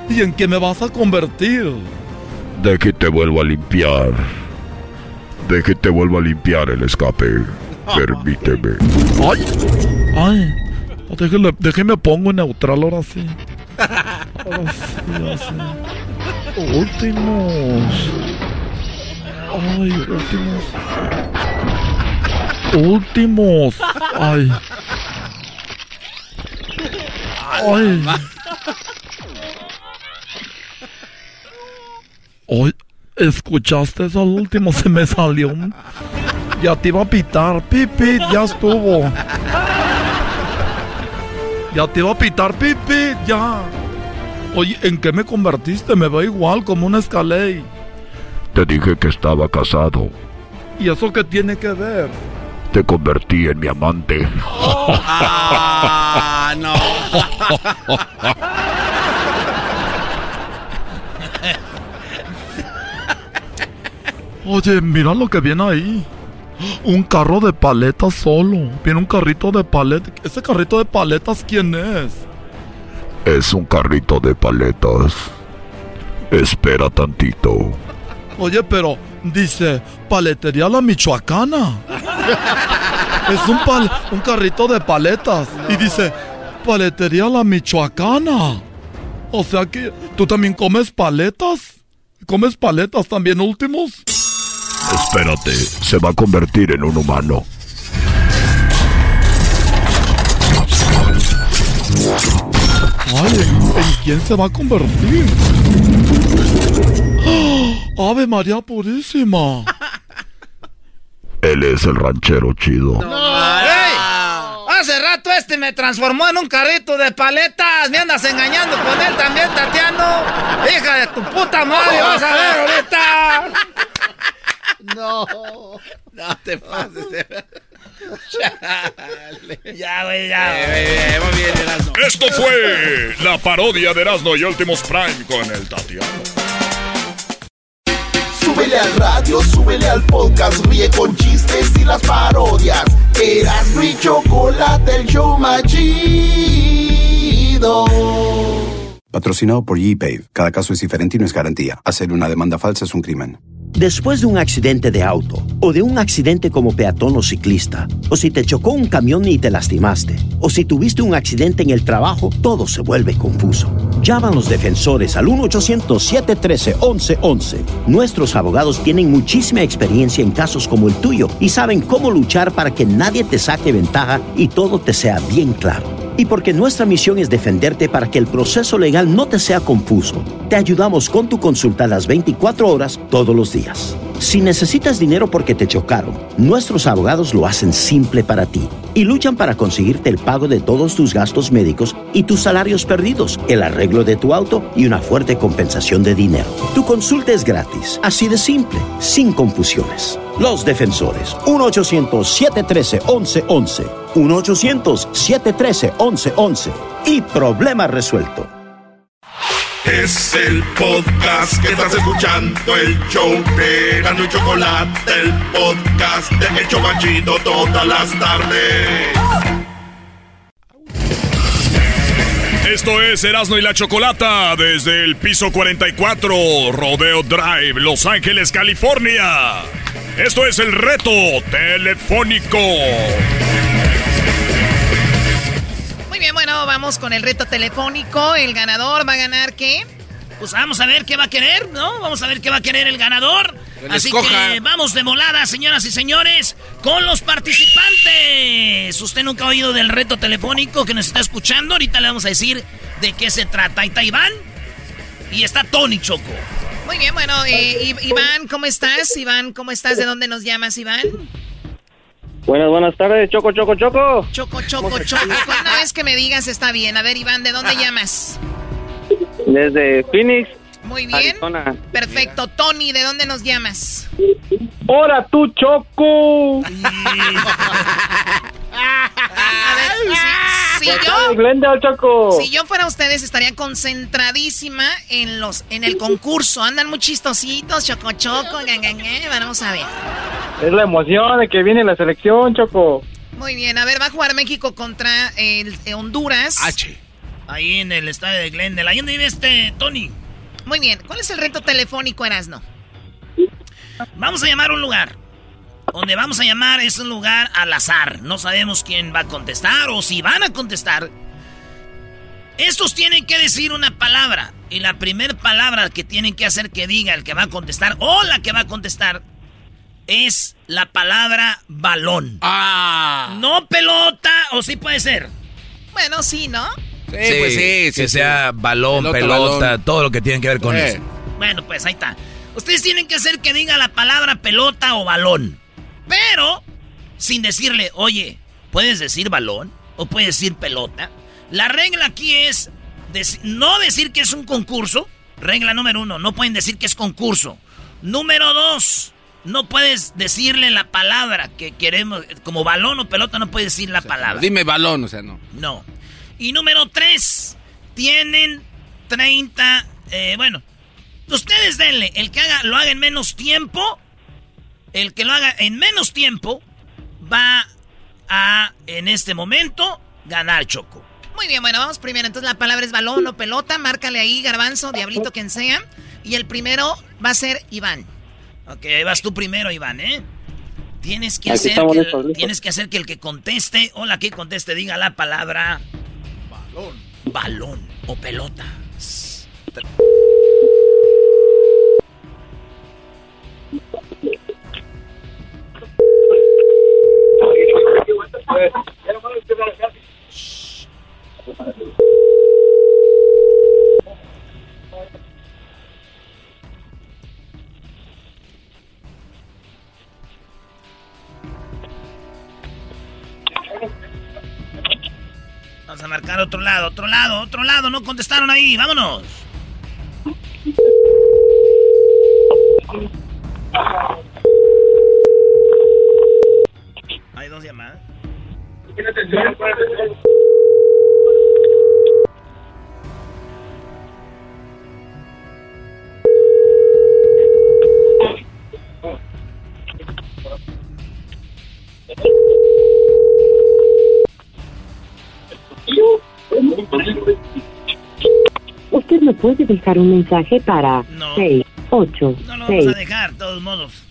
Speaker 27: ¿Y en qué me vas a convertir?
Speaker 26: De que te vuelvo a limpiar. De que te vuelvo a limpiar el escape. [LAUGHS] Permíteme.
Speaker 27: ¡Ay! ¡Ay! Déjeme, déjeme pongo en neutral ahora sí. Ahora sí, así. Últimos. Ay, últimos. Últimos. Ay. Ay. [LAUGHS] Ay, ¿escuchaste eso al último? Se me salió. un- Ya te iba a pitar. Pipi, ya estuvo. Ya te iba a pitar, Pipi, ya. Oye, ¿en qué me convertiste? Me veo igual, como una escalé.
Speaker 26: Te dije que estaba casado.
Speaker 27: ¿Y eso qué tiene que ver?
Speaker 26: Te convertí en mi amante.
Speaker 6: Ah, no. [LAUGHS]
Speaker 27: Oye, mira lo que viene ahí. Un carro de paletas solo. Viene un carrito de paletas. ¿Ese carrito de paletas quién es?
Speaker 26: Es un carrito de paletas. Espera tantito.
Speaker 27: Oye, pero dice paletería la michoacana. Es un, pal- un carrito de paletas. Y dice paletería la michoacana. O sea que tú también comes paletas. ¿Comes paletas también últimos?
Speaker 26: Espérate, se va a convertir en un humano.
Speaker 27: Ay, ¿en, quién se va a convertir? ¡Ah! Ave María Purísima.
Speaker 26: Él es el ranchero chido.
Speaker 3: ¡Ey! Hace rato este me transformó en un carrito de paletas. Me andas engañando con él también, Tatiano. Hija de tu puta madre, vas a ver ahorita.
Speaker 6: No. No te pases. Chale.
Speaker 3: Ya, güey, ya.
Speaker 6: Eh, eh, muy bien, Erasmo.
Speaker 4: Esto fue la parodia de Erasmo y Últimos Prime con el Tatiano.
Speaker 1: Súbele al radio, súbele al podcast, ríe con chistes y las parodias. Eras mi chocolate, el show más chido.
Speaker 28: Patrocinado por ePay. Cada caso es diferente y no es garantía. Hacer una demanda falsa es un crimen.
Speaker 29: Después de un accidente de auto o de un accidente como peatón o ciclista, o si te chocó un camión y te lastimaste, o si tuviste un accidente en el trabajo, todo se vuelve confuso. Llama a los defensores al 1-800-713-1111. Nuestros abogados tienen muchísima experiencia en casos como el tuyo y saben cómo luchar para que nadie te saque ventaja y todo te sea bien claro. Y porque nuestra misión es defenderte para que el proceso legal no te sea confuso, te ayudamos con tu consulta las 24 horas todos los días. Si necesitas dinero porque te chocaron, nuestros abogados lo hacen simple para ti y luchan para conseguirte el pago de todos tus gastos médicos y tus salarios perdidos, el arreglo de tu auto y una fuerte compensación de dinero. Tu consulta es gratis, así de simple, sin confusiones. Los defensores, 1-800-713-1111. 1-800-713-1111. Y problema resuelto.
Speaker 11: Es el podcast que estás escuchando, el show de Gano y Chocolate, el podcast de El Chobachito todas las tardes.
Speaker 4: Esto es Erasmo y la Chocolata desde el piso 44, Rodeo Drive, Los Ángeles, California. Esto es el reto telefónico.
Speaker 3: Muy bien, bueno, vamos con el reto telefónico. El ganador va a ganar qué? Pues vamos a ver qué va a querer, ¿no? Vamos a ver qué va a querer el ganador. Así que vamos de volada, señoras y señores, con los participantes. Usted nunca ha oído del reto telefónico que nos está escuchando. Ahorita le vamos a decir de qué se trata. Ahí está Iván y está Tony Choco. Muy bien, bueno, eh, Iván, ¿cómo estás? Iván, ¿cómo estás? ¿De dónde nos llamas, Iván?
Speaker 30: Buenas, buenas tardes, Choco, Choco, Choco.
Speaker 3: Choco, Choco, Choco. Una vez que me digas está bien. A ver, Iván, ¿de dónde llamas?
Speaker 30: Desde Phoenix.
Speaker 3: Muy bien. Perfecto. Tony, ¿de dónde nos llamas?
Speaker 30: ¡Hola, tú, Choco! [LAUGHS] [LAUGHS]
Speaker 3: si, yo, si yo fuera ustedes, estaría concentradísima en los en el concurso. Andan muy chistositos, choco choco, vamos a ver.
Speaker 30: Es la emoción de que viene la selección, Choco.
Speaker 3: Muy bien, a ver, va a jugar México contra el, eh, Honduras. H. Ahí en el estadio de Glendale. Ahí donde vive este Tony. Muy bien, ¿cuál es el reto telefónico, Erasno? Vamos a llamar un lugar. Donde vamos a llamar es un lugar al azar. No sabemos quién va a contestar o si van a contestar. Estos tienen que decir una palabra. Y la primera palabra que tienen que hacer que diga el que va a contestar o la que va a contestar es la palabra balón. Ah. No pelota, o sí puede ser. Bueno, sí, ¿no?
Speaker 5: Sí, pues sí, que sea balón, pelota, todo lo que tiene que ver con eso.
Speaker 3: Bueno, pues ahí está. Ustedes tienen que hacer que diga la palabra pelota o balón. Pero, sin decirle, oye, ¿puedes decir balón? ¿O puedes decir pelota? La regla aquí es no decir que es un concurso. Regla número uno, no pueden decir que es concurso. Número dos, no puedes decirle la palabra que queremos. Como balón o pelota, no puedes decir la palabra.
Speaker 6: Dime balón, o sea, no.
Speaker 3: No. Y número tres, tienen 30. Eh, bueno, ustedes denle. El que haga, lo haga en menos tiempo el que lo haga en menos tiempo va a, en este momento, ganar Choco. Muy bien, bueno, vamos primero. Entonces la palabra es balón o pelota. Márcale ahí, garbanzo, diablito, quien sea. Y el primero va a ser Iván. Ok, ahí vas tú primero, Iván, ¿eh? Tienes que, hacer que, el, tienes que hacer que el que conteste o la que conteste diga la palabra balón. Balón o pelota. Vamos a marcar otro lado, otro lado, otro lado. No contestaron ahí. Vámonos. Hay dos llamadas.
Speaker 31: Usted me puede dejar un mensaje para
Speaker 3: no.
Speaker 31: 6, 8,
Speaker 3: No lo vamos a dejar, de todos modos.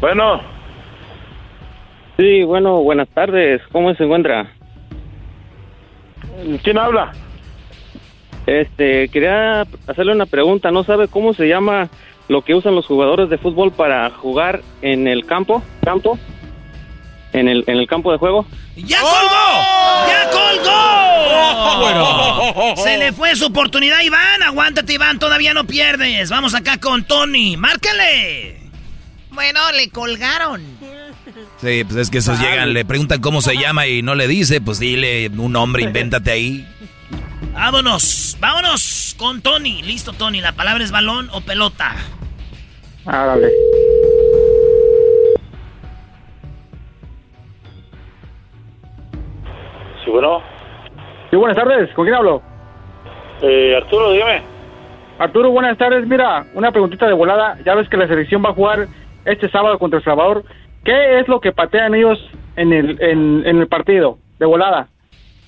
Speaker 30: Bueno. Sí, bueno, buenas tardes. ¿Cómo se encuentra?
Speaker 32: ¿Quién habla?
Speaker 30: Este, quería hacerle una pregunta. ¿No sabe cómo se llama lo que usan los jugadores de fútbol para jugar en el campo? ¿Campo? ¿En el, en el campo de juego?
Speaker 3: ¡Ya colgó! ¡Ya colgó! Bueno. Se le fue su oportunidad, Iván. Aguántate, Iván. Todavía no pierdes. Vamos acá con Tony. ¡Márcale! Bueno, le colgaron.
Speaker 5: Sí, pues es que esos llegan, le preguntan cómo se llama y no le dice, pues dile un nombre, invéntate ahí.
Speaker 3: Vámonos, vámonos con Tony. Listo, Tony. La palabra es balón o pelota.
Speaker 32: Árale.
Speaker 33: Sí, bueno.
Speaker 32: Sí, buenas tardes. ¿Con quién hablo?
Speaker 33: Eh, Arturo, dígame.
Speaker 32: Arturo, buenas tardes. Mira, una preguntita de volada. Ya ves que la selección va a jugar este sábado contra El Salvador. ¿Qué es lo que patean ellos en el, en, en el partido de volada?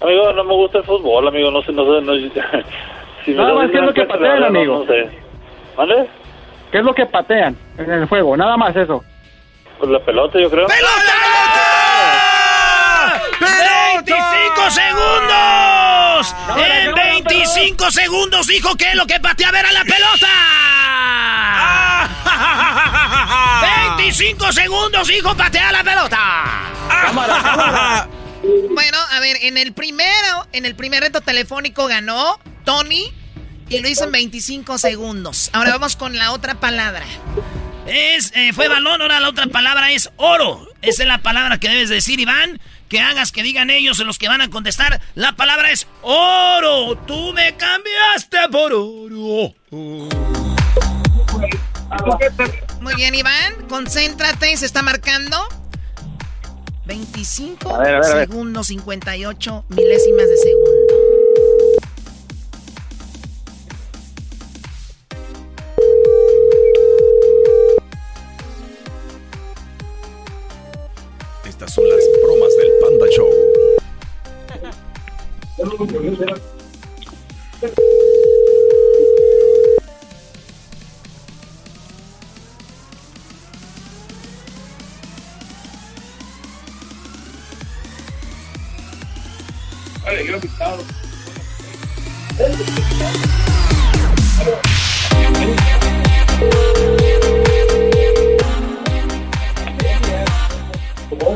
Speaker 33: Amigo, no me gusta el fútbol, amigo. No sé, no sé. No, [LAUGHS] si me
Speaker 32: Nada más, ¿qué es lo que patean,
Speaker 33: verdad,
Speaker 32: amigo?
Speaker 33: No, no sé. ¿Vale?
Speaker 32: ¿Qué es lo que patean en el juego? Nada más eso.
Speaker 33: Pues la pelota, yo creo.
Speaker 3: ¡Pelota! ¡25 segundos! En 25 segundos dijo que lo que pateaba era la pelota. 25 segundos dijo patea la pelota. [LAUGHS] Bueno, a ver, en el primero, en el primer reto telefónico ganó Tony y lo hizo en 25 segundos. Ahora vamos con la otra palabra. Es, eh, fue balón, ahora la otra palabra es oro. Esa es la palabra que debes decir, Iván. Que hagas que digan ellos los que van a contestar. La palabra es oro. Tú me cambiaste por oro. Muy bien, Iván. Concéntrate, se está marcando. 25
Speaker 32: A ver, a ver,
Speaker 3: segundos, 58 milésimas de segundo.
Speaker 6: Estas son las bromas del Panda Show. [LAUGHS]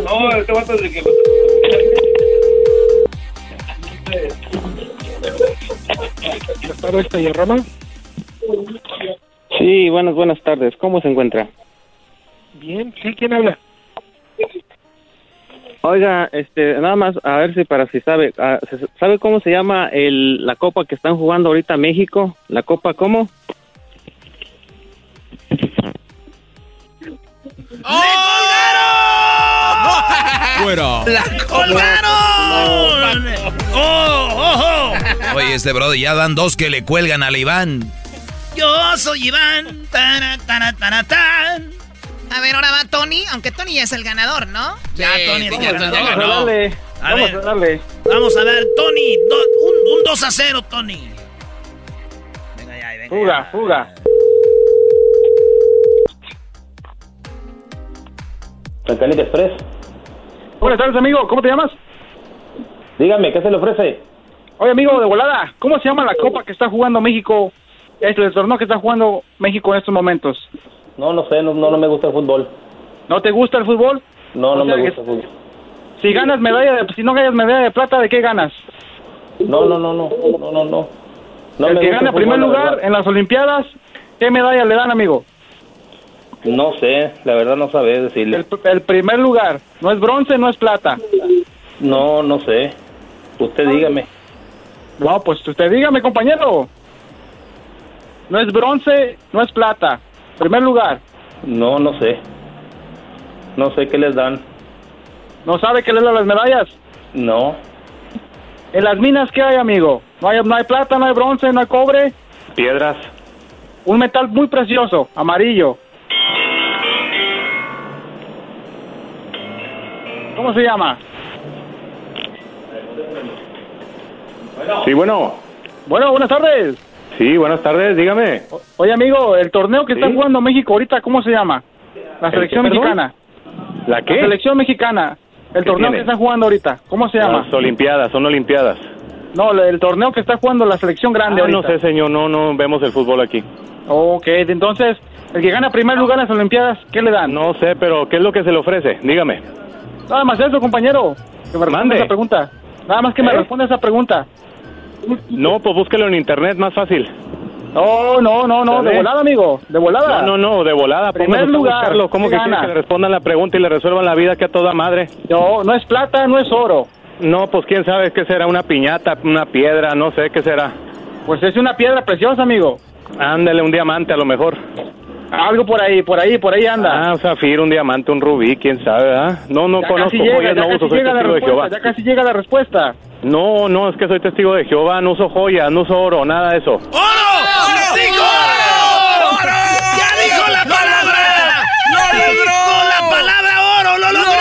Speaker 33: No, este vato de que...
Speaker 32: Buenas tardes, señor Rama.
Speaker 30: Sí, buenas, buenas tardes. ¿Cómo se encuentra?
Speaker 32: Bien, sí, ¿quién habla?
Speaker 30: Oiga, este, nada más, a ver si para si sabe, ah, ¿se- ¿sabe cómo se llama el, la copa que están jugando ahorita México? ¿La copa cómo?
Speaker 6: ¡Fuera!
Speaker 3: ¡La colgaron! ¡Oh, oh, oh!
Speaker 5: Oye, este brother, ya dan dos que le cuelgan al Iván.
Speaker 3: Yo soy Iván. Tara, tara, tara, tan. A ver, ahora va Tony, aunque Tony ya es el ganador, ¿no? ya Tony es el ganador.
Speaker 32: Vamos a darle.
Speaker 3: A
Speaker 32: Vamos
Speaker 3: ver.
Speaker 32: a darle.
Speaker 3: Vamos a ver, Tony, do- un, un 2 a 0, Tony. Venga ya, venga.
Speaker 32: Fuga, fuga.
Speaker 33: Trancanita Express.
Speaker 32: Buenas tardes, amigo. ¿Cómo te llamas?
Speaker 33: Dígame, ¿qué se le ofrece?
Speaker 32: Oye, amigo, de volada. ¿Cómo se llama la copa que está jugando México? Es el torneo que está jugando México en estos momentos.
Speaker 33: No, no sé, no, no, no me gusta el fútbol.
Speaker 32: ¿No te gusta el fútbol?
Speaker 33: No,
Speaker 32: O
Speaker 33: no
Speaker 32: sea
Speaker 33: me gusta el fútbol.
Speaker 32: Si ganas medalla de, si no ganas medalla de plata, ¿de qué ganas?
Speaker 33: No, no, no, no, no, no, no. No
Speaker 32: el que gana
Speaker 33: el
Speaker 32: primer
Speaker 33: la
Speaker 32: lugar en las Olimpiadas, ¿qué medalla le dan, amigo?
Speaker 33: No sé, la verdad no sabe decirle.
Speaker 32: El, el primer lugar. No es bronce, no es plata.
Speaker 33: No, no sé. Usted dígame.
Speaker 32: No, pues usted dígame, compañero. No es bronce, no es plata. Primer lugar.
Speaker 33: No, no sé. No sé qué les dan.
Speaker 32: ¿No sabe qué le dan las medallas?
Speaker 33: No.
Speaker 32: En las minas, ¿qué hay, amigo? No hay, no hay plata, no hay bronce, no hay cobre.
Speaker 33: Piedras.
Speaker 32: Un metal muy precioso, amarillo. ¿Cómo se llama? Sí, bueno. Bueno, buenas tardes.
Speaker 33: Sí, buenas tardes, dígame.
Speaker 32: Oye, amigo, el torneo que está jugando México ahorita, ¿cómo se llama? La
Speaker 33: ¿El
Speaker 32: selección
Speaker 33: qué,
Speaker 32: mexicana.
Speaker 33: ¿La qué?
Speaker 32: La selección mexicana. El
Speaker 33: ¿Qué
Speaker 32: torneo
Speaker 33: tiene?
Speaker 32: que están jugando ahorita, ¿cómo se llama?
Speaker 33: Las Olimpiadas, son Olimpiadas.
Speaker 34: No, el torneo que está jugando la selección grande
Speaker 30: Ah, no
Speaker 34: ahorita.
Speaker 30: sé, señor, no, no vemos el fútbol aquí.
Speaker 34: Ok, entonces, el que gana primer lugar en las Olimpiadas, ¿qué le dan?
Speaker 30: No sé, pero ¿qué es lo que se le ofrece? Dígame.
Speaker 34: Nada más eso, compañero. Que me responda
Speaker 30: Mande.
Speaker 34: esa pregunta. Nada más que me
Speaker 30: ¿Eh?
Speaker 34: responda esa pregunta.
Speaker 30: No, pues búsquelo en internet, más fácil.
Speaker 34: No, no, no, no, de volada, amigo, de volada.
Speaker 30: No, no, no, de volada.
Speaker 34: Primer lugar,
Speaker 30: buscarlo. ¿Cómo
Speaker 34: ¿qué
Speaker 30: que
Speaker 34: gana?
Speaker 30: que le respondan la pregunta y le resuelvan la vida que a toda madre?
Speaker 34: No, no es plata, no es oro.
Speaker 30: No, pues quién sabe qué será, una piñata, una piedra, no sé qué será.
Speaker 34: Pues es una piedra preciosa, amigo.
Speaker 30: Ándale, un diamante a lo mejor.
Speaker 34: Algo por ahí, por ahí, por ahí anda.
Speaker 30: Ah, un zafiro, un diamante, un rubí, quién sabe, ¿verdad? No, no
Speaker 34: ya
Speaker 30: conozco
Speaker 34: llega,
Speaker 30: no uso, soy testigo de Jehová.
Speaker 34: ya casi llega la respuesta.
Speaker 30: No, no, es que soy testigo de Jehová, no uso joyas, no uso oro, nada de eso.
Speaker 3: ¡Oro! ¡Dijo oro! ¡Oro! ¡Ya dijo la palabra! ¡Lo logró! ¡La palabra oro! ¡Lo logró!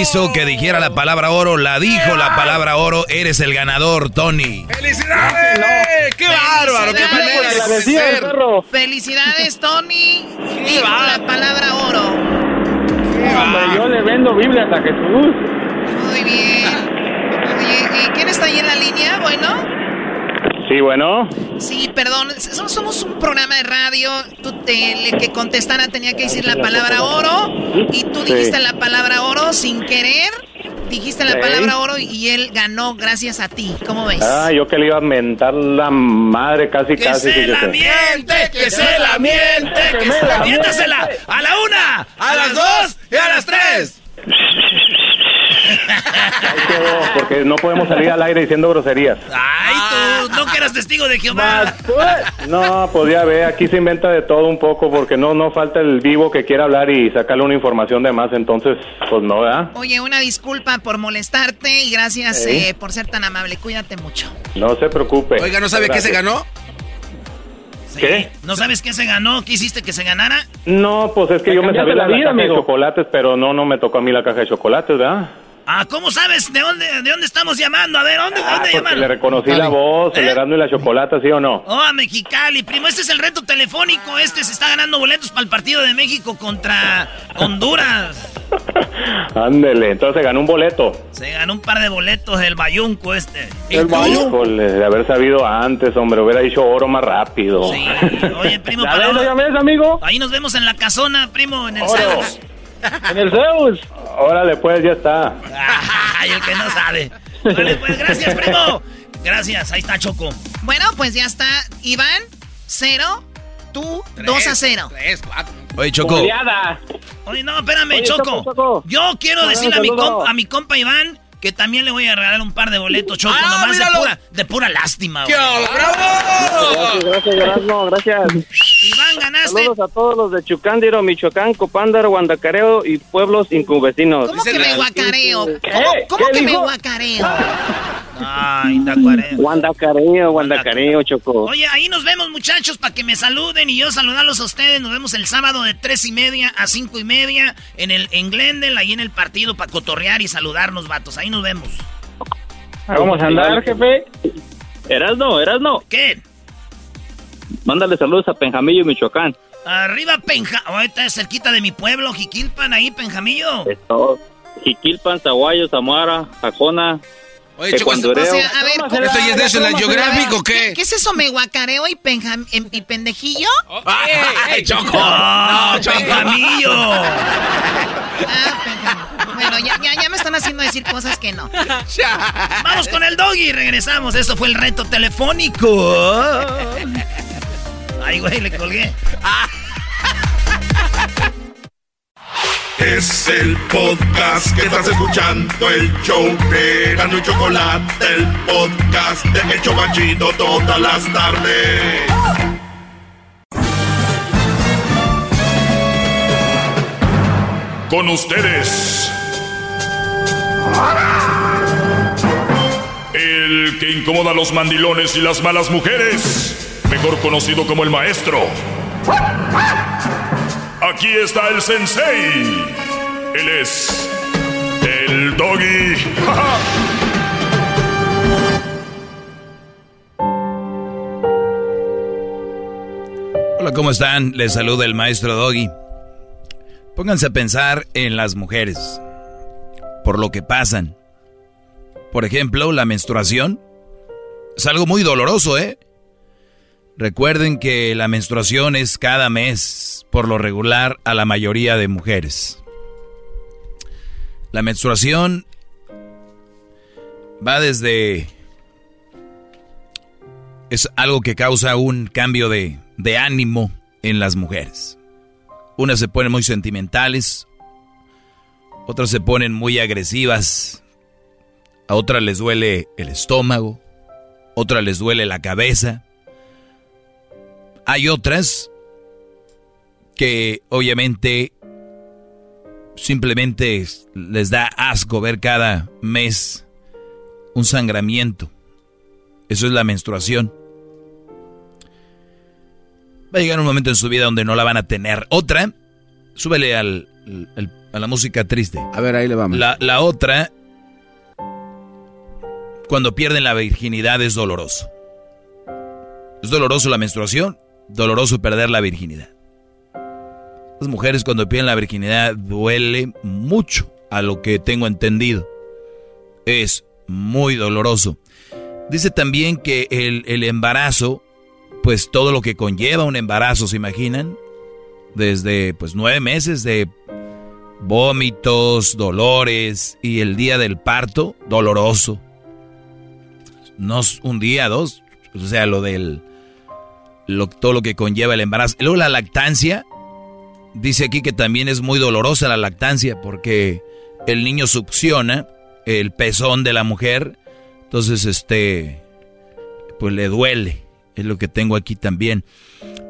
Speaker 5: Hizo que dijera la palabra oro, la dijo la palabra oro, eres el ganador, Tony.
Speaker 6: ¡Felicidades! ¡Qué bárbaro! ¡Qué manera.
Speaker 9: Felicidades, Tony. Dijo la palabra oro.
Speaker 34: Hombre, yo le vendo Biblias a Jesús.
Speaker 9: Muy bien. Oye, ¿y ¿quién está ahí en la línea? Bueno.
Speaker 30: Sí, bueno.
Speaker 9: Sí, perdón, so- somos un programa de radio. Tú te, el que contestara tenía que decir la palabra oro y tú
Speaker 30: Sí.
Speaker 9: dijiste la palabra oro sin querer. Dijiste la
Speaker 30: Sí.
Speaker 9: palabra oro y él ganó gracias a ti. ¿Cómo ves?
Speaker 30: Ah, yo que le iba a mentar la madre casi,
Speaker 3: ¡Que
Speaker 30: casi.
Speaker 3: se la
Speaker 30: fíjese.
Speaker 3: miente! ¡Que se la miente! ¡Que se la miéntasela! ¡A la una! ¡A las dos! ¡Y a las tres!
Speaker 30: Ahí quedó, porque no podemos salir al aire diciendo groserías.
Speaker 3: ¡Ay, tú! ¡No que eras testigo de Jehová!
Speaker 30: No, pues ya ve, aquí se inventa de todo un poco, porque no, no falta el vivo que quiera hablar y sacarle una información de más, entonces, pues no, ¿verdad?
Speaker 9: Oye, una disculpa por molestarte y gracias eh, por ser tan amable. Cuídate mucho.
Speaker 30: No se preocupe.
Speaker 6: Oiga, ¿no sabe qué se
Speaker 30: Gracias.
Speaker 6: ganó?
Speaker 30: ¿Qué?
Speaker 3: ¿No sabes qué se ganó? ¿Qué hiciste que se ganara?
Speaker 30: No, pues es que yo me sabía la,
Speaker 34: la vida,
Speaker 30: caja de
Speaker 34: amigo.
Speaker 30: chocolates, pero no, no me tocó a mí la caja de chocolates, ¿verdad?
Speaker 3: Ah, ¿cómo sabes de dónde, de dónde estamos llamando? A ver, ¿dónde,
Speaker 30: Ah,
Speaker 3: dónde
Speaker 30: porque
Speaker 3: llaman?
Speaker 30: le reconocí la voz, el Erasmo y la chocolate, ¿sí o no?
Speaker 3: Oh, a Mexicali, primo, este es el reto telefónico. Este se está ganando boletos para el partido de México contra Honduras. [LAUGHS]
Speaker 30: Ándele, entonces ganó un boleto.
Speaker 3: Se ganó un par de boletos el bayunco este.
Speaker 30: El Híjole, de haber sabido antes, hombre, hubiera dicho oro más rápido.
Speaker 3: Sí, [LAUGHS] oye, primo,
Speaker 34: ¿Ya
Speaker 3: para
Speaker 34: ya ves, amigo?
Speaker 3: Ahí nos vemos en la casona, primo, en el
Speaker 30: Oro.
Speaker 34: En el Zeus.
Speaker 30: Órale, pues, ya está.
Speaker 3: Ay, el que no sabe. Vale, pues, gracias, primo. Gracias, ahí está Choco.
Speaker 9: Bueno, pues ya está. Iván, cero. Tú, dos a cero.
Speaker 6: Tres, cuatro.
Speaker 5: Oye, Choco.
Speaker 3: Oye, no, espérame,
Speaker 34: Oye,
Speaker 3: Choco.
Speaker 34: Choco, Choco.
Speaker 3: Yo quiero decirle a mi, compa, a mi compa Iván que también le voy a regalar un par de boletos, Choco,
Speaker 6: Ah,
Speaker 3: nomás de pura, de pura lástima.
Speaker 6: ¡Qué bravo!
Speaker 34: Gracias, gracias, Erasmo, gracias.
Speaker 3: Iván, ganaste.
Speaker 30: Saludos a todos los de Chucándiro, Michoacán, Copándaro, Guandacareo y pueblos incuvecinos.
Speaker 9: ¿Cómo que me guacareo?
Speaker 34: ¿Qué?
Speaker 9: ¿Cómo, cómo
Speaker 34: ¿Qué
Speaker 9: que me
Speaker 34: dijo?
Speaker 9: guacareo?
Speaker 3: Ay, Tacuareo.
Speaker 30: Guandacareo, Guandacareo, Choco.
Speaker 3: Oye, ahí nos vemos, muchachos, para que me saluden y yo saludarlos a ustedes. Nos vemos el sábado de tres y media a cinco y media en el en Glendale, ahí en el partido, para cotorrear y saludarnos, vatos. Ahí nos vemos.
Speaker 34: Vamos a andar, jefe.
Speaker 30: Erasno, Erasno,
Speaker 3: ¿Qué?
Speaker 30: mándale saludos a Penjamillo, Michoacán.
Speaker 3: Arriba, Penja. Ahorita es cerquita de mi pueblo, Jiquilpan, ahí, Penjamillo.
Speaker 30: Esto, Jiquilpan, Zaguayo, Zamora, Jacona,
Speaker 6: Oye, Choco,
Speaker 9: O
Speaker 30: Tecuandureo.
Speaker 9: sea, a ver, ¿cómo-
Speaker 6: ¿esto ya es National Geographic o
Speaker 9: ¿qué,
Speaker 6: qué?
Speaker 9: qué es eso? ¿Me guacareo y, penjam- y pendejillo?
Speaker 6: ¡Ay, Choco! [LAUGHS]
Speaker 3: ¡No,
Speaker 6: Choco.
Speaker 3: Penjamillo! [LAUGHS]
Speaker 9: Ah, penjam- Bueno, ya, ya, ya me están haciendo decir cosas que no.
Speaker 3: Vamos con el doggy, regresamos. Eso fue el reto telefónico. Ay, güey, le colgué.
Speaker 11: Es el podcast que estás escuchando, el show de Gano y Chocolate, el podcast de El Chobachito todas las tardes.
Speaker 4: Con ustedes. El que incomoda a los mandilones y las malas mujeres. Mejor conocido como el maestro. Aquí está el sensei. Él es. El doggy. [LAUGHS]
Speaker 5: Hola, ¿cómo están? Les saluda el maestro Doggy. Pónganse a pensar en las mujeres, por lo que pasan, Por ejemplo, la menstruación es algo muy doloroso, ¿eh? Recuerden que la menstruación es cada mes, por lo regular, a la mayoría de mujeres. La menstruación va desde... Es algo que causa un cambio de, de ánimo en las mujeres. Unas se ponen muy sentimentales, otras se ponen muy agresivas, a otras les duele el estómago, otras les duele la cabeza. Hay otras que obviamente simplemente les da asco ver cada mes un sangramiento. Eso es la menstruación. Va a llegar un momento en su vida donde no la van a tener. Otra, súbele al, a la música triste.
Speaker 6: A ver, ahí le vamos.
Speaker 5: La, la otra, cuando pierden la virginidad es doloroso. Es doloroso la menstruación, doloroso perder la virginidad. Las mujeres cuando pierden la virginidad duele mucho, a lo que tengo entendido. Es muy doloroso. Dice también que el, el embarazo pues todo lo que conlleva un embarazo, ¿se imaginan? Desde pues nueve meses de vómitos, dolores y el día del parto, doloroso. No un día, dos, o sea, lo del, lo, todo lo que conlleva el embarazo. Luego la lactancia, dice aquí que también es muy dolorosa la lactancia porque el niño succiona el pezón de la mujer, entonces este, pues le duele es lo que tengo aquí también.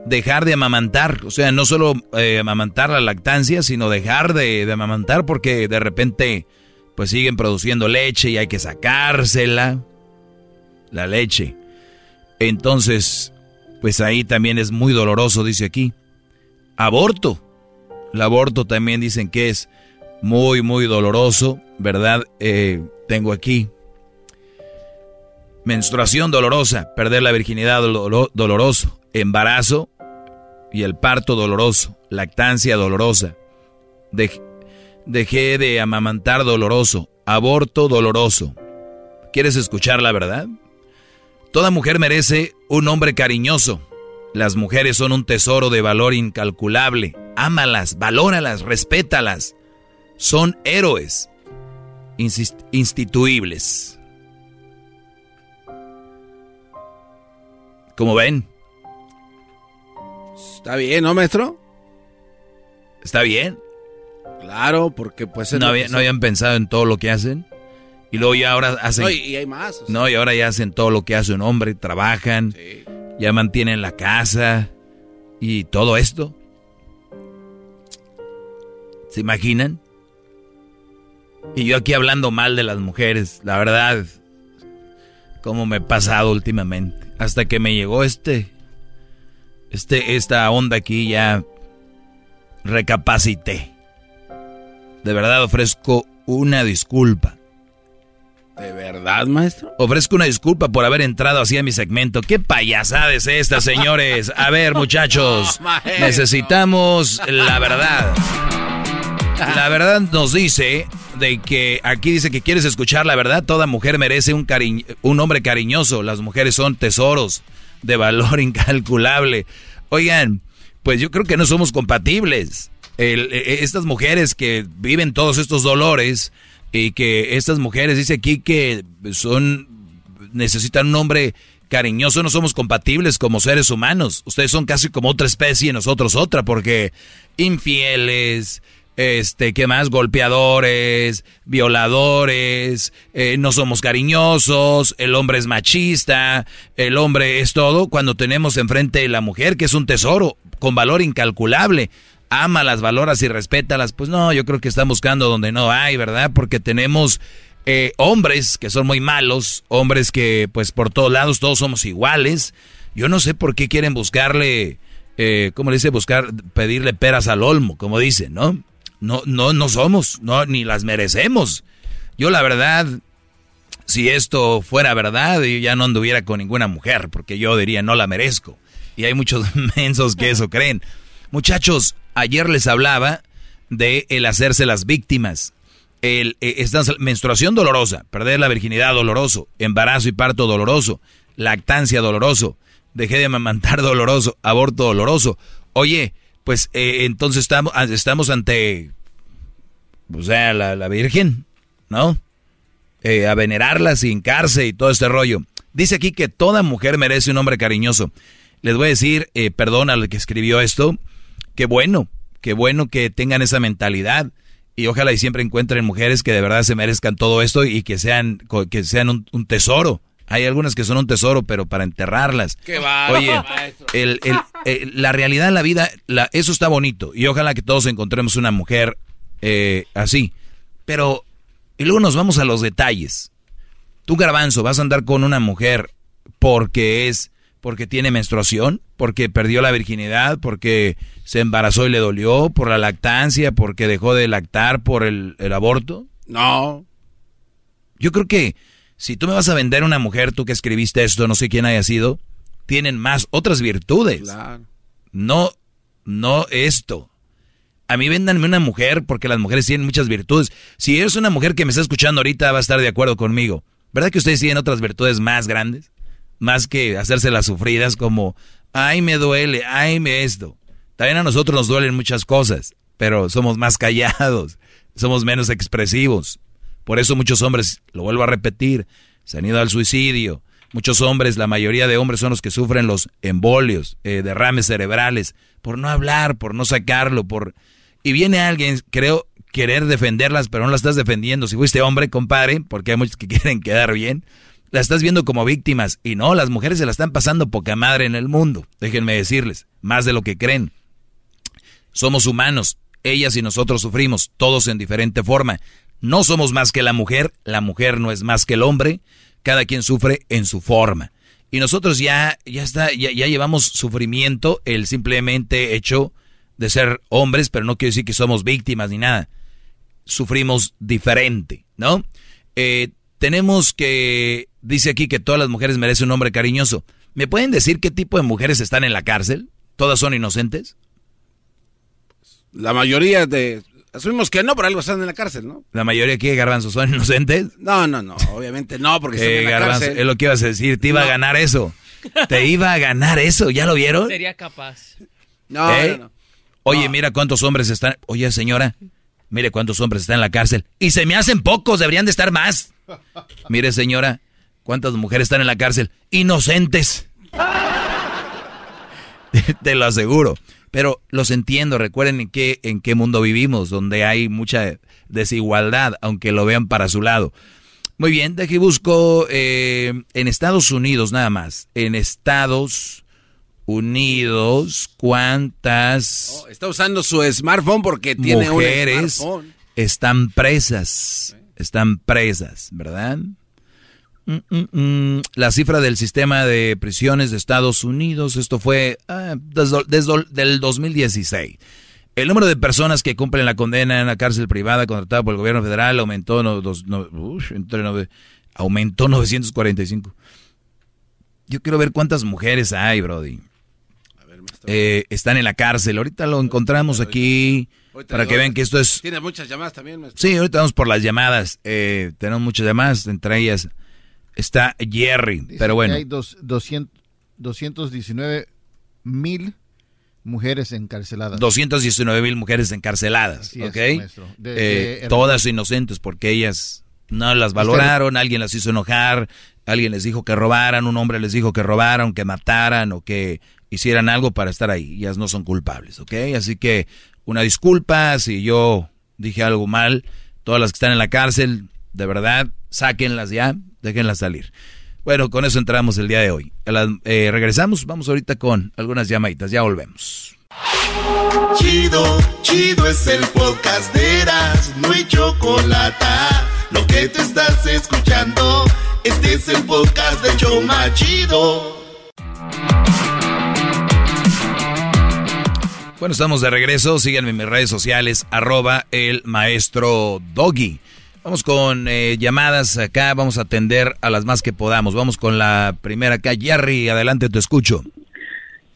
Speaker 5: Dejar de amamantar, o sea, no solo eh, amamantar la lactancia, sino dejar de, amamantar porque de repente pues siguen produciendo leche y hay que sacársela, la leche. Entonces, pues ahí también es muy doloroso, dice aquí. Aborto. El aborto también dicen que es muy, muy doloroso, ¿verdad? Eh, tengo aquí menstruación dolorosa, perder la virginidad doloroso, embarazo y el parto doloroso, lactancia dolorosa, dejé de amamantar doloroso, aborto doloroso. ¿Quieres escuchar la verdad? Toda mujer merece un hombre cariñoso. Las mujeres son un tesoro de valor incalculable. Ámalas, valóralas, respétalas. Son héroes instituibles. Como ven?
Speaker 6: Está bien, ¿no, maestro?
Speaker 5: Está bien.
Speaker 6: Claro, porque pues...
Speaker 5: No, no habían pensado en todo lo que hacen. Y luego ya ahora hacen...
Speaker 6: No, y hay más.
Speaker 5: No, y ahora ya hacen todo lo que hace un hombre, trabajan, ya mantienen la casa y todo esto. ¿Se imaginan? Y yo aquí hablando mal de las mujeres, la verdad, cómo me he pasado últimamente. Hasta que me llegó este, este, esta onda aquí ya recapacité. De verdad ofrezco una disculpa.
Speaker 6: ¿De verdad, maestro?
Speaker 5: Ofrezco una disculpa por haber entrado así a mi segmento. ¿Qué payasada es esta, señores? A ver, muchachos, [LAUGHS] necesitamos la verdad. La verdad nos dice de que aquí dice que quieres escuchar la verdad. Toda mujer merece un, un hombre cariñoso. Las mujeres son tesoros de valor [LAUGHS] incalculable. Oigan, pues yo creo que no somos compatibles. E, e, estas mujeres que viven todos estos dolores y que estas mujeres, dice aquí que son, necesitan un hombre cariñoso, no somos compatibles como seres humanos. Ustedes son casi como otra especie y nosotros otra, porque infieles, este, ¿qué más? Golpeadores, violadores, eh, no somos cariñosos, el hombre es machista, el hombre es todo, cuando tenemos enfrente la mujer, que es un tesoro, con valor incalculable. Ámalas, valoras y respétalas. Pues no, yo creo que están buscando donde no hay, ¿verdad? Porque tenemos eh, hombres que son muy malos, hombres que pues por todos lados todos somos iguales. Yo no sé por qué quieren buscarle, eh, ¿cómo le dice? Buscar, pedirle peras al olmo, como dicen, ¿no? No, no, no somos, no, ni las merecemos. Yo la verdad, si esto fuera verdad, yo ya no anduviera con ninguna mujer, porque yo diría no la merezco. Y hay muchos [LAUGHS] mensos que eso creen. Muchachos, ayer les hablaba de el hacerse las víctimas. el, eh, menstruación dolorosa, perder la virginidad doloroso, embarazo y parto doloroso, lactancia doloroso, dejé de amamantar [LAUGHS] doloroso, aborto doloroso. Oye, pues eh, entonces estamos, ah, ante, o sea, la, Virgen, ¿no? Eh, a venerarla sin cárcel y todo este rollo. Dice aquí que toda mujer merece un hombre cariñoso. Les voy a decir, eh, perdón al que escribió esto, qué bueno, qué bueno que tengan esa mentalidad y ojalá y siempre encuentren mujeres que de verdad se merezcan todo esto y que sean, que sean un, tesoro. Hay algunas que son un tesoro, pero para enterrarlas.
Speaker 6: Qué va,
Speaker 5: Oye, el, el, la realidad de la vida, la, eso está bonito. Y ojalá que todos encontremos una mujer eh, así. Pero, y luego nos vamos a los detalles. Tú, garbanzo, vas a andar con una mujer porque es, porque tiene menstruación, porque perdió la virginidad, porque se embarazó y le dolió, por la lactancia, porque dejó de lactar por el, el aborto.
Speaker 6: No.
Speaker 5: Yo creo que si tú me vas a vender una mujer, tú que escribiste esto, no sé quién haya sido, tienen más otras virtudes. Claro. No, no esto. A mí véndanme una mujer porque las mujeres tienen muchas virtudes. Si eres una mujer que me está escuchando ahorita, va a estar de acuerdo conmigo. ¿Verdad que ustedes tienen otras virtudes más grandes? Más que hacerse las sufridas como, ay, me duele, ay, me esto. También a nosotros nos duelen muchas cosas, pero somos más callados, somos menos expresivos. Por eso muchos hombres, lo vuelvo a repetir, se han ido al suicidio. Muchos hombres, la mayoría de hombres son los que sufren los embolios, eh, derrames cerebrales, por no hablar, por no sacarlo, por... Y viene alguien, creo, querer defenderlas, pero no las estás defendiendo. Si fuiste hombre, compadre, porque hay muchos que [LAUGHS] quieren quedar bien, las estás viendo como víctimas. Y no, las mujeres se la están pasando poca madre en el mundo. Déjenme decirles, más de lo que creen. Somos humanos, ellas y nosotros sufrimos, todos en diferente forma. No somos más que la mujer, la mujer no es más que el hombre, cada quien sufre en su forma. Y nosotros ya, ya está, ya, ya llevamos sufrimiento, el simplemente hecho de ser hombres, pero no quiere decir que somos víctimas ni nada sufrimos diferente, ¿no? Eh, tenemos que, dice aquí que todas las mujeres merecen un hombre cariñoso. ¿Me pueden decir qué tipo de mujeres están en la cárcel? ¿Todas son inocentes?
Speaker 6: La mayoría de... Asumimos que no, pero algo están en la cárcel, ¿no?
Speaker 5: ¿La mayoría aquí, Garbanzo, son inocentes?
Speaker 6: No, no, no, obviamente no, porque están en la
Speaker 5: Garbanzo,
Speaker 6: cárcel.
Speaker 5: Es lo que ibas a decir, te iba a ganar eso. Te [LAUGHS] iba a ganar eso, ¿ya lo vieron?
Speaker 35: Sería capaz.
Speaker 6: No,
Speaker 5: ¿Eh?
Speaker 6: no, no.
Speaker 5: Oye, mira cuántos hombres están... Oye, señora, Mire cuántos hombres están en la cárcel. Y se me hacen pocos, deberían de estar más. Mire, señora, cuántas mujeres están en la cárcel. Inocentes. [LAUGHS] [LAUGHS] Te lo aseguro. Pero los entiendo, recuerden en qué, en qué mundo vivimos, donde hay mucha desigualdad, aunque lo vean para su lado. Muy bien, de aquí busco eh, en Estados Unidos nada más. En Estados Unidos, ¿cuántas
Speaker 6: oh, está usando su smartphone porque tiene
Speaker 5: mujeres
Speaker 6: un smartphone.
Speaker 5: están presas? Están presas, ¿verdad? La cifra del sistema de prisiones de Estados Unidos, esto fue ah, desde, desde el 2016. El número de personas que cumplen la condena en la cárcel privada contratada por el gobierno federal aumentó, no, dos, no, entre nove- aumentó 945. Yo quiero ver cuántas mujeres hay, Brody. Eh, están en la cárcel. Ahorita lo encontramos aquí para que vean que esto es...
Speaker 6: Tiene muchas llamadas también, maestro.
Speaker 5: Sí, ahorita vamos por las llamadas. Eh, tenemos muchas llamadas, entre ellas está Jerry. Pero
Speaker 7: que
Speaker 5: bueno,
Speaker 7: Hay dos, 200, 219 mil mujeres encarceladas.
Speaker 5: 219 mil mujeres encarceladas,
Speaker 7: Así
Speaker 5: ¿ok?
Speaker 7: De-
Speaker 5: Eh, todas inocentes porque ellas no las valoraron, alguien las hizo enojar, alguien les dijo que robaran, un hombre les dijo que robaran, que mataran o que hicieran algo para estar ahí. Ellas no son culpables, ¿ok? Así que una disculpa si yo dije algo mal. Todas las que están en la cárcel, de verdad, sáquenlas ya, déjenlas salir. Bueno, con eso entramos el día de hoy. Eh, regresamos, vamos ahorita con algunas llamaditas, ya volvemos.
Speaker 11: Chido, chido es el podcast de Eras, no hay chocolate. Lo que te estás escuchando, este es el podcast de Choma Chido.
Speaker 5: Bueno, estamos de regreso. Síganme en mis redes sociales, arroba el maestro Doggy. Vamos con eh, llamadas acá, vamos a atender a las más que podamos. Vamos con la primera acá. Jerry, adelante, te escucho.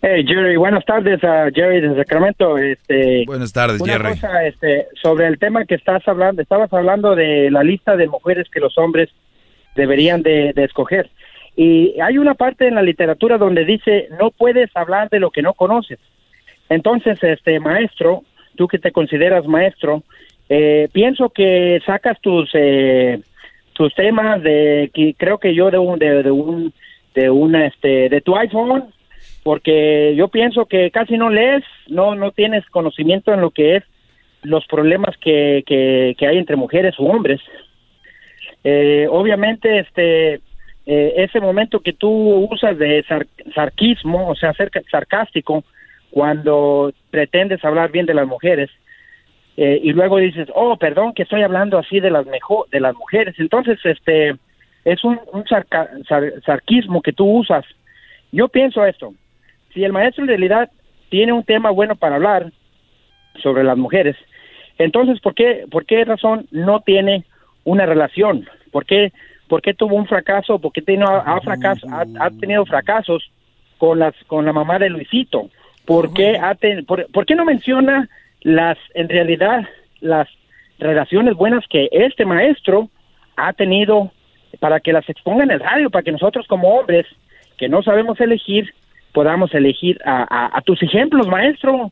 Speaker 34: Hey Jerry, buenas tardes a Jerry de Sacramento. Este,
Speaker 5: Buenas tardes,
Speaker 34: una
Speaker 5: Jerry.
Speaker 34: cosa, este, sobre el tema que estás hablando, estabas hablando de la lista de mujeres que los hombres deberían de, de escoger. Y hay una parte en la literatura donde dice no puedes hablar de lo que no conoces. Entonces, este maestro, tú que te consideras maestro, eh, pienso que sacas tus eh, tus temas de que creo que yo de un de, un de una este de tu iPhone porque yo pienso que casi no lees, no no tienes conocimiento en lo que es los problemas que, que, que hay entre mujeres u hombres. Eh, obviamente, este eh, ese momento que tú usas de sar- sarquismo, o sea, ser sarcástico, cuando pretendes hablar bien de las mujeres, eh, y luego dices, oh, perdón, que estoy hablando así de las mejor, de las mujeres. Entonces, este, es un, un sarca- sar- sarquismo que tú usas. Yo pienso esto, si el maestro en realidad tiene un tema bueno para hablar sobre las mujeres, entonces, ¿por qué, por qué razón no tiene una relación? ¿Por qué, por qué tuvo un fracaso? ¿Por qué ha, fracaso, ha tenido fracasos con, las, con la mamá de Luisito? ¿Por qué, ha ten- por, por qué no menciona las, en realidad, las relaciones buenas que este maestro ha tenido para que las exponga en el radio, para que nosotros como hombres que no sabemos elegir, podamos elegir a, a- a tus ejemplos, maestro.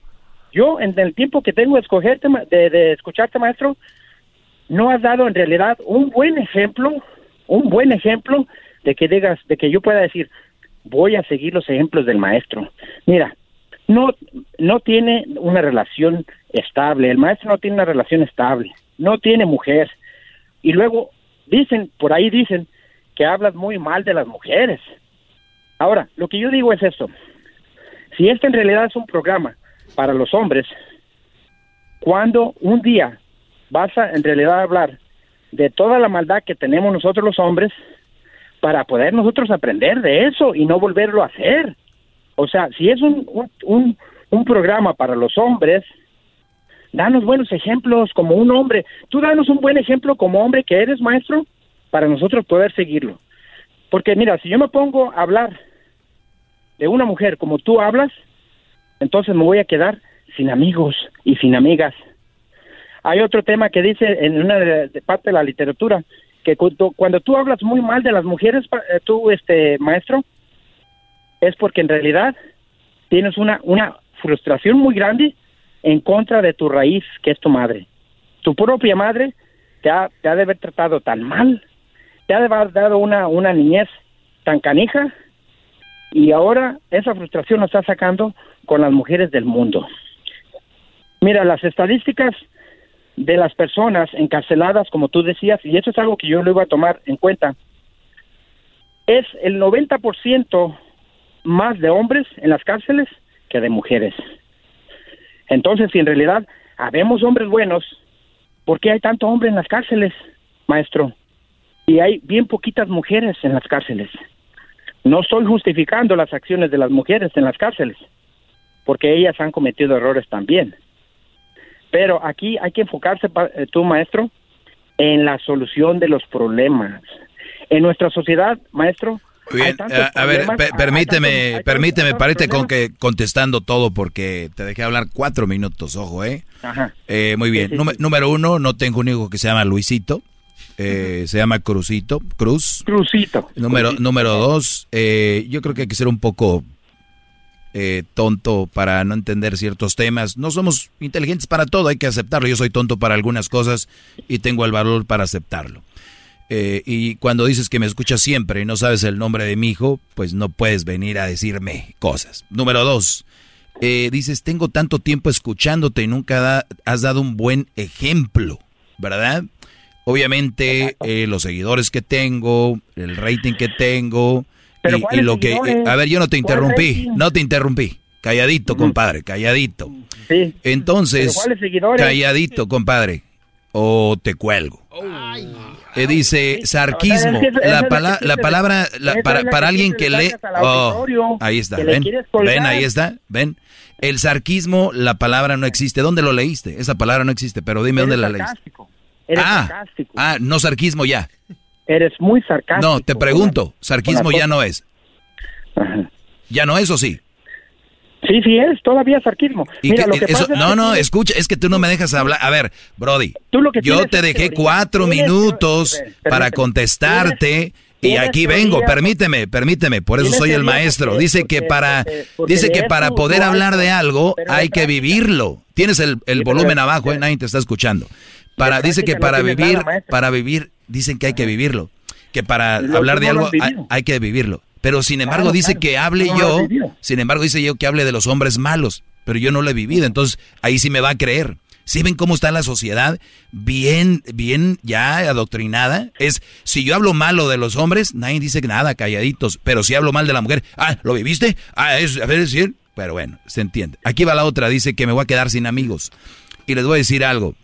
Speaker 34: Yo, en el tiempo que tengo de, escogerte, de, de escucharte, maestro, no has dado en realidad un buen ejemplo, un buen ejemplo de que digas, de que yo pueda decir, voy a seguir los ejemplos del maestro. Mira, no, no tiene una relación estable, el maestro no tiene una relación estable, no tiene mujer. Y luego dicen, por ahí dicen, que hablas muy mal de las mujeres. Ahora, lo que yo digo es esto, si este en realidad es un programa para los hombres, cuando un día vas a en realidad hablar de toda la maldad que tenemos nosotros los hombres para poder nosotros aprender de eso y no volverlo a hacer. O sea, si es un, un, un, programa para los hombres, danos buenos ejemplos como un hombre. Tú danos un buen ejemplo como hombre que eres, maestro, para nosotros poder seguirlo. Porque mira, si yo me pongo a hablar de una mujer como tú hablas, entonces me voy a quedar sin amigos y sin amigas. Hay otro tema que dice en una parte de la literatura que cuando, cuando tú hablas muy mal de las mujeres, eh, tú, este maestro, es porque en realidad tienes una, una frustración muy grande en contra de tu raíz, que es tu madre. Tu propia madre te ha, te ha de haber tratado tan mal, te ha de haber dado una, una niñez tan canija, y ahora esa frustración la está sacando con las mujeres del mundo. Mira, las estadísticas de las personas encarceladas, como tú decías, y eso es algo que yo lo iba a tomar en cuenta, es el 90% más de hombres en las cárceles que de mujeres. Entonces, si en realidad habemos hombres buenos, ¿por qué hay tanto hombre en las cárceles, maestro? Y hay bien poquitas mujeres en las cárceles. No estoy justificando las acciones de las mujeres en las cárceles, porque ellas han cometido errores también. Pero aquí hay que enfocarse, eh, tú, maestro, en la solución de los problemas. En nuestra sociedad, maestro,
Speaker 5: bien,
Speaker 34: tantos
Speaker 5: a, a ver, permíteme,
Speaker 34: tantos-
Speaker 5: permíteme, parece con que contestando todo porque te dejé hablar cuatro minutos, ojo, ¿eh?
Speaker 34: Ajá.
Speaker 5: Eh, muy bien.
Speaker 34: Sí, sí,
Speaker 5: Número- Número uno, no tengo un hijo que se llama Luisito. Eh, Se llama Cruzito. Cruz.
Speaker 34: Cruzito.
Speaker 5: Número, número dos, eh, yo creo que hay que ser un poco eh, tonto para no entender ciertos temas. No somos inteligentes para todo, hay que aceptarlo. Yo soy tonto para algunas cosas y tengo el valor para aceptarlo. Eh, y cuando dices que me escuchas siempre y no sabes el nombre de mi hijo, pues no puedes venir a decirme cosas. Número dos, eh, dices, tengo tanto tiempo escuchándote y nunca da- has dado un buen ejemplo, ¿verdad? Obviamente, eh, los seguidores que tengo, el rating que tengo,
Speaker 34: Pero
Speaker 5: y, y
Speaker 34: ¿cuáles
Speaker 5: lo que...
Speaker 34: seguidores?
Speaker 5: a ver, yo no te
Speaker 34: ¿Cuál
Speaker 5: interrumpí, no te interrumpí. Calladito, compadre, calladito.
Speaker 34: Sí.
Speaker 5: Entonces, calladito, compadre, o te cuelgo. Eh, dice sarquismo.
Speaker 34: Es que
Speaker 5: la, pala- la palabra, la- para, para alguien que
Speaker 34: le
Speaker 5: lee. Oh, ahí está, ven. Ven, ahí está, ven. El sarquismo, la palabra no existe. ¿Dónde lo leíste? Esa palabra no existe, pero dime
Speaker 34: Eres
Speaker 5: dónde la leíste. ah,
Speaker 34: sarcástico.
Speaker 5: ah, no sarquismo ya.
Speaker 34: Eres muy sarcástico.
Speaker 5: No, te pregunto, sarquismo ya no es. ¿Ya no es o sí?
Speaker 34: Sí, sí es, todavía es sarquismo. Mira, lo que
Speaker 5: eso,
Speaker 34: pasa
Speaker 5: no,
Speaker 34: que
Speaker 5: no,
Speaker 34: tú-
Speaker 5: escucha, es que tú no me dejas hablar. A ver, Brody,
Speaker 34: lo que
Speaker 5: yo te dejé
Speaker 34: teoría.
Speaker 5: cuatro minutos para contestarte y aquí vengo. Permíteme, permíteme, por eso soy el maestro. Dice que para, dice que para poder hablar de algo hay que vivirlo. Tienes el, el volumen abajo, eh, nadie te está escuchando. Para, dice que para vivir, para vivir, dicen que hay que vivirlo. Que para hablar de algo hay que vivirlo. Pero sin embargo
Speaker 34: Claro,
Speaker 5: dice
Speaker 34: claro.
Speaker 5: que hable
Speaker 34: No
Speaker 5: yo, sin embargo dice yo que hable de los hombres malos, pero yo no lo he vivido, entonces ahí sí me va a creer. ¿Sí ven cómo está la sociedad? Bien, bien ya adoctrinada. Es, si yo hablo malo de los hombres, nadie dice nada, calladitos. Pero si hablo mal de la mujer, ah, ¿lo viviste? Ah, es, a ver, es decir. Pero bueno, se entiende. Aquí va la otra, dice que me voy a quedar sin amigos. Y les voy a decir algo.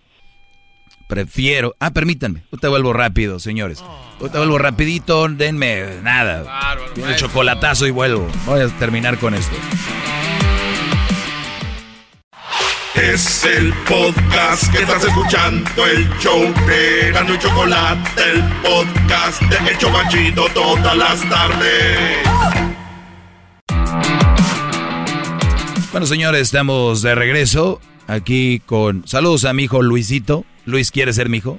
Speaker 5: Prefiero, ah, permítanme, yo te vuelvo rápido, señores. Yo te vuelvo rapidito, denme nada. el chocolatazo y vuelvo. Voy a terminar con esto.
Speaker 11: Es el podcast que estás escuchando, el show de Gano y Chocolate, el podcast de El Chobachito todas las tardes.
Speaker 5: Bueno, señores, estamos de regreso aquí con saludos a mi hijo Luisito. Luis quiere ser mi hijo.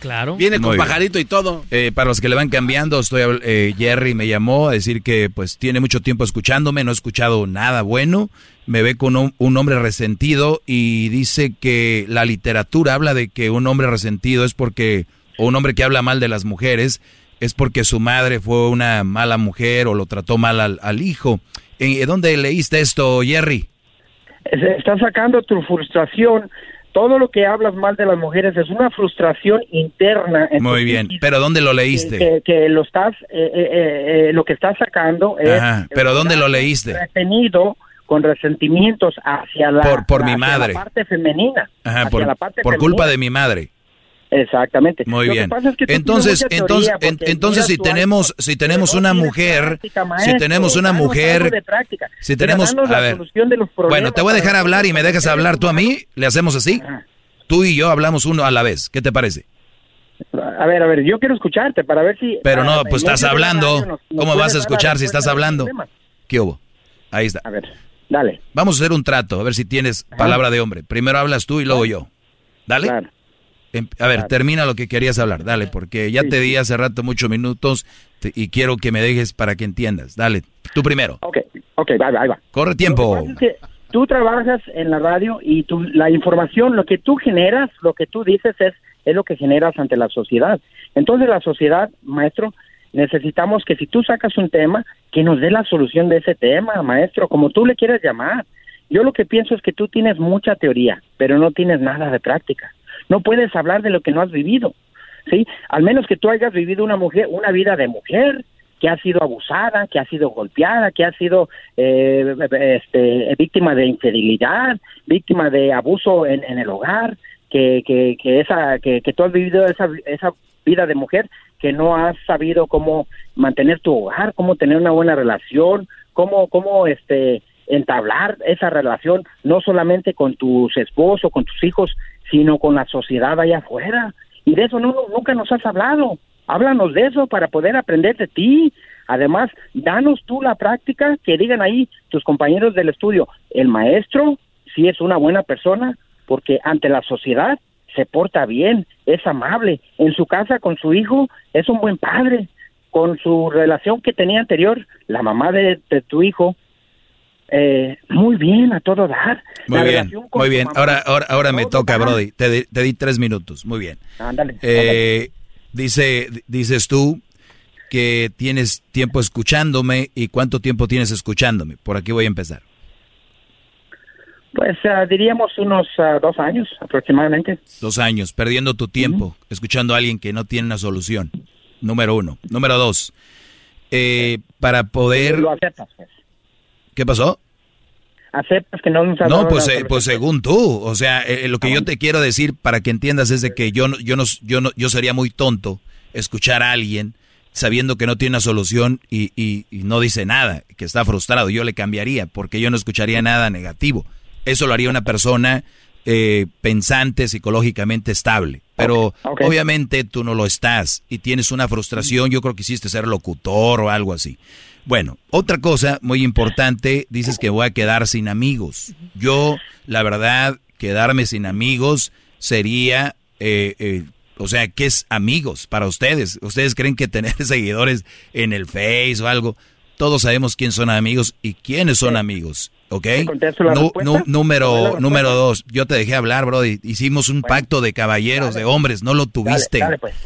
Speaker 6: Claro. Viene con
Speaker 5: bien.
Speaker 6: pajarito y todo.
Speaker 5: Eh, para los que le van cambiando, estoy habl- eh, Jerry me llamó a decir que pues tiene mucho tiempo escuchándome, no he escuchado nada bueno, me ve con un, un hombre resentido y dice que la literatura habla de que un hombre resentido es porque, o un hombre que habla mal de las mujeres, es porque su madre fue una mala mujer o lo trató mal al, al hijo. ¿En dónde leíste esto, Jerry?
Speaker 34: Está sacando tu frustración. Todo lo que hablas mal de las mujeres es una frustración interna. en
Speaker 5: Muy bien, pero ¿dónde lo leíste?
Speaker 34: que- que lo estás, eh, eh, eh, eh, lo que estás sacando es
Speaker 5: Ajá, pero ¿dónde lo leíste?
Speaker 34: retenido con resentimientos hacia la,
Speaker 5: Por- por mi madre.
Speaker 34: la parte femenina.
Speaker 5: Ajá, por,
Speaker 34: la parte
Speaker 5: por culpa de mi madre.
Speaker 34: Exactamente.
Speaker 5: Muy
Speaker 34: Lo que
Speaker 5: bien.
Speaker 34: pasa es que tú
Speaker 5: entonces, entonces, en- entonces si tenemos, si tenemos una mujer, si tenemos una mujer, si tenemos, a ver,
Speaker 34: solución de los problemas
Speaker 5: bueno, te voy a dejar hablar y me dejas hablar tú a mí, le hacemos así, tú y yo hablamos uno a la vez, ¿qué te parece?
Speaker 34: A ver, a ver, yo quiero escucharte para ver si...
Speaker 5: Pero no,
Speaker 34: ah,
Speaker 5: pues
Speaker 34: en
Speaker 5: estás hablando,
Speaker 34: radio nos- nos
Speaker 5: ¿cómo vas a escuchar si estás hablando? ¿Qué hubo? Ahí está.
Speaker 34: A ver, dale.
Speaker 5: Vamos a hacer un trato, a ver si tienes palabra de hombre. Primero hablas tú y luego yo. Dale. Em- A ver, termina lo que querías hablar, dale, porque ya te di hace rato muchos minutos te- y quiero que me dejes para que entiendas. Dale, tú primero.
Speaker 34: Ok, ok, va, va, va.
Speaker 5: Corre tiempo.
Speaker 34: Es que tú trabajas en la radio y tú, la información, lo que tú generas, lo que tú dices es, es lo que generas ante la sociedad. Entonces la sociedad, maestro, necesitamos que si tú sacas un tema, que nos dé la solución de ese tema, maestro, como tú le quieras llamar. Yo lo que pienso es que tú tienes mucha teoría, pero no tienes nada de práctica. No puedes hablar de lo que no has vivido, ¿sí? Al menos que tú hayas vivido una mujer, una vida de mujer, que ha sido abusada, que ha sido golpeada, que ha sido eh, este, víctima de infidelidad, víctima de abuso en, en el hogar, que, que, que esa, que, que tú has vivido esa, esa vida de mujer, que no has sabido cómo mantener tu hogar, cómo tener una buena relación, cómo, cómo este entablar esa relación no solamente con tus esposos, con tus hijos, sino con la sociedad allá afuera. Y de eso no, nunca nos has hablado. Háblanos de eso para poder aprender de ti. Además, danos tú la práctica que digan ahí tus compañeros del estudio. El maestro sí es una buena persona porque ante la sociedad se porta bien, es amable. En su casa con su hijo es un buen padre. Con su relación que tenía anterior, la mamá de, de tu hijo, eh, muy bien, a todo dar.
Speaker 5: Muy
Speaker 34: La
Speaker 5: bien, muy bien. Ahora, ahora, ahora me toca. Brody. Te, di- te di tres minutos. Muy bien.
Speaker 34: Ándale.
Speaker 5: Eh, dice, dices tú que tienes tiempo escuchándome y cuánto tiempo tienes escuchándome. Por aquí voy a empezar.
Speaker 34: Pues ah, diríamos unos ah, dos años aproximadamente.
Speaker 5: Dos años, perdiendo tu tiempo, escuchando a alguien que no tiene una solución. Número uno. Número dos. eh, para poder...
Speaker 34: Lo aceptas, pues.
Speaker 5: ¿Qué pasó?
Speaker 34: Aceptas que no
Speaker 5: No, pues, eh, pues según tú, o sea, eh, lo que yo te quiero decir para que entiendas es de que yo no, yo no, yo no, yo sería muy tonto escuchar a alguien sabiendo que no tiene una solución y, y- y no dice nada, que está frustrado. Yo le cambiaría porque yo no escucharía nada negativo. Eso lo haría una persona eh, pensante, psicológicamente estable. Pero obviamente tú no lo estás y tienes una frustración. Yo creo que hiciste ser locutor o algo así. Bueno, otra cosa muy importante, dices que voy a quedar sin amigos. Yo, la verdad, quedarme sin amigos sería, eh, eh, o sea, ¿qué es amigos para ustedes? ¿Ustedes creen que tener [LAUGHS] seguidores en el Face o algo? Todos sabemos quién son amigos y quiénes son amigos, ¿ok? número, número dos, yo te dejé hablar, bro. Hicimos un pacto de caballeros, de hombres, no lo tuviste.
Speaker 34: pues.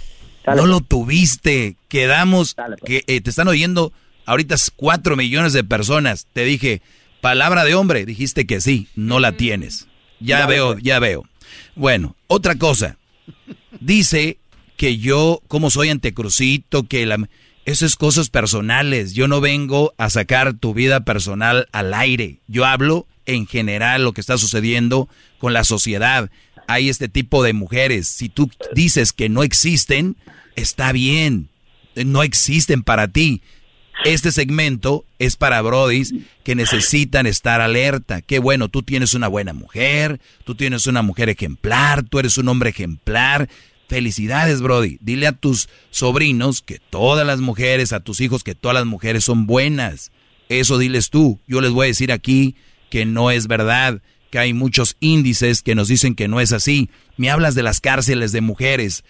Speaker 5: no lo tuviste. Quedamos, que eh, te están oyendo ahorita cuatro millones de personas. Te dije, palabra de hombre, dijiste que sí, no la tienes. Ya veo, ya veo. Bueno, otra cosa. Dice que yo, como soy antecrucito, que la... Eso es cosas personales. Yo no vengo a sacar tu vida personal al aire. Yo hablo en general lo que está sucediendo con la sociedad. Hay este tipo de mujeres. Si tú dices que no existen, está bien. No existen para ti. Este segmento es para brodis que necesitan estar alerta. Qué bueno, tú tienes una buena mujer, tú tienes una mujer ejemplar, tú eres un hombre ejemplar. Felicidades, Brody. Dile a tus sobrinos que todas las mujeres, a tus hijos que todas las mujeres son buenas. Eso diles tú. Yo les voy a decir aquí que no es verdad, que hay muchos índices que nos dicen que no es así. Me hablas de las cárceles de mujeres.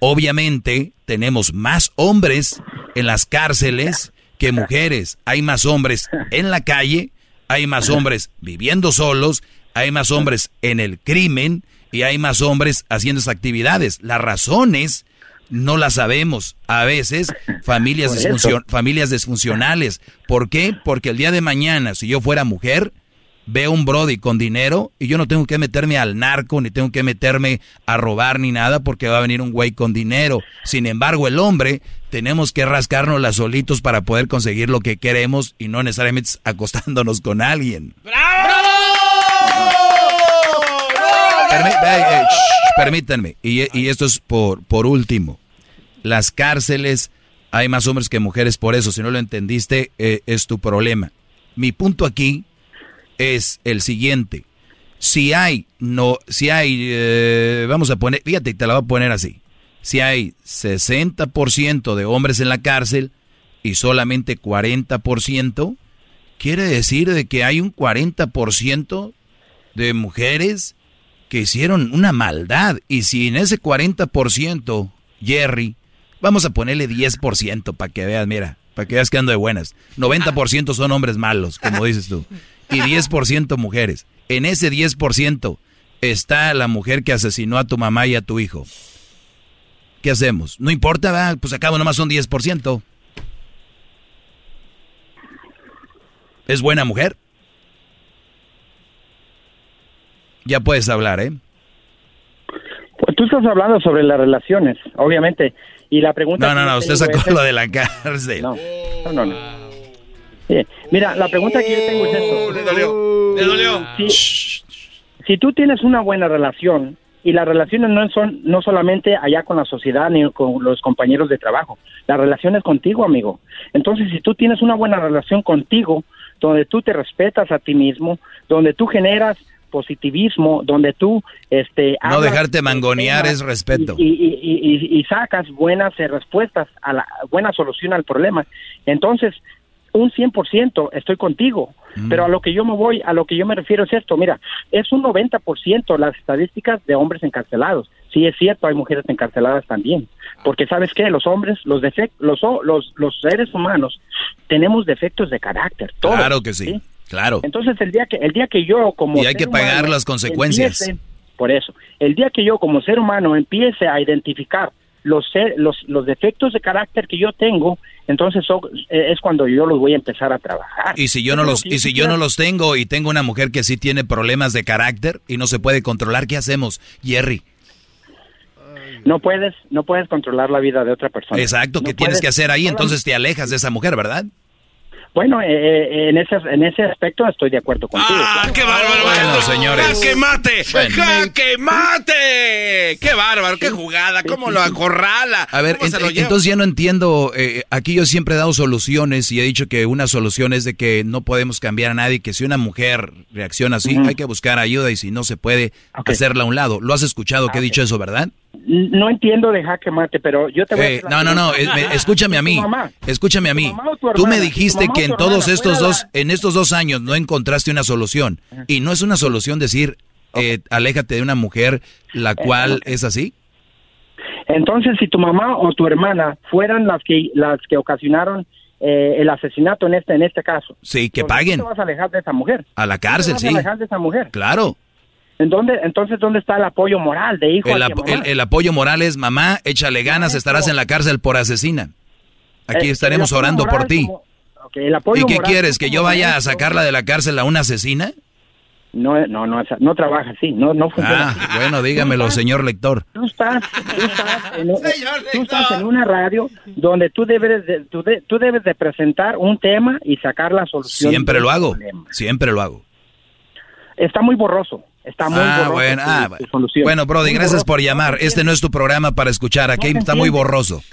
Speaker 5: Obviamente tenemos más hombres en las cárceles que mujeres. Hay más hombres en la calle, hay más hombres viviendo solos, hay más hombres en el crimen y hay más hombres haciendo esas actividades. Las razones no las sabemos. A veces familias, familias disfuncionales. ¿Por qué? Porque el día de mañana, si yo fuera mujer, veo un Brody con dinero y yo no tengo que meterme al narco, ni tengo que meterme a robar ni nada porque va a venir un güey con dinero. Sin embargo, el hombre tenemos que rascarnos las solitos para poder conseguir lo que queremos y no necesariamente acostándonos con alguien. ¡Bravo! permítanme, y, esto es por, por último. Las cárceles, hay más hombres que mujeres por eso. Si no lo entendiste, eh, es tu problema. Mi punto aquí es el siguiente. Si hay, no, si hay, eh, vamos a poner, fíjate, te la voy a poner así. Si hay 60% de hombres en la cárcel y solamente 40%, quiere decir de que hay un 40% de mujeres que hicieron una maldad. Y si en ese 40%, Jerry, vamos a ponerle 10% para que veas, mira, para que veas que ando de buenas. 90% son hombres malos, como dices tú. Y 10% mujeres. En ese 10% está la mujer que asesinó a tu mamá y a tu hijo. ¿Qué hacemos? No importa, ¿verdad? pues acabo nomás son 10%. ¿Es buena mujer? Ya puedes hablar, ¿eh?
Speaker 34: Pues tú estás hablando sobre las relaciones, obviamente. Y la pregunta...
Speaker 5: No, no, no, usted sacó lo de la cárcel.
Speaker 34: No, no, no. Mira, la pregunta que yo tengo es esto.
Speaker 6: Le dolió, le dolió.
Speaker 34: Si, si tú tienes una buena relación, y las relaciones no son no solamente allá con la sociedad ni con los compañeros de trabajo, las relaciones contigo, amigo. Entonces, si tú tienes una buena relación contigo, donde tú te respetas a ti mismo, donde tú generas positivismo, donde tú... este
Speaker 5: No dejarte mangonear es respeto.
Speaker 34: Y, y, y, sacas buenas eh, respuestas, a la buena solución al problema. Entonces, un 100% estoy contigo, mm. pero a lo que yo me voy, a lo que yo me refiero es esto, mira, es un 90% las estadísticas de hombres encarcelados. Sí es cierto, hay mujeres encarceladas también, porque sabes qué, los hombres, los defectos, los, los, los seres humanos tenemos defectos de carácter.
Speaker 5: claro que sí. Claro.
Speaker 34: Entonces el día que el día que yo como
Speaker 5: y hay que pagar las consecuencias.
Speaker 34: por eso, el día que yo como ser humano empiece a identificar los, los, los defectos de carácter que yo tengo, entonces eh, es cuando yo los voy a empezar a trabajar.
Speaker 5: Y si yo no los y si yo no los tengo y tengo una mujer que sí tiene problemas de carácter y no se puede controlar, ¿qué hacemos, Jerry?
Speaker 34: No puedes no puedes controlar la vida de otra persona.
Speaker 5: Exacto, ¿qué tienes que hacer ahí? Entonces te alejas de esa mujer, ¿verdad?
Speaker 34: Bueno, eh, eh, en ese en ese aspecto estoy de acuerdo contigo.
Speaker 6: ¡Ah, qué bárbaro!
Speaker 5: Bueno, señores.
Speaker 6: ¡Jaque mate! ¡Jaque mate! ¡Qué bárbaro! ¡Qué jugada! ¿Cómo lo acorrala?
Speaker 5: A ver, entonces ya no entiendo. Eh, aquí yo siempre he dado soluciones y he dicho que una solución es de que no podemos cambiar a nadie, que si una mujer reacciona así, hay que buscar ayuda y si no se puede, hacerla a un lado. ¿Lo has escuchado que he dicho eso, verdad?
Speaker 34: No entiendo de jaque mate, pero yo te voy a
Speaker 5: Eh,
Speaker 34: decir la
Speaker 5: no, no, no, eh, escúchame a
Speaker 34: ¿Tu
Speaker 5: mí. Escúchame a mí. Tú me dijiste
Speaker 34: ¿Tu mamá
Speaker 5: que en todos estos dos, en estos dos años no encontraste una solución. Y no es una solución decir, eh, aléjate de una mujer la cual es así.
Speaker 34: Entonces, si tu mamá o tu hermana fueran las que las que ocasionaron eh, el asesinato en este en este caso,
Speaker 5: Sí, que
Speaker 34: ¿por qué
Speaker 5: paguen.
Speaker 34: te vas a alejar de esa mujer?
Speaker 5: A la
Speaker 34: ¿Por qué
Speaker 5: cárcel,
Speaker 34: te vas
Speaker 5: sí.
Speaker 34: a alejar de esa mujer?
Speaker 5: Claro.
Speaker 34: ¿En dónde, entonces, ¿dónde está el apoyo moral de hijo
Speaker 5: El,
Speaker 34: hacia
Speaker 5: apo-
Speaker 34: mamá?
Speaker 5: el- el apoyo moral es, mamá, échale ganas, estarás en la cárcel por asesina. Aquí
Speaker 34: Eh,
Speaker 5: estaremos orando por ti.
Speaker 34: como- el apoyo
Speaker 5: ¿Y qué
Speaker 34: moral
Speaker 5: quieres? ¿Que yo vaya a sacarla de la cárcel a una asesina?
Speaker 34: No, no, no, esa- no trabaja así, no, no funciona.
Speaker 5: Ah,
Speaker 34: así.
Speaker 5: bueno, dígamelo,
Speaker 34: estás-
Speaker 5: señor lector.
Speaker 34: Tú estás, tú estás, en, un- tú estás en una radio donde tú debes de, tú, de- tú debes de presentar un tema y sacar la solución.
Speaker 5: Siempre lo hago.
Speaker 34: problema.
Speaker 5: Siempre lo hago.
Speaker 34: Está muy borroso, está muy
Speaker 5: Ah,
Speaker 34: borroso.
Speaker 5: bueno, ah, bueno, Brody,
Speaker 34: Muy
Speaker 5: gracias
Speaker 34: borroso.
Speaker 5: por llamar. Este no es tu programa para escuchar. Aquí
Speaker 34: No
Speaker 5: está muy borroso. [LAUGHS]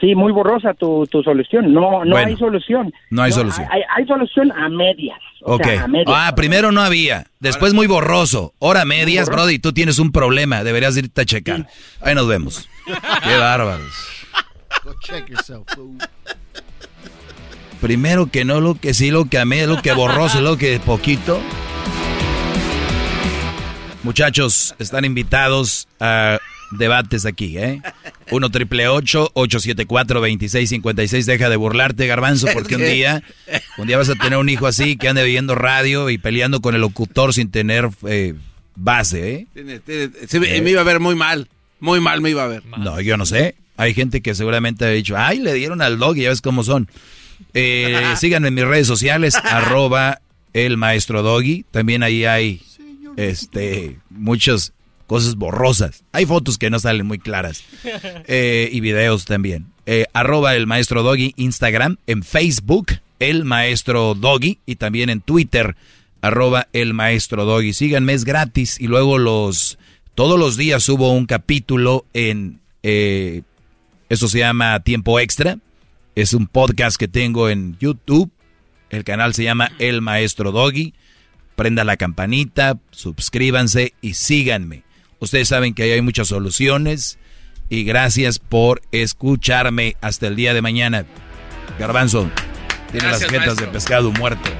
Speaker 34: Sí, muy borrosa tu, tu solución. No, no
Speaker 5: Bueno,
Speaker 34: hay solución.
Speaker 5: no hay solución.
Speaker 34: Hay, hay solución a medias. O
Speaker 5: Ok.
Speaker 34: sea, a medias.
Speaker 5: Ah, primero no había. Después muy borroso. Ahora medias,
Speaker 34: borroso.
Speaker 5: Brody, tú tienes un problema. Deberías irte a checar. Ahí nos vemos. [LAUGHS] Qué bárbaros.
Speaker 7: Go check yourself, fool.
Speaker 5: Primero que no, lo que sí, lo que a mí, lo que borroso, lo que poquito. Muchachos, están invitados a debates aquí, ¿eh? 1 triple 874 2656 Deja de burlarte, Garbanzo, porque un día, un día vas a tener un hijo así que ande viendo radio y peleando con el locutor sin tener eh, base, ¿eh?
Speaker 6: Me, me iba a ver muy mal. Muy mal me iba a ver.
Speaker 5: No, yo no sé. Hay gente que seguramente ha dicho, ay, le dieron al dog y ya ves cómo son. Eh, [LAUGHS] síganme en mis redes sociales, arroba el maestro doggy. También ahí hay este muchas cosas borrosas. Hay fotos que no salen muy claras. Eh, y videos también. Eh, arroba el maestro doggy, Instagram, en Facebook, el maestro doggy, y también en Twitter, arroba el maestro doggy. Síganme, es gratis. Y luego los, todos los días subo un capítulo en, eh, eso se llama Tiempo Extra. Es un podcast que tengo en YouTube. El canal se llama El Maestro Doggy. Prenda la campanita, suscríbanse y síganme. Ustedes saben que ahí hay muchas soluciones. Y gracias por escucharme hasta el día de mañana. Garbanzo, tiene
Speaker 11: Gracias,
Speaker 5: las jetas
Speaker 11: maestro.
Speaker 5: de pescado muerto. [LAUGHS]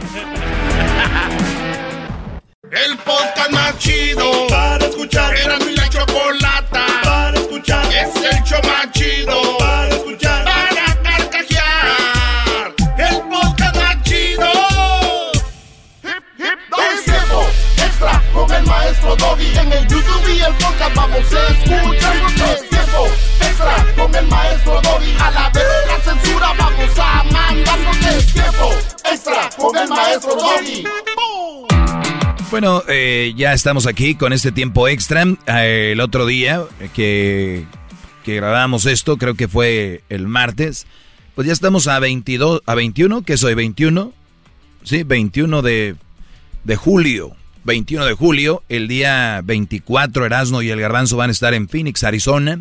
Speaker 11: El podcast más chido para escuchar. Era mi la chocolata para escuchar. Es el show más chido el maestro Doggy. En el YouTube y el podcast vamos a escuchar. Es tiempo extra con el maestro Doggy. A la vez la censura vamos a mandar. Es tiempo extra con el maestro Doggy.
Speaker 5: Bueno, eh, ya estamos aquí con este tiempo extra. Eh, el otro día que, que grabamos esto, creo que fue el martes, pues ya estamos a 22, a 21, que soy 21, sí, 21 de, de julio. 21 de julio, el día 24, Erasmo y el Garbanzo van a estar en Phoenix, Arizona.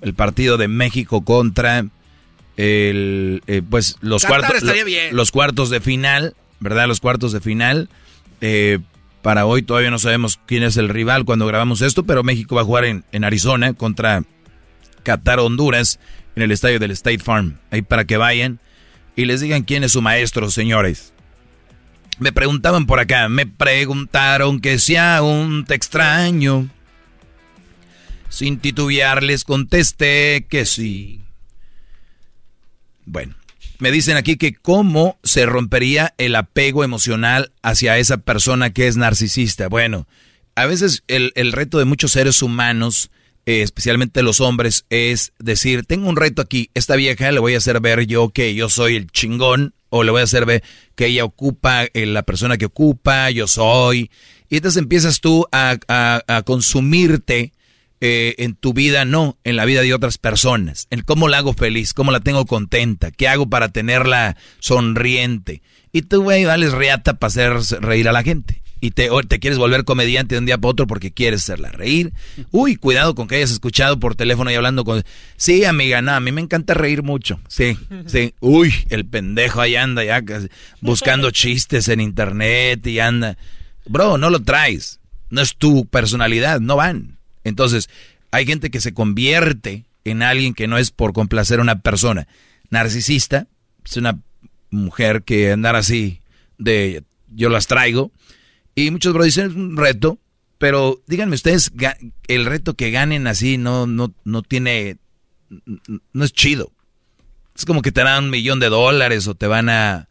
Speaker 5: El partido de México contra el, eh, pues los cuartos,
Speaker 6: bien.
Speaker 5: los cuartos de final, ¿verdad? Los cuartos de final. Eh, para hoy todavía no sabemos quién es el rival cuando grabamos esto, pero México va a jugar en, en Arizona contra Qatar, Honduras, en el estadio del State Farm. Ahí para que vayan y les digan quién es su maestro, señores. Me preguntaban por acá, me preguntaron que si aún te extraño. Sin titubear les contesté que sí. Bueno, me dicen aquí que cómo se rompería el apego emocional hacia esa persona que es narcisista. Bueno, a veces el, el reto de muchos seres humanos, eh, especialmente los hombres, es decir, tengo un reto aquí, esta vieja le voy a hacer ver yo que yo soy el chingón, o le voy a hacer ver que ella ocupa eh, la persona que ocupa, yo soy. Y entonces empiezas tú a, a- consumirte eh, en tu vida, no, en la vida de otras personas. En cómo la hago feliz, cómo la tengo contenta, qué hago para tenerla sonriente. Y tú, güey, vales reata para hacer reír a la gente. Y te, te quieres volver comediante de un día para otro porque quieres hacerla reír. Uy, cuidado con que hayas escuchado por teléfono y hablando con... Sí, amiga, no, a mí me encanta reír mucho. Sí, sí. Uy, el pendejo ahí anda ya buscando [LAUGHS] chistes en internet y anda... Bro, no lo traes. No es tu personalidad, no van. Entonces, Hay gente que se convierte en alguien que no es por complacer a una persona. Narcisista, es una mujer que andar así de yo las traigo. Y muchos bro dicen es un reto, pero díganme ustedes, el reto que ganen así no, no, no tiene, no es chido. Es como que te dan un millón de dólares o te van a,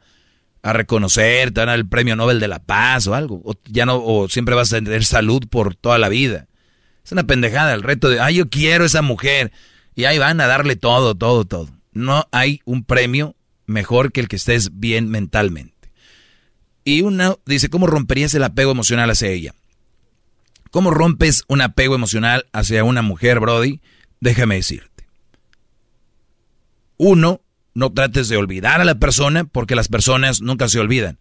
Speaker 5: a reconocer, te van el premio Nobel de la Paz o algo. O, ya no, o siempre vas a tener salud por toda la vida. Es una pendejada el reto de, ay, yo quiero esa mujer. Y ahí van a darle todo, todo, todo. No hay un premio mejor que el que estés bien mentalmente. Y uno dice, ¿cómo romperías el apego emocional hacia ella? ¿Cómo rompes un apego emocional hacia una mujer, Brody? Déjame decirte. Uno, no trates de olvidar a la persona porque las personas nunca se olvidan.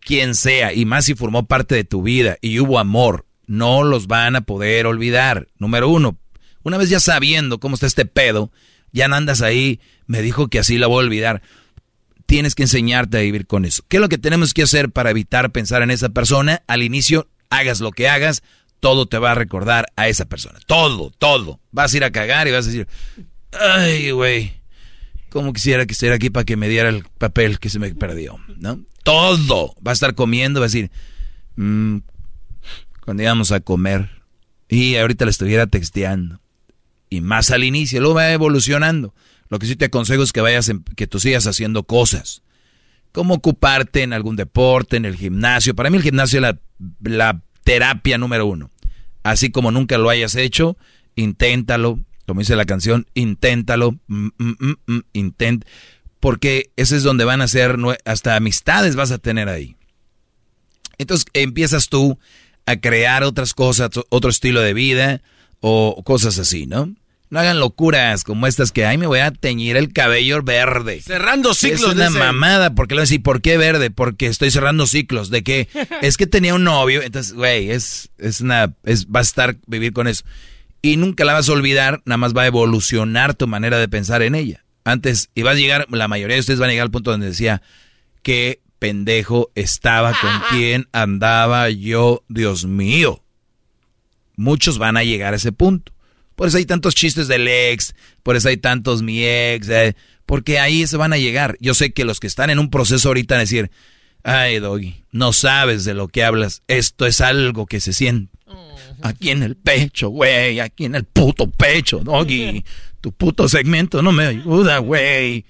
Speaker 5: Quien sea, y más si formó parte de tu vida y hubo amor, no los van a poder olvidar. Número uno, una vez ya sabiendo cómo está este pedo, ya no andas ahí, me dijo que así la voy a olvidar. Tienes que enseñarte a vivir con eso. ¿Qué es lo que tenemos que hacer para evitar pensar en esa persona? Al inicio, hagas lo que hagas, todo te va a recordar a esa persona. Todo, todo. Vas a ir a cagar y vas a decir, ay, güey, cómo quisiera que estuviera aquí para que me diera el papel que se me perdió, ¿no? Todo. Va a estar comiendo, va a decir, mmm, cuando íbamos a comer, y ahorita le estuviera texteando. Y más al inicio, luego va evolucionando. Lo que sí te aconsejo es que vayas, que tú sigas haciendo cosas. Como ocuparte en algún deporte, en el gimnasio. Para mí el gimnasio es la, la terapia número uno. Así como nunca lo hayas hecho, inténtalo. Como dice la canción, inténtalo. Mm, mm, mm, intent, porque ese es donde van a ser, hasta amistades vas a tener ahí. Entonces empiezas tú a crear otras cosas, otro estilo de vida o cosas así, ¿no? No hagan locuras como estas que, ay, me voy a teñir el cabello verde.
Speaker 6: Cerrando ciclos.
Speaker 5: Es una mamada, porque le voy a decir, ¿por qué verde? Porque estoy cerrando ciclos. ¿De qué? [LAUGHS] es que tenía un novio, entonces, güey, es, es una, es, va a estar vivir con eso. Y nunca la vas a olvidar, nada más va a evolucionar tu manera de pensar en ella. Antes, y vas a llegar, la mayoría de ustedes van a llegar al punto donde decía que pendejo estaba con [LAUGHS] quien andaba yo, Dios mío. Muchos van a llegar a ese punto. Por eso hay tantos chistes del ex, por eso hay tantos mi ex, eh, porque ahí se van a llegar. Yo sé que los que están en un proceso ahorita van a decir, ay, Doggy, no sabes de lo que hablas. Esto es algo que se siente. Aquí en el pecho, güey, aquí en el puto pecho, Doggy. [LAUGHS] Tu puto segmento no me ayuda, güey.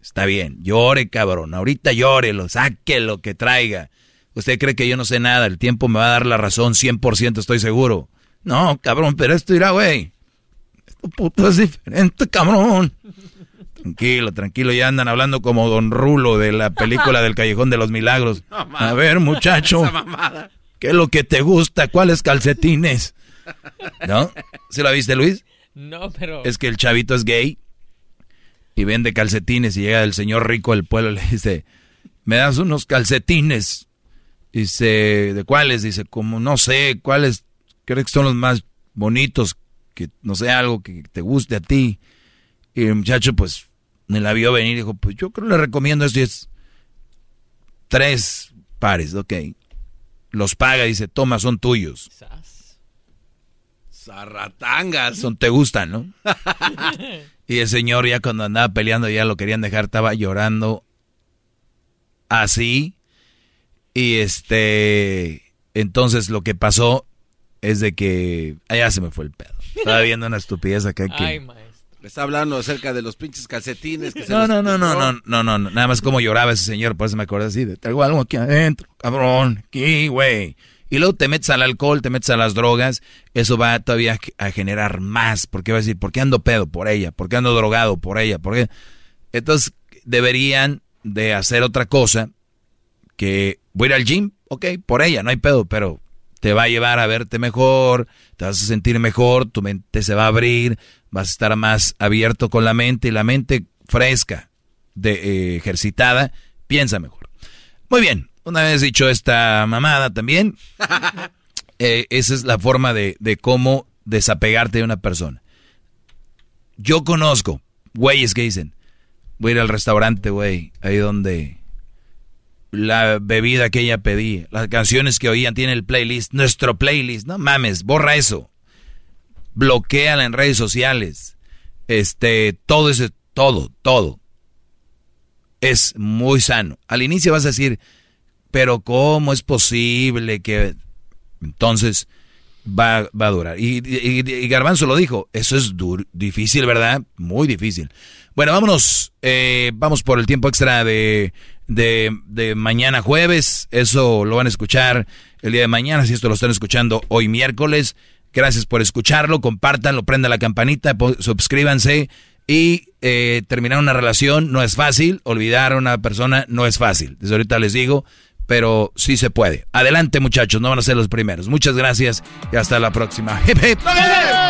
Speaker 5: Está bien, llore, cabrón. Ahorita llórelo, saque lo que traiga. Usted cree que yo no sé nada, el tiempo me va a dar la razón, 100% estoy seguro. No, cabrón, pero esto irá, güey. Esto puto es diferente, cabrón. Tranquilo, tranquilo, ya andan hablando como Don Rulo de la película del Callejón de los Milagros. [LAUGHS] a ver, muchacho, ¿qué es lo que te gusta? ¿Cuáles calcetines? ¿No? ¿Se la viste, Luis?
Speaker 35: No, pero...
Speaker 5: Es que el chavito es gay y vende calcetines y llega el señor rico del pueblo y le dice, me das unos calcetines. Dice, ¿de cuáles? Dice, como no sé, ¿cuáles? Creo que son los más bonitos, que no sé, algo que te guste a ti. Y el muchacho pues me la vio venir y dijo, pues yo creo que le recomiendo esto y es tres pares, ok. Los paga y dice, toma, son tuyos.
Speaker 6: Zarratangas.
Speaker 5: Son, te gustan, ¿no? [LAUGHS] y el señor ya cuando andaba peleando ya lo querían dejar, estaba llorando así. Y este, entonces lo que pasó es de que, allá se me fue el pedo. Estaba [LAUGHS] viendo una estupidez acá que...
Speaker 6: Ay, Me está hablando acerca de los pinches calcetines que
Speaker 5: no, no, no, no, no, no, no, no, nada más como lloraba ese señor, por eso me acuerdo así de, traigo algo aquí adentro, cabrón, aquí, güey y luego te metes al alcohol, te metes a las drogas, eso va todavía a generar más, porque va a decir, ¿por qué ando pedo por ella? ¿Por qué ando drogado por ella? ¿Por qué? Entonces deberían de hacer otra cosa, que voy a ir al gym, ok, por ella, no hay pedo, pero te va a llevar a verte mejor, te vas a sentir mejor, tu mente se va a abrir, vas a estar más abierto con la mente y la mente fresca, de, eh, ejercitada, piensa mejor. Muy bien, una vez dicho esta mamada también, [LAUGHS] eh, esa es la forma de, cómo desapegarte de una persona. Yo conozco güeyes que dicen, voy a ir al restaurante, güey, ahí donde la bebida que ella pedía, las canciones que oían, tiene el playlist, nuestro playlist, no mames, borra eso. bloqueala en redes sociales. Este, todo ese, todo, todo. Es muy sano. Al inicio vas a decir, pero ¿cómo es posible que... Entonces, va, va a durar. Y, Garbanzo lo dijo, eso es difícil, ¿verdad? Muy difícil. Bueno, vámonos, eh, vamos por el tiempo extra de, de, mañana jueves. Eso lo van a escuchar el día de mañana, si esto lo están escuchando hoy miércoles. Gracias por escucharlo, compártanlo, prendan la campanita, suscríbanse. Y eh, terminar una relación no es fácil, olvidar a una persona no es fácil. Desde ahorita les digo, pero sí se puede. Adelante muchachos, no van a ser los primeros. Muchas gracias y hasta la próxima. [LAUGHS]